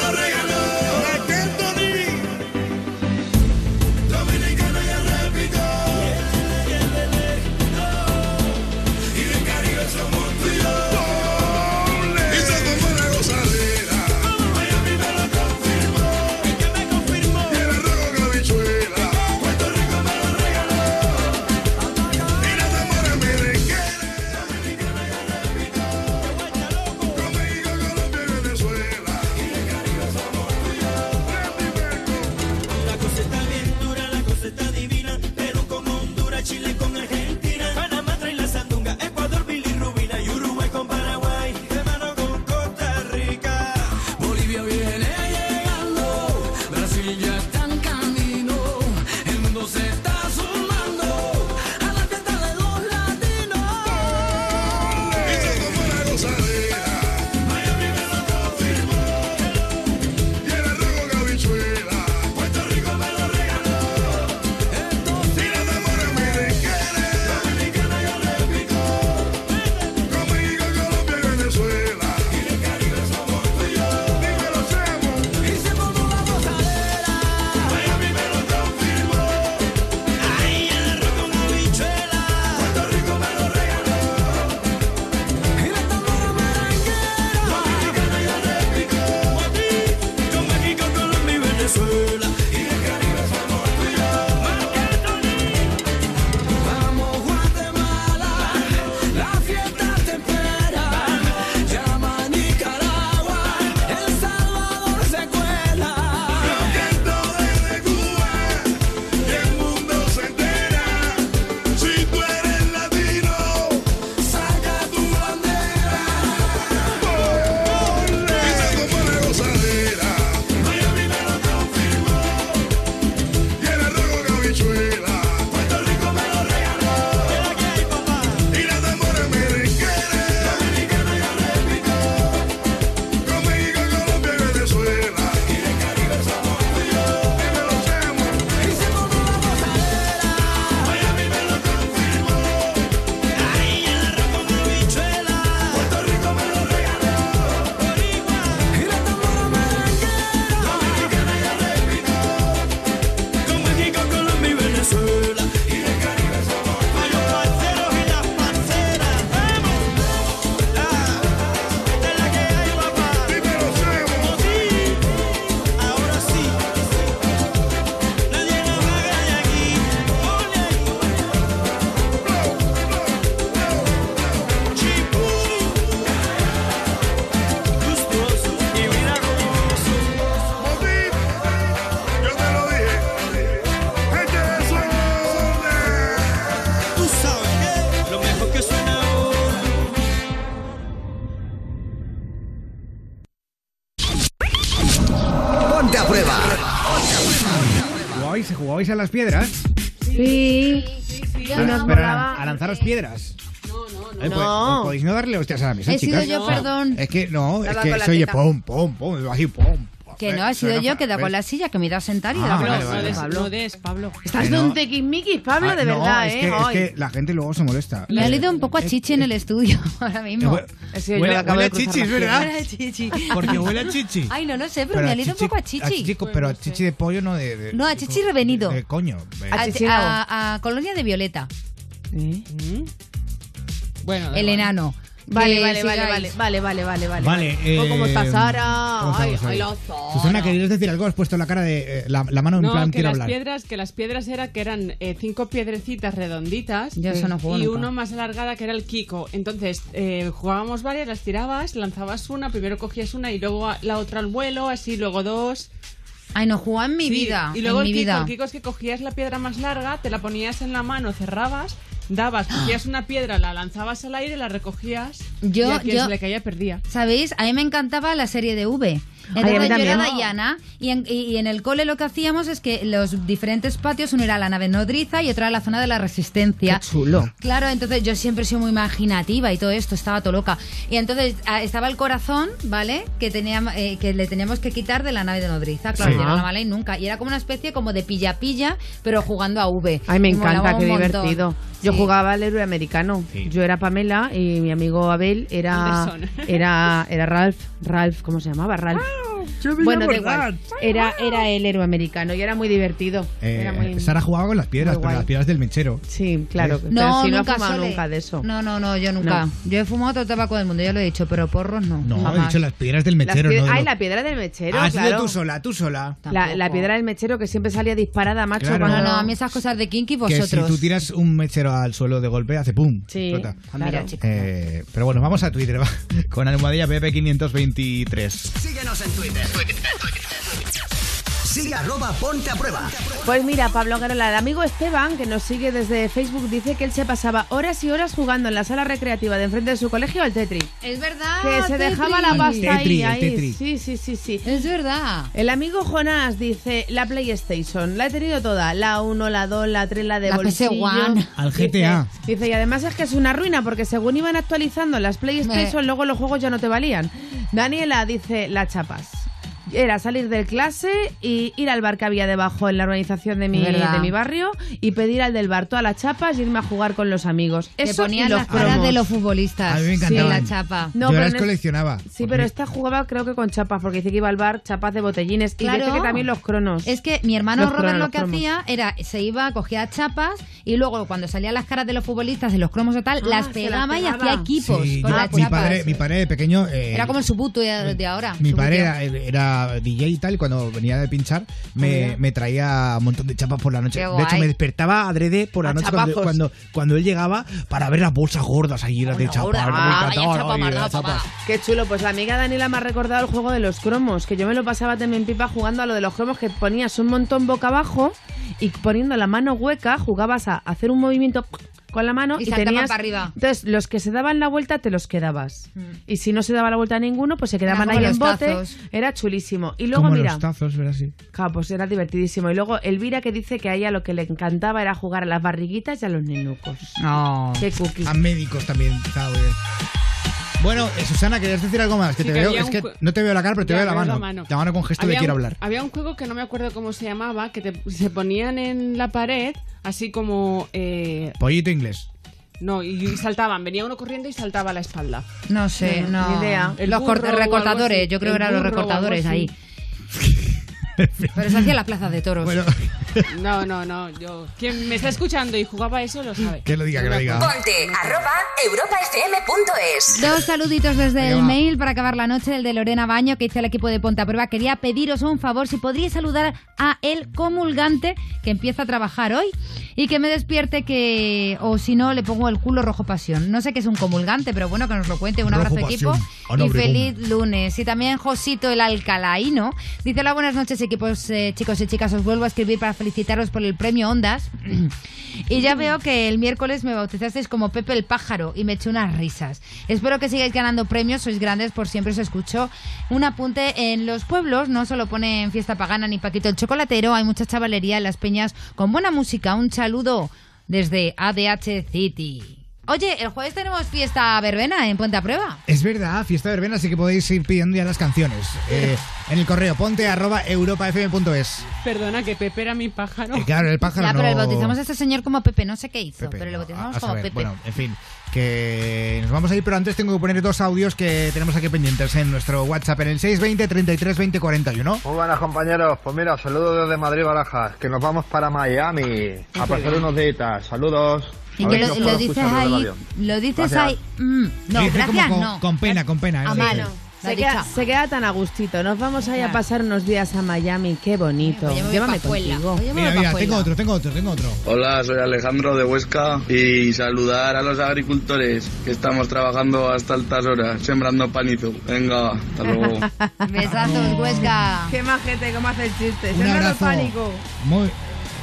jugabais, a las piedras? Sí. A, nos pero a, a lanzaros piedras. Eh, pues, No. pues podéis no darle hostias a la mesa, He sido chicas. yo, perdón. Es que no, es que teta. pum, pum, pum, así pum. Que no, Eh, ha sido yo que da con la silla, que me da a sentar y Ah, da con vale. Pablo. No des, Pablo. Estás de no. un tequismiquis, Pablo, Ah, de no, verdad, es ¿eh? que, es que la gente luego se molesta. Me ha olido un poco a chichi en el estudio ahora mismo. Eh, He sido yo huele- huele de a chichis, ¿verdad? Huele a chichi. Porque huele a chichi. Ay, no, no sé, pero, me ha olido un poco a chichi. pero a chichi de pollo no de... de- No, a chichi revenido. de coño. eh. A, chichi a- a colonia de Violeta. Mm. Bueno, El enano. Vale, vale, vale, sigáis. vale, vale, vale, vale, vale. Vale, Oh, ¿Cómo eh, está Sara? ¿Cómo Ay, ay, la Sara. Susana, ¿querías decir algo? Has puesto la cara de... eh, la, la mano en No, plan, que quiero las hablar. piedras, que las piedras era que eran eh, cinco piedrecitas redonditas Yo eso no y nunca. uno más alargada que era el Kiko. Entonces eh, jugábamos varias, las tirabas, lanzabas una, primero cogías una y luego la otra al vuelo, así luego dos. Ay, no jugaba en mi Sí, vida. Y luego en el mi Kiko, vida. el Kiko es que cogías la piedra más larga, te la ponías en la mano, cerrabas, dabas, cogías una piedra, la lanzabas al aire, la recogías Yo- y a quien yo- se le caía perdía. ¿Sabéis? A mí me encantaba la serie de V. Ay, Entonces yo era. Dayana y en, y- y en el cole lo que hacíamos es que los diferentes patios, uno era la nave nodriza y otro era la zona de la resistencia. chulo. Claro, entonces yo siempre he sido muy imaginativa y todo esto, estaba todo loca. Y entonces ah, estaba el corazón, ¿vale? Que, tenía, eh, que le teníamos que quitar de la nave de nodriza. Claro, Sí. era una mala y nunca. Y era como una especie como de pilla-pilla, pero jugando a V. Ay, me Y encanta, qué divertido. Yo Sí. jugaba al héroe americano. Yo era Pamela y mi amigo Abel era Anderson. era era Ralph, Ralph, ¿cómo se llamaba? Ralph. Bueno, da igual. Era era el héroe americano y era muy divertido. Eh, Era muy Sara jugaba con las piedras, pero las piedras del mechero. Sí, claro. ¿Eh? Pero No, si no he nunca fumado Sole. nunca de eso. No, no, no, yo nunca. No. Yo he fumado todo el tabaco del mundo, ya lo he dicho, pero porros no. No, he jamás. dicho las piedras del mechero, pie- no de Ay, lo- la piedra del mechero, Has sido claro. tú sola, tú sola. La, la piedra del mechero que siempre salía disparada, macho. Claro. No, cuando- no, a mí esas cosas de kinky Que vosotros. si tú tiras un mechero al suelo de golpe, hace pum. Sí, explota. Ah, mira, claro. Eh, pero bueno, vamos a Twitter, va. Con almohadilla PP523. Síguenos en Twitter. Sigue arroba ponte a prueba. Pues mira, Pablo Garola, el amigo Esteban, que nos sigue desde Facebook, dice que él se pasaba horas y horas jugando en la sala recreativa de enfrente de su colegio al Tetris. Es verdad. Que se dejaba la pasta Tetris, ahí. Sí, sí, sí, sí. Es verdad. El amigo Jonás dice, la PlayStation, la he tenido toda, la 1, la 2, la 3, la de La bolsillo. PS1. Al GTA. Dice, dice, y además es que es una ruina porque según iban actualizando las PlayStation, Me- luego los juegos ya no te valían. Daniela dice, las chapas. Era salir de clase y ir al bar que había debajo en la organización de mi, Verdad. de mi barrio y pedir al del bar todas las chapas y irme a jugar con los amigos. Eso y ponían los las caras de los futbolistas. A mí me Sí, la chapa. No, Yo pero las en coleccionaba. Sí, pero esta jugaba creo que con chapas, porque dice que iba al bar, chapas de botellines. Y Claro. dice que también los cronos. Es que mi hermano Los Robert cromos, lo los que cromos. hacía era, se iba, cogía chapas y luego cuando salían las caras de los futbolistas, de los cromos o tal, Ah, las se pegaba las y pegaba. hacía equipos Sí, con yo- las mi, chapas. padre, mi padre de pequeño. eh, Era como el Subutu de, de ahora. Mi padre era, era DJ y tal, y cuando venía de pinchar, me, me traía un montón de chapas por la noche. De hecho, me despertaba adrede por la A noche cuando, cuando, cuando él llegaba para ver las bolsas gordas allí, las de chapas. Ah, chapa. Qué chulo, pues la amiga Daniela me ha recordado el juego de los cromos, que yo me lo pasaba también pipa jugando a lo de los cromos, que ponías un montón boca abajo y poniendo la mano hueca jugabas a hacer un movimiento con la mano Y y, tenías para arriba. entonces los que se daban la vuelta te los quedabas y si no se daba la vuelta a ninguno pues se quedaban ahí en bote tazos. era chulísimo y luego Como mira los tazos, ¿verdad? Sí. Claro, pues era divertidísimo. Y luego Elvira que dice que a ella lo que le encantaba era jugar a las barriguitas y a los nenucos. No. Qué cookie. A médicos también. bien. Bueno, eh, Susana, ¿querías decir algo más? Que Sí, te que veo, había es un que jue- no te veo la cara, pero te Ya, veo la veo mano. la mano. La mano con gesto de Había quiero un- hablar. Había un juego que no me acuerdo cómo se llamaba, que te- se ponían en la pared, así como... eh, Pollito inglés. no, y, y saltaban. Venía uno corriendo y saltaba a la espalda. No sé, No, no. ni idea. El Los burro corta- o algo recortadores, así. yo creo El que eran los burro o algo recortadores así. ahí. Pero se hacía en las plazas de toros. Bueno, No, no, no. Yo, quien me está escuchando y jugaba eso lo sabe. que lo diga, que lo diga. Ponte arroba europafm.es. Dos saluditos desde Venga, el va. mail para acabar la noche, el de Lorena Baño, que dice el equipo de Ponta Prueba. Quería pediros un favor, si podríais saludar a el comulgante que empieza a trabajar hoy y que me despierte que, o si no, le pongo el culo rojo pasión. No sé qué es un comulgante, pero bueno, que nos lo cuente. Un Rojo abrazo pasión. equipo Ana y Obregón. feliz lunes. Y también Josito el Alcalaíno dice, hola, buenas noches equipos, eh, chicos y chicas, os vuelvo a escribir para felicitaros por el premio Ondas. Y ya veo que el miércoles me bautizasteis como Pepe el Pájaro y me eché unas risas. Espero que sigáis ganando premios, sois grandes, por siempre os escucho. Un apunte, en los pueblos no solo ponen fiesta pagana ni Paquito el Chocolatero, hay mucha chavalería en las peñas con buena música. Un saludo desde ADH City. Oye, el jueves tenemos fiesta verbena en Puente a Prueba. Es verdad, fiesta verbena, así que podéis ir pidiendo ya las canciones. Eh, en el correo ponte arroba europafm.es. Perdona, que Pepe era mi pájaro. Eh, claro, el pájaro Ya, pero le no- bautizamos a este señor como Pepe, no sé qué hizo, Pepe, pero le no, bautizamos a- a como saber. Pepe. Bueno, en fin, que nos vamos a ir, pero antes tengo que poner dos audios que tenemos aquí pendientes en nuestro WhatsApp, en el 620 33 20 41. Muy buenas compañeros, pues mira, saludos desde Madrid Barajas, que nos vamos para Miami a pasar unos días. Saludos. Y A que ver si lo, dices ahí, lo dices Gracias. ahí. mm, no, gracias, con, no. con pena, con pena. A ¿eh? mano. Se queda, se queda tan a gustito. Nos vamos a ir a pasar unos días a Miami. Qué bonito. Oye, Llévame contigo. Oye, Mira, mira, tengo otro, tengo otro, tengo otro. Hola, soy Alejandro de Huesca y saludar a los agricultores que estamos trabajando hasta altas horas, sembrando panizo. Venga, hasta luego. Besazos, Huesca. Qué majete, cómo hace el chiste. Un Sembrando abrazo. pánico. Muy...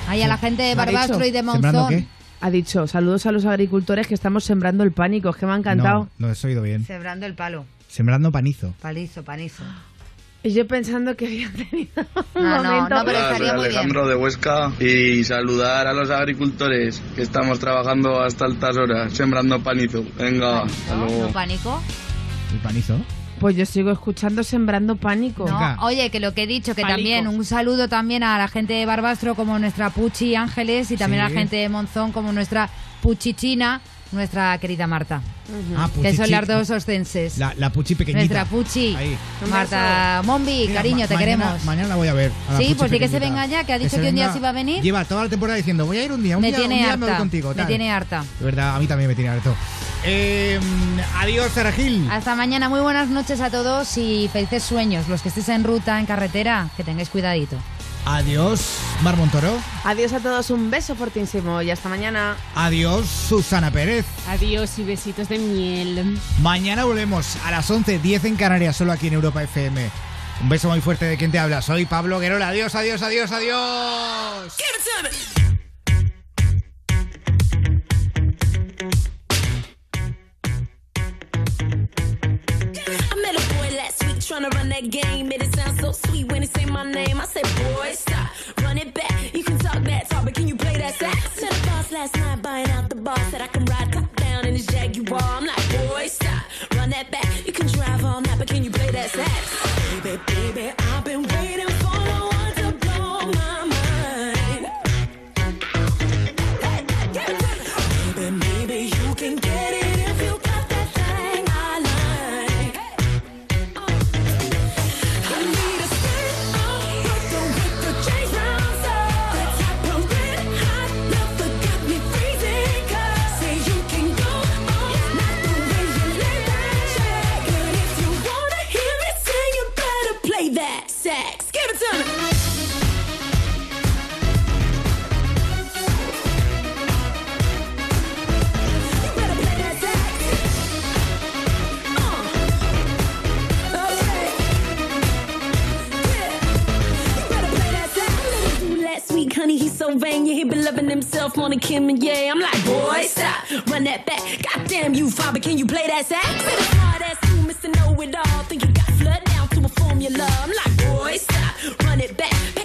Ahí a la gente de ¿Me ha Barbastro y de ¿Sembrando Monzón. Ha dicho, saludos a los agricultores que estamos sembrando el pánico. Es que me ha encantado. No, no he oído bien. Sembrando el palo. Sembrando panizo. Palizo, panizo. Y yo pensando que había tenido un No, no, momento. no, pero Hola, soy muy bien. Alejandro de Huesca y saludar a los agricultores que estamos trabajando hasta altas horas, sembrando panizo. Venga, hasta luego. ¿No pánico? ¿El panizo? Pues yo sigo escuchando sembrando pánico. No, oye, que lo que he dicho, que Pánico. también un saludo también a la gente de Barbastro como nuestra Puchi Ángeles y también a Sí. la gente de Monzón como nuestra Puchichina, nuestra querida Marta. Ah, que son las dos ostenses. La, la puchi pequeñita. Nuestra Puchi. Ahí. Marta Mombi, Mira, cariño, ma- te mañana- queremos. Mañana la voy a ver. a la Sí, puchi pues di que se venga ya, que ha dicho que un día se iba a venir. Lleva toda la temporada diciendo, voy a ir un día, un me día, tiene un día harta. me voy contigo. me tiene harta. De verdad, a mí también me tiene harto. Eh, adiós, Sara Gil. Hasta mañana, muy buenas noches a todos y felices sueños. Los que estéis en ruta, en carretera, que tengáis cuidadito. Adiós, Mar Montoro. Adiós a todos, un beso fortísimo y hasta mañana. Adiós, Susana Pérez. Adiós y besitos de miel. Mañana volvemos a las 11.10 en Canarias, solo aquí en Europa FM. Un beso muy fuerte de quien te habla. Soy Pablo Guerola. Adiós, adiós, adiós, adiós. Trying to run that game. Made it sound so sweet when he say my name. I said, boy, stop, run it back. You can talk that talk, but can you play that sax? Met a boss last night buying out the bar. Said I can ride top down in his Jaguar. I'm like, boy, stop, run that back. You can drive all night, but can you play that sax? Baby, baby, honey, he's so vain. Yeah, he been loving himself more than Kim and yeah. I'm like, boy, stop, run that back. Goddamn you, father, can you play that sax? Smart ass you, Mr. Know It All. Think you got flood down to a formula. I'm like, boy, stop, run it back.